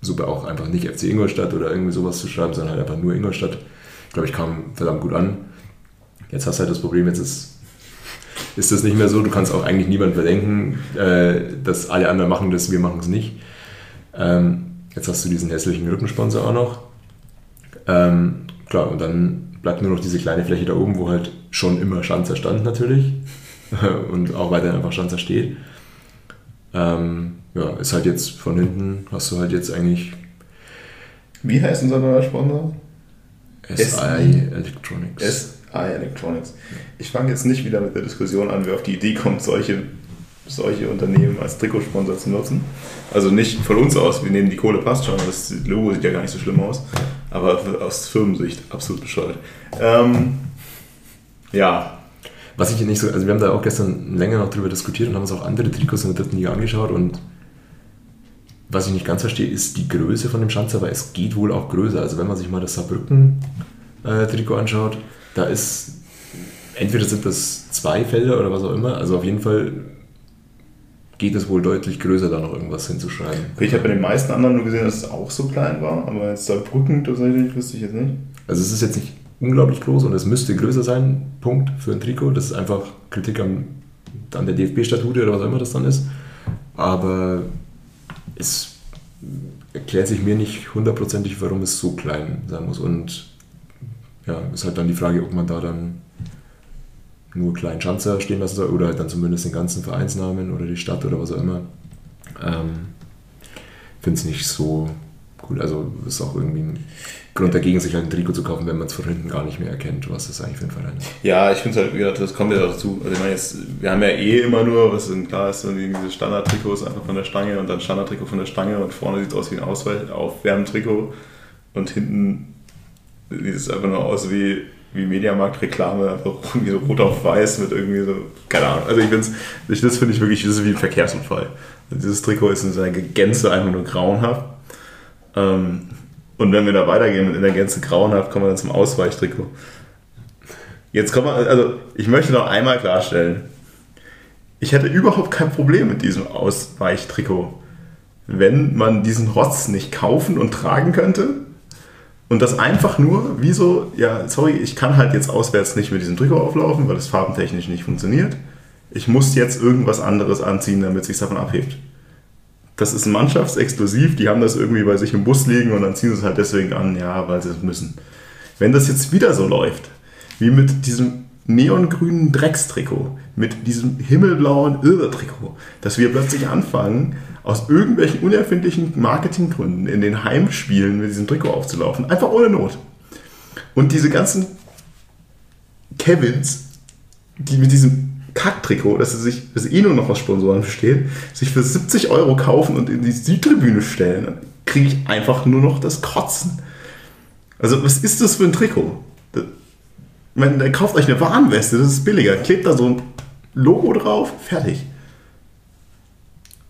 super auch einfach nicht FC Ingolstadt oder irgendwie sowas zu schreiben, sondern halt einfach nur Ingolstadt. Ich glaube, ich kam verdammt gut an. Jetzt hast du halt das Problem, jetzt ist, ist das nicht mehr so. Du kannst auch eigentlich niemand verdenken, äh, dass alle anderen machen das, wir machen es nicht. Ähm, Jetzt hast du diesen hässlichen Rückensponsor auch noch. Ähm, klar, und dann bleibt nur noch diese kleine Fläche da oben, wo halt schon immer Schanzer stand natürlich und auch weiterhin einfach Schanzer steht. Ähm, ja, ist halt jetzt von hinten, hast du halt jetzt eigentlich. Wie heißt unser neuer Sponsor? SI Electronics. SI Electronics. Ich fange jetzt nicht wieder mit der Diskussion an, wer auf die Idee kommt, solche solche Unternehmen als Trikotsponsor zu nutzen. Also nicht von uns aus, wir nehmen die Kohle, passt schon, das Logo sieht ja gar nicht so schlimm aus, aber aus Firmensicht absolut bescheuert. Ähm, ja. Was ich nicht so, also wir haben da auch gestern länger noch drüber diskutiert und haben uns auch andere Trikots in der dritten Liga angeschaut und was ich nicht ganz verstehe, ist die Größe von dem Schanzer, weil es geht wohl auch größer. Also wenn man sich mal das Saarbrücken-Trikot äh, anschaut, da ist entweder sind das zwei Felder oder was auch immer, also auf jeden Fall geht es wohl deutlich größer, da noch irgendwas hinzuschreiben. Okay, ich habe bei den meisten anderen nur gesehen, dass es auch so klein war, aber jetzt Saarbrücken tatsächlich wüsste ich jetzt nicht. Also es ist jetzt nicht unglaublich groß und es müsste größer sein, Punkt, für ein Trikot. Das ist einfach Kritik an, an der DFB-Statute oder was auch immer das dann ist. Aber es erklärt sich mir nicht hundertprozentig, warum es so klein sein muss. Und ja, ist halt dann die Frage, ob man da dann nur kleinen Schanzer stehen lassen soll oder halt dann zumindest den ganzen Vereinsnamen oder die Stadt oder was auch immer. Ähm, Finde es nicht so cool. Also ist auch irgendwie ein Grund dagegen, sich halt ein Trikot zu kaufen, wenn man es von hinten gar nicht mehr erkennt, was das eigentlich für ein Verein ist. Ja, ich finde es halt, wie gesagt, das kommt ja dazu. Also ich meine, jetzt, wir haben ja eh immer nur, was sind klar ist, diese Standard-Trikots einfach von der Stange und dann Standard-Trikot von der Stange und vorne sieht es aus wie ein Ausweich, Aufwärmtrikot und hinten sieht es einfach nur aus wie wie Mediamarkt-Reklame, einfach irgendwie so rot auf weiß mit irgendwie so, keine Ahnung. Also ich finde es, das finde ich wirklich, das ist wie ein Verkehrsunfall. Dieses Trikot ist in seiner Gänze einfach nur grauenhaft. Ähm, und wenn wir da weitergehen in der Gänze grauenhaft, kommen wir dann zum Ausweichtrikot. Jetzt kommen wir, also ich möchte noch einmal klarstellen, ich hätte überhaupt kein Problem mit diesem Ausweichtrikot. Wenn man diesen Rotz nicht kaufen und tragen könnte, und das einfach nur, wie so, ja, sorry, ich kann halt jetzt auswärts nicht mit diesem Trikot auflaufen, weil es farbentechnisch nicht funktioniert. ich muss jetzt irgendwas anderes anziehen, damit sich davon abhebt. Das ist mannschaftsexklusiv, die haben das irgendwie bei sich im Bus liegen und dann ziehen sie es halt deswegen an, ja, weil sie es müssen. Wenn das jetzt wieder so läuft, wie mit diesem neongrünen Dreckstrikot, mit diesem himmelblauen Irre-Trikot, dass wir plötzlich anfangen, aus irgendwelchen unerfindlichen Marketinggründen in den Heimspielen mit diesem Trikot aufzulaufen. Einfach ohne Not. Und diese ganzen Kevins, die mit diesem Kacktrikot, dass sie sich, dass eh nur noch aus Sponsoren besteht, sich für 70 Euro kaufen und in die Südtribüne stellen, kriege ich einfach nur noch das Kotzen. Also, was ist das für ein Trikot? Man, kauft euch eine Warnweste, das ist billiger. Klebt da so ein Logo drauf, fertig.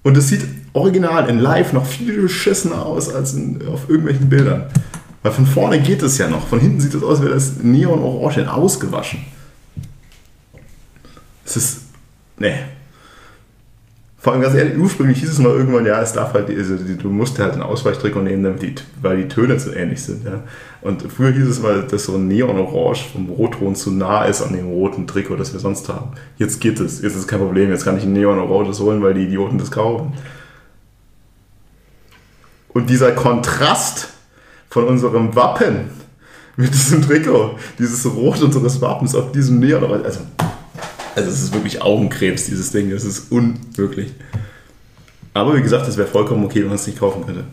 Und es sieht original in live noch viel beschissener aus als in, auf irgendwelchen Bildern. Weil von vorne geht es ja noch. Von hinten sieht es aus, als wäre das Neon-Orange ausgewaschen. Es ist. Nee. Vor allem ganz ehrlich, ursprünglich hieß es mal irgendwann, ja, es darf halt, also, du musst halt ein Ausweichtrikot nehmen, damit die, weil die Töne zu ähnlich sind. Ja. Und früher hieß es mal, dass so ein Neon-Orange vom Rotton zu nah ist an dem roten Trikot, das wir sonst haben. Jetzt geht es, jetzt ist kein Problem, jetzt kann ich ein Neon-Orange holen, weil die Idioten das kaufen. Und dieser Kontrast von unserem Wappen mit diesem Trikot, dieses Rot unseres Wappens auf diesem Neon-Orange, also also es ist wirklich Augenkrebs, dieses Ding. Das ist unmöglich. Aber wie gesagt, es wäre vollkommen okay, wenn man es nicht kaufen könnte.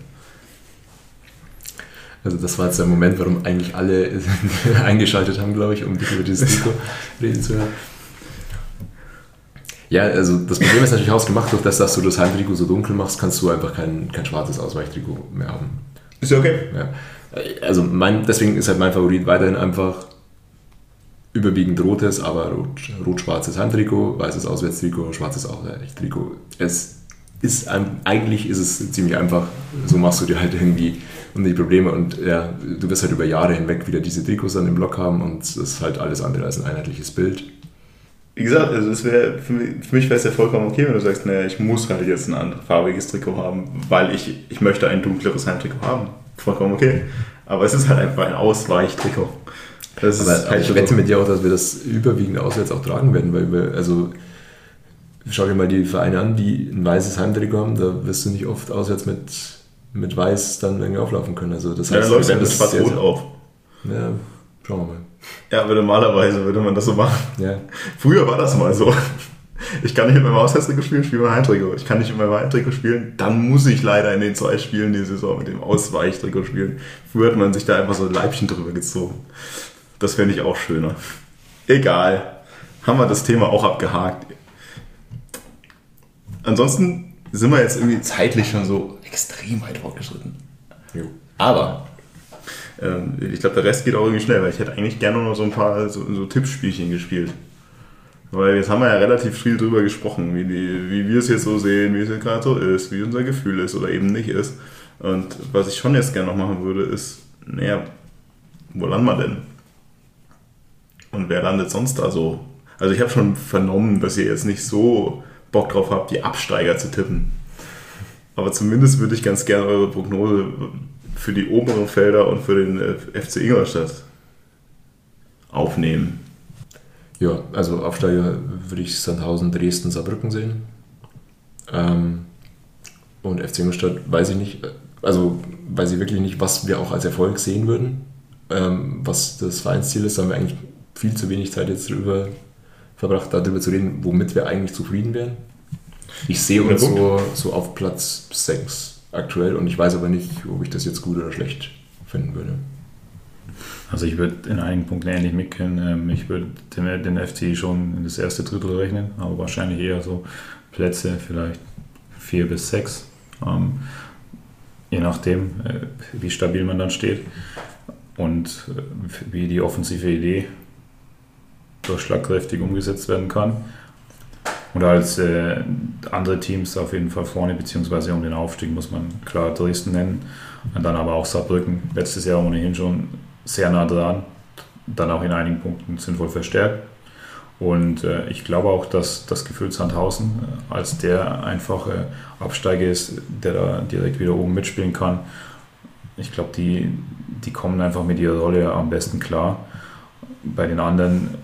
Also das war jetzt der Moment, warum eigentlich alle eingeschaltet haben, glaube ich, um dich über dieses Trikot reden zu hören. Ja, also das Problem ist natürlich hausgemacht, durch das, dass du das Heimtrikot so dunkel machst, kannst du einfach kein, kein schwarzes Ausweichtrikot mehr haben. Ist ja okay. Ja. Also mein, deswegen ist halt mein Favorit weiterhin einfach überwiegend rotes, aber rot-schwarzes rot Handtrikot, weißes Auswärtstrikot, schwarzes Auswärtstrikot. Es ist eigentlich ist es ziemlich einfach. So machst du dir halt irgendwie um die Probleme und ja, du wirst halt über Jahre hinweg wieder diese Trikots dann im Block haben und es ist halt alles andere als ein einheitliches Bild. Wie gesagt, also es wär, für mich wäre es ja vollkommen okay, wenn du sagst, naja, ich muss halt jetzt ein anderes farbiges Trikot haben, weil ich, ich möchte ein dunkleres Heimtrikot haben. Vollkommen okay. Aber es ist halt einfach ein Ausweichtrikot. Das aber, aber ich wette mit dir auch, dass wir das überwiegend auswärts auch tragen werden, weil wir, also schau dir mal die Vereine an, die ein weißes Heimtrikot haben, da wirst du nicht oft auswärts mit, mit weiß dann irgendwie auflaufen können. Also das heißt, ja, dann läuft das schwarz-rot auf. Ja, schauen wir mal. Ja, aber normalerweise würde man das so machen. Ja. Früher war das mal so. Ich kann nicht mit meinem Auswärtstrikot spielen, spiele mein Heimtrikot. Ich kann nicht mit meinem Heimtrikot spielen, dann muss ich leider in den zwei Spielen die Saison mit dem Ausweichtrikot spielen. Früher hat man sich da einfach so ein Leibchen drüber gezogen. Das fände ich auch schöner. Egal. Haben wir das Thema auch abgehakt. Ansonsten sind wir jetzt irgendwie zeitlich schon so extrem weit fortgeschritten. Jo. Aber ähm, ich glaube, der Rest geht auch irgendwie schnell, weil ich hätte eigentlich gerne noch so ein paar so, so Tippspielchen gespielt. Weil jetzt haben wir ja relativ viel drüber gesprochen, wie, die, wie wir es jetzt so sehen, wie es jetzt gerade so ist, wie unser Gefühl ist oder eben nicht ist. Und was ich schon jetzt gerne noch machen würde, ist, naja, wo landen wir denn? Und wer landet sonst da so? Also ich habe schon vernommen, dass ihr jetzt nicht so Bock drauf habt, die Absteiger zu tippen. Aber zumindest würde ich ganz gerne eure Prognose für die oberen Felder und für den äh, FC Ingolstadt aufnehmen. Ja, also Absteiger würde ich Sandhausen, Dresden, Saarbrücken sehen. Ähm, und FC Ingolstadt weiß ich nicht, also weiß ich wirklich nicht, was wir auch als Erfolg sehen würden. Ähm, was das Vereinsziel ist, haben wir eigentlich viel zu wenig Zeit jetzt darüber verbracht, darüber zu reden, womit wir eigentlich zufrieden wären. Ich sehe uns so, so auf Platz 6 aktuell und ich weiß aber nicht, ob ich das jetzt gut oder schlecht finden würde. Also ich würde in einigen Punkten ähnlich mitgehen. Ähm, ich würde den, den FC schon in das erste Drittel rechnen, aber wahrscheinlich eher so Plätze vielleicht 4 bis 6. Ähm, je nachdem, äh, wie stabil man dann steht und äh, wie die offensive Idee durchschlagkräftig umgesetzt werden kann. Und als äh, andere Teams auf jeden Fall vorne, beziehungsweise um den Aufstieg muss man klar Dresden nennen. Und dann aber auch Saarbrücken, letztes Jahr ohnehin schon sehr nah dran, dann auch in einigen Punkten sinnvoll verstärkt. Und äh, ich glaube auch, dass das Gefühl Sandhausen äh, als der einfache Absteiger ist, der da direkt wieder oben mitspielen kann. Ich glaube, die, die kommen einfach mit ihrer Rolle am besten klar. Bei den anderen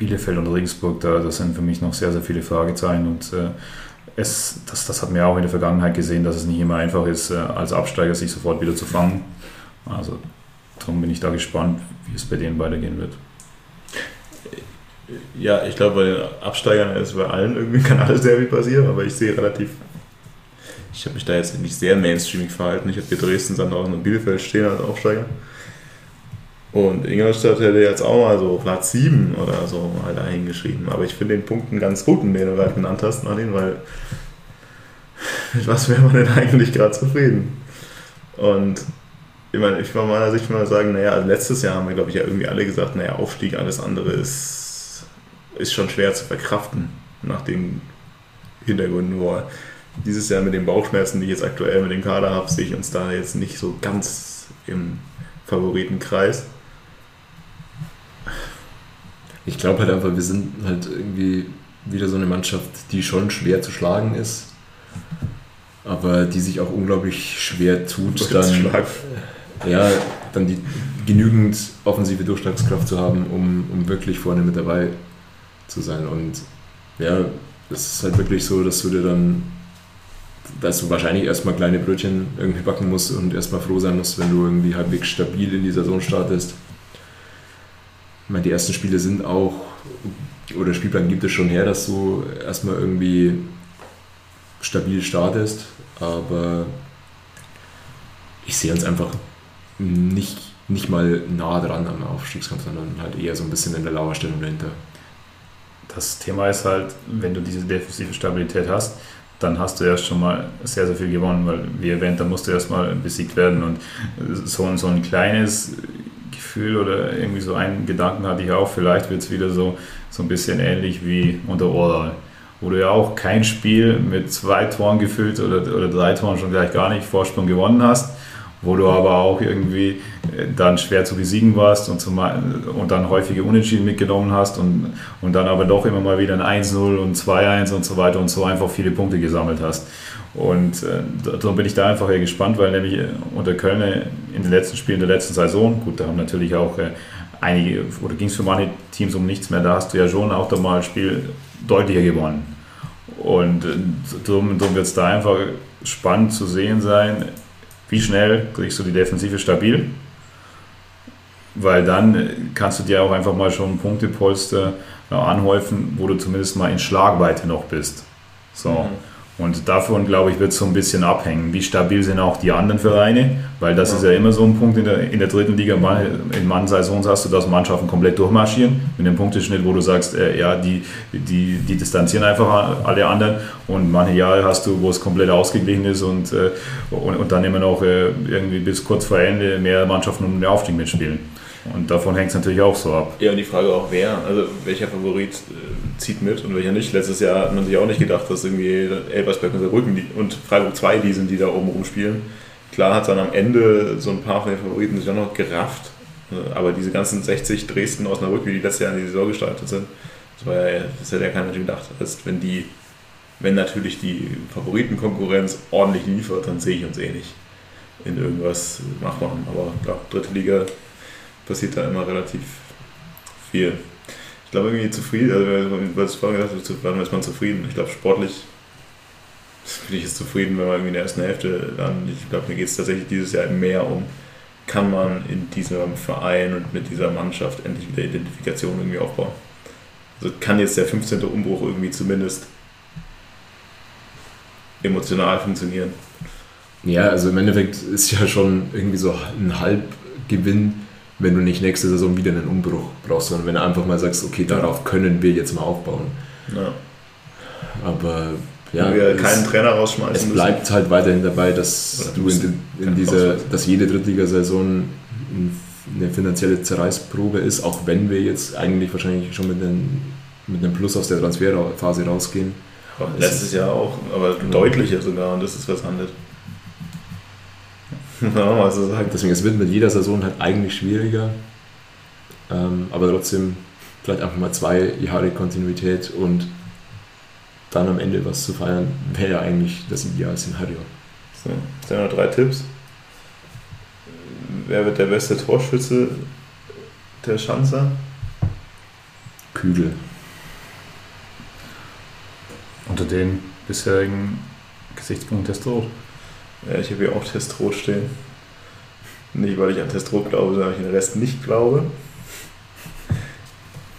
Bielefeld und Regensburg, da, das sind für mich noch sehr, sehr viele Fragezeichen und äh, es, das, das hat mir auch in der Vergangenheit gesehen, dass es nicht immer einfach ist, äh, als Absteiger sich sofort wieder zu fangen. Also darum bin ich da gespannt, wie es bei denen weitergehen wird. Ja, ich glaube, bei den Absteigern ist bei allen irgendwie kann alles sehr viel passieren, aber ich sehe relativ. Ich habe mich da jetzt nicht sehr mainstreamig verhalten. Ich habe hier Dresden, Sandhausen und Bielefeld stehen als Aufsteiger. Und Ingolstadt hätte jetzt auch mal so Platz 7 oder so mal da hingeschrieben. Aber ich finde den Punkt einen ganz guten, den du gerade genannt hast, Martin, weil mit was wäre man denn eigentlich gerade zufrieden? Und ich meine, ich von meiner Sicht mal sagen, naja, also letztes Jahr haben wir, glaube ich, ja irgendwie alle gesagt, naja, Aufstieg, alles andere ist, ist schon schwer zu verkraften, nach den Hintergründen, wo dieses Jahr mit den Bauchschmerzen, die ich jetzt aktuell mit dem Kader habe, sehe ich uns da jetzt nicht so ganz im Favoritenkreis. Ich glaube halt einfach, wir sind halt irgendwie wieder so eine Mannschaft, die schon schwer zu schlagen ist, aber die sich auch unglaublich schwer tut, dann, ja, dann die genügend offensive Durchschlagskraft zu haben, um, um wirklich vorne mit dabei zu sein. Und ja, es ist halt wirklich so, dass du dir dann, dass du wahrscheinlich erstmal kleine Brötchen irgendwie backen musst und erstmal froh sein musst, wenn du irgendwie halbwegs stabil in die Saison startest. Ich meine, die ersten Spiele sind auch, oder Spielplan gibt es schon her, dass du erstmal irgendwie stabil startest, aber ich sehe uns einfach nicht, nicht mal nah dran am Aufstiegskampf, sondern halt eher so ein bisschen in der Lauerstellung dahinter. Das Thema ist halt, wenn du diese defensive Stabilität hast, dann hast du erst schon mal sehr, sehr viel gewonnen, weil, wie erwähnt, da musst du erstmal besiegt werden und so, so ein kleines Gefühl oder irgendwie so einen Gedanken hatte ich auch, vielleicht wird es wieder so, so ein bisschen ähnlich wie unter Oral. Wo du ja auch kein Spiel mit zwei Toren gefüllt oder, oder drei Toren schon gleich gar nicht Vorsprung gewonnen hast, wo du aber auch irgendwie äh, dann schwer zu besiegen warst und, zum, und dann häufige Unentschieden mitgenommen hast und, und dann aber doch immer mal wieder ein 1-0 und 2-1 und so weiter und so einfach viele Punkte gesammelt hast. Und äh, darum bin ich da einfach eher gespannt, weil nämlich äh, unter Köln in den letzten Spielen der letzten Saison, gut, da haben natürlich auch äh, einige, oder ging es für manche Teams um nichts mehr, da hast du ja schon auch da mal ein Spiel deutlicher gewonnen. Und äh, darum, darum wird es da einfach spannend zu sehen sein, wie schnell kriegst du die Defensive stabil. Weil dann kannst du dir auch einfach mal schon Punktepolster anhäufen, wo du zumindest mal in Schlagweite noch bist. So. Mhm. Und davon, glaube ich, wird es so ein bisschen abhängen. Wie stabil sind auch die anderen Vereine? Weil das ja. ist ja immer so ein Punkt in der, in der dritten Liga. In manchen Saisons hast du, dass Mannschaften komplett durchmarschieren mit einem Punkteschnitt, wo du sagst, äh, ja, die, die, die distanzieren einfach alle anderen. Und manche Jahre hast du, wo es komplett ausgeglichen ist und, äh, und, und, dann immer noch äh, irgendwie bis kurz vor Ende mehr Mannschaften um den Aufstieg mitspielen. Und davon hängt es natürlich auch so ab. Ja, und die Frage auch, wer, also welcher Favorit äh, zieht mit und welcher nicht. Letztes Jahr hat man sich auch nicht gedacht, dass irgendwie Elversberg und Rücken und Freiburg 2 die sind, die da oben rumspielen. Klar hat dann am Ende so ein paar von den Favoriten sich auch noch gerafft, äh, aber diese ganzen 60 Dresden, Osnabrück, wie die letztes Jahr in die Saison gestartet sind, das, war ja, das hätte ja keiner gedacht. Das wenn die, wenn natürlich die Favoritenkonkurrenz ordentlich liefert, dann sehe ich uns eh nicht in irgendwas machen. Aber klar, dritte Liga passiert da immer relativ viel. Ich glaube, irgendwie zufrieden, also, weil du vorhin gesagt hast, wann ist man zufrieden? Ich glaube, sportlich bin ich jetzt zufrieden, wenn man irgendwie in der ersten Hälfte dann, ich glaube, mir geht es tatsächlich dieses Jahr mehr um, kann man in diesem Verein und mit dieser Mannschaft endlich wieder Identifikation irgendwie aufbauen. Also kann jetzt der 15. Umbruch irgendwie zumindest emotional funktionieren. Ja, also im Endeffekt ist ja schon irgendwie so ein Halbgewinn wenn du nicht nächste Saison wieder einen Umbruch brauchst, sondern wenn du einfach mal sagst, okay, darauf können wir jetzt mal aufbauen. Ja. Aber ja, wir keinen Trainer rausschmeißen Es bleibt müssen. halt weiterhin dabei, dass du in, in dieser, dass jede Drittligasaison eine finanzielle Zerreißprobe ist, auch wenn wir jetzt eigentlich wahrscheinlich schon mit einem, mit einem Plus aus der Transferphase rausgehen. Letztes Jahr auch, aber deutlicher sogar und das ist was anderes. ja, also sagen. Deswegen, es wird mit jeder Saison halt eigentlich schwieriger. Ähm, aber trotzdem vielleicht einfach mal zwei Jahre Kontinuität und dann am Ende was zu feiern, wäre ja eigentlich das Idealszenario. So, jetzt haben wir noch drei Tipps. Wer wird der beste Torschütze der Schanzer? Kügel. Unter den bisherigen Gesichtspunkten Testrot. Ja, ich habe hier auch Testrot stehen. Nicht, weil ich an Testrot glaube, sondern weil ich den Rest nicht glaube.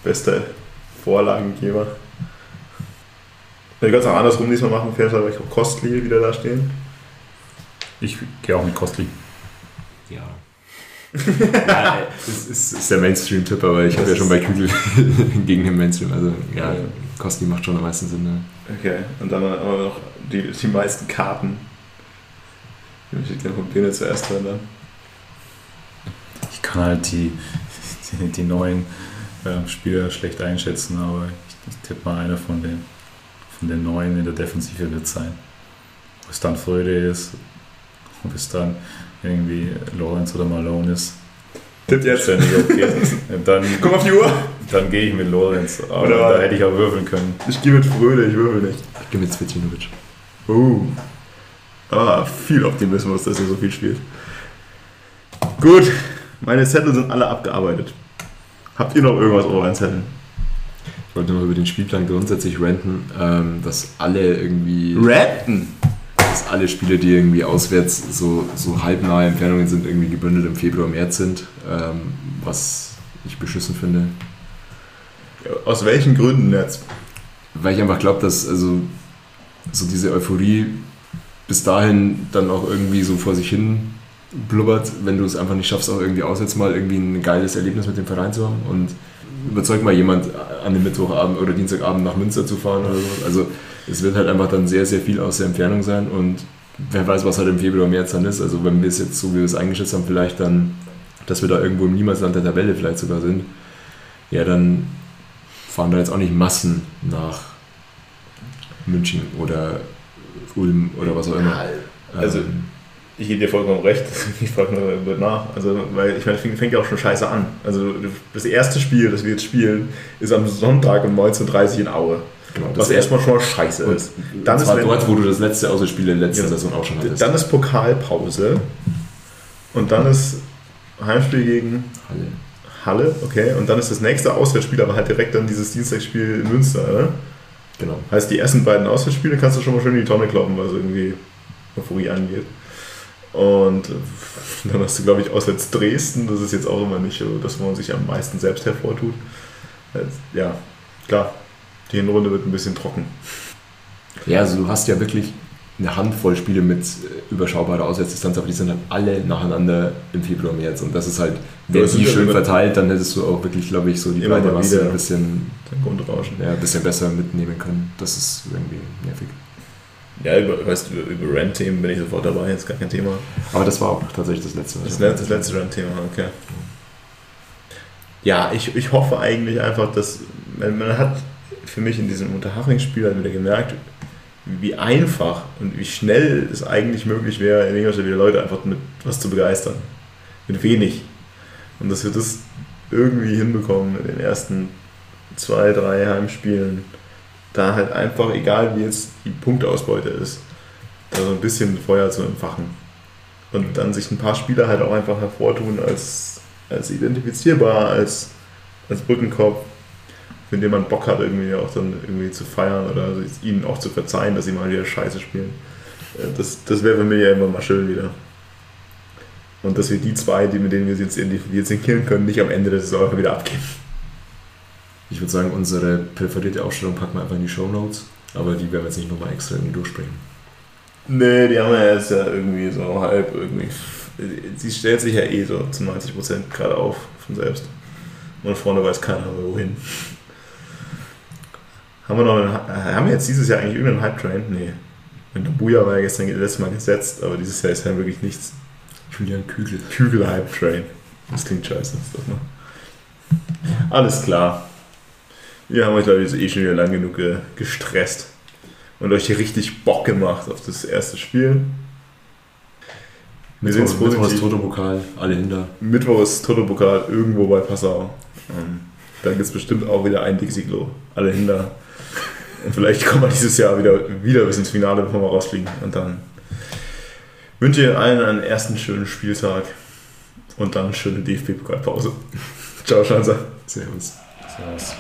Bester Vorlagengeber. Ich kann es auch andersrum diesmal machen, fair weil ich habe Kostli wieder da stehen. Ich gehe auch mit Kostli. Ja. ja, es ist, ist der Mainstream-Tipp, aber ich habe ja schon bei Kügel gegen den Mainstream. Also ja, Kostli macht schon am meisten Sinn. Ne? Okay, und dann haben wir noch die, die meisten Karten. Ich möchte gerne von denen zuerst hören dann. Ich kann halt die, die, die neuen äh, Spieler schlecht einschätzen, aber ich, ich tippe mal einer von den, von den neuen in der Defensive wird sein. Ob es dann Fröde ist, ob es dann irgendwie Lorenz oder Malone ist. Tippt jetzt. Ist ja nicht okay. dann, Guck auf die Uhr! dann gehe ich mit Lorenz, aber Oder- da hätte ich auch würfeln können. Ich gehe mit Fröde, ich würfel nicht. Ich gehe mit Svecinovic. Uh. Ah, viel Optimismus, dass er so viel spielt. Gut, meine Zettel sind alle abgearbeitet. Habt ihr noch irgendwas auf euren Zetteln? Ich wollte noch über den Spielplan grundsätzlich ranten, ähm, dass alle irgendwie, Rappen! dass alle Spiele, die irgendwie auswärts so, so halbnahe Entfernungen sind, irgendwie gebündelt im Februar, März sind, ähm, was ich beschissen finde. Aus welchen Gründen jetzt? Weil ich einfach glaube, dass also so diese Euphorie bis dahin dann auch irgendwie so vor sich hin blubbert, wenn du es einfach nicht schaffst, auch irgendwie auswärts mal irgendwie ein geiles Erlebnis mit dem Verein zu haben und überzeug mal jemand an dem Mittwochabend oder Dienstagabend nach Münster zu fahren oder so. Also es wird halt einfach dann sehr, sehr viel aus der Entfernung sein und wer weiß, was halt im Februar, März dann ist. Also wenn wir es jetzt so, wie wir es eingeschätzt haben, vielleicht dann, dass wir da irgendwo im Niemandsland der Tabelle vielleicht sogar sind, ja, dann fahren da jetzt auch nicht Massen nach München oder Ulm oder was auch immer. also- Ähm, Ich gebe dir vollkommen recht, ich frage nur über nach. Also, weil ich meine, es fängt, ja auch schon scheiße an. Also das erste Spiel, das wir jetzt spielen, ist am Sonntag um 19.30 Uhr in Aue. genau, Was erstmal schon mal scheiße ist. dann das ist, war wenn- dort, wo du das letzte Auswärtsspiel der letzten Ja. Saison auch schon hattest. Dann ist Pokalpause und dann ist Heimspiel gegen Halle. Halle, okay, und dann ist das nächste Auswärtsspiel, aber halt direkt dann dieses Dienstagsspiel in Münster, ne? Genau. Heißt, die ersten beiden Auswärtsspiele kannst du schon mal schön in die Tonne kloppen, was irgendwie Euphorie angeht. Und dann hast du, glaube ich, auswärts Dresden, das ist jetzt auch immer nicht so, das, wo man sich am meisten selbst hervortut. Jetzt, Ja, klar, die Hinrunde wird ein bisschen trocken. Ja, also du hast ja wirklich eine Handvoll Spiele mit äh, überschaubarer Auswärtsdistanz, aber die sind dann alle nacheinander im Februar, März. Und das ist halt, wäre Das die schön verteilt, dann hättest du auch wirklich, glaube ich, so die mal Masse wieder. ein bisschen, Grundrauschen. ja, ein bisschen besser mitnehmen können. Das ist irgendwie nervig. Ja, über, weißt, du, über Rent-Themen bin ich sofort dabei, ist gar kein Thema. Aber das war auch tatsächlich das letzte. Das, das letzte Rent-Thema, okay. Ja, ich, ich hoffe eigentlich einfach, dass man, man hat für mich in diesem Unterhaching-Spiel halt wieder gemerkt, wie einfach und wie schnell es eigentlich möglich wäre, in Ingolstadt wieder Leute einfach mit was zu begeistern. Mit wenig. Und dass wir das irgendwie hinbekommen in den ersten zwei, drei Heimspielen, da halt einfach, egal wie jetzt die Punkteausbeute ist, da so ein bisschen Feuer zu entfachen. Und dann sich ein paar Spieler halt auch einfach hervortun als, als identifizierbar, als, als Brückenkopf, für den man Bock hat, irgendwie auch dann irgendwie zu feiern oder ihnen auch zu verzeihen, dass sie mal wieder Scheiße spielen. Äh, Das, das wäre für mich ja immer mal schön wieder. Und dass wir die zwei, die, mit denen wir jetzt identifizieren können, nicht am Ende der Saison wieder abgeben. Ich würde sagen, unsere präferierte Aufstellung packen wir einfach in die Show Notes, aber die werden wir jetzt nicht nochmal extra irgendwie durchsprechen. Nee, die haben ja jetzt ja irgendwie so halb irgendwie. Sie stellt sich ja eh so zu 90% gerade auf von selbst. Und vorne weiß keiner mehr wohin. Haben wir noch einen, haben wir jetzt dieses Jahr eigentlich irgendeinen Hype-Train? Nee. Der Buja war ja gestern letztes Mal gesetzt, aber dieses Jahr ist ja wirklich nichts. Julian Kügel. Kügel-Hype-Train. Das klingt scheiße. Das. Alles klar. Wir haben euch, glaube ich, eh schon wieder lang genug ge- gestresst und euch hier richtig Bock gemacht auf das erste Spiel. Wir Mittwoch, Mittwoch ist. Toto-Pokal, alle hinter. Mittwoch ist Toto-Pokal irgendwo bei Passau. Ähm, Da gibt es bestimmt auch wieder ein Dixie-Klo. Alle hinter. Und vielleicht kommen wir dieses Jahr wieder, wieder bis ins Finale, bevor wir rausfliegen. Und dann wünsche ich allen einen ersten schönen Spieltag und dann eine schöne DFB-Pokalpause. Ciao, Schanzer. Servus. Servus.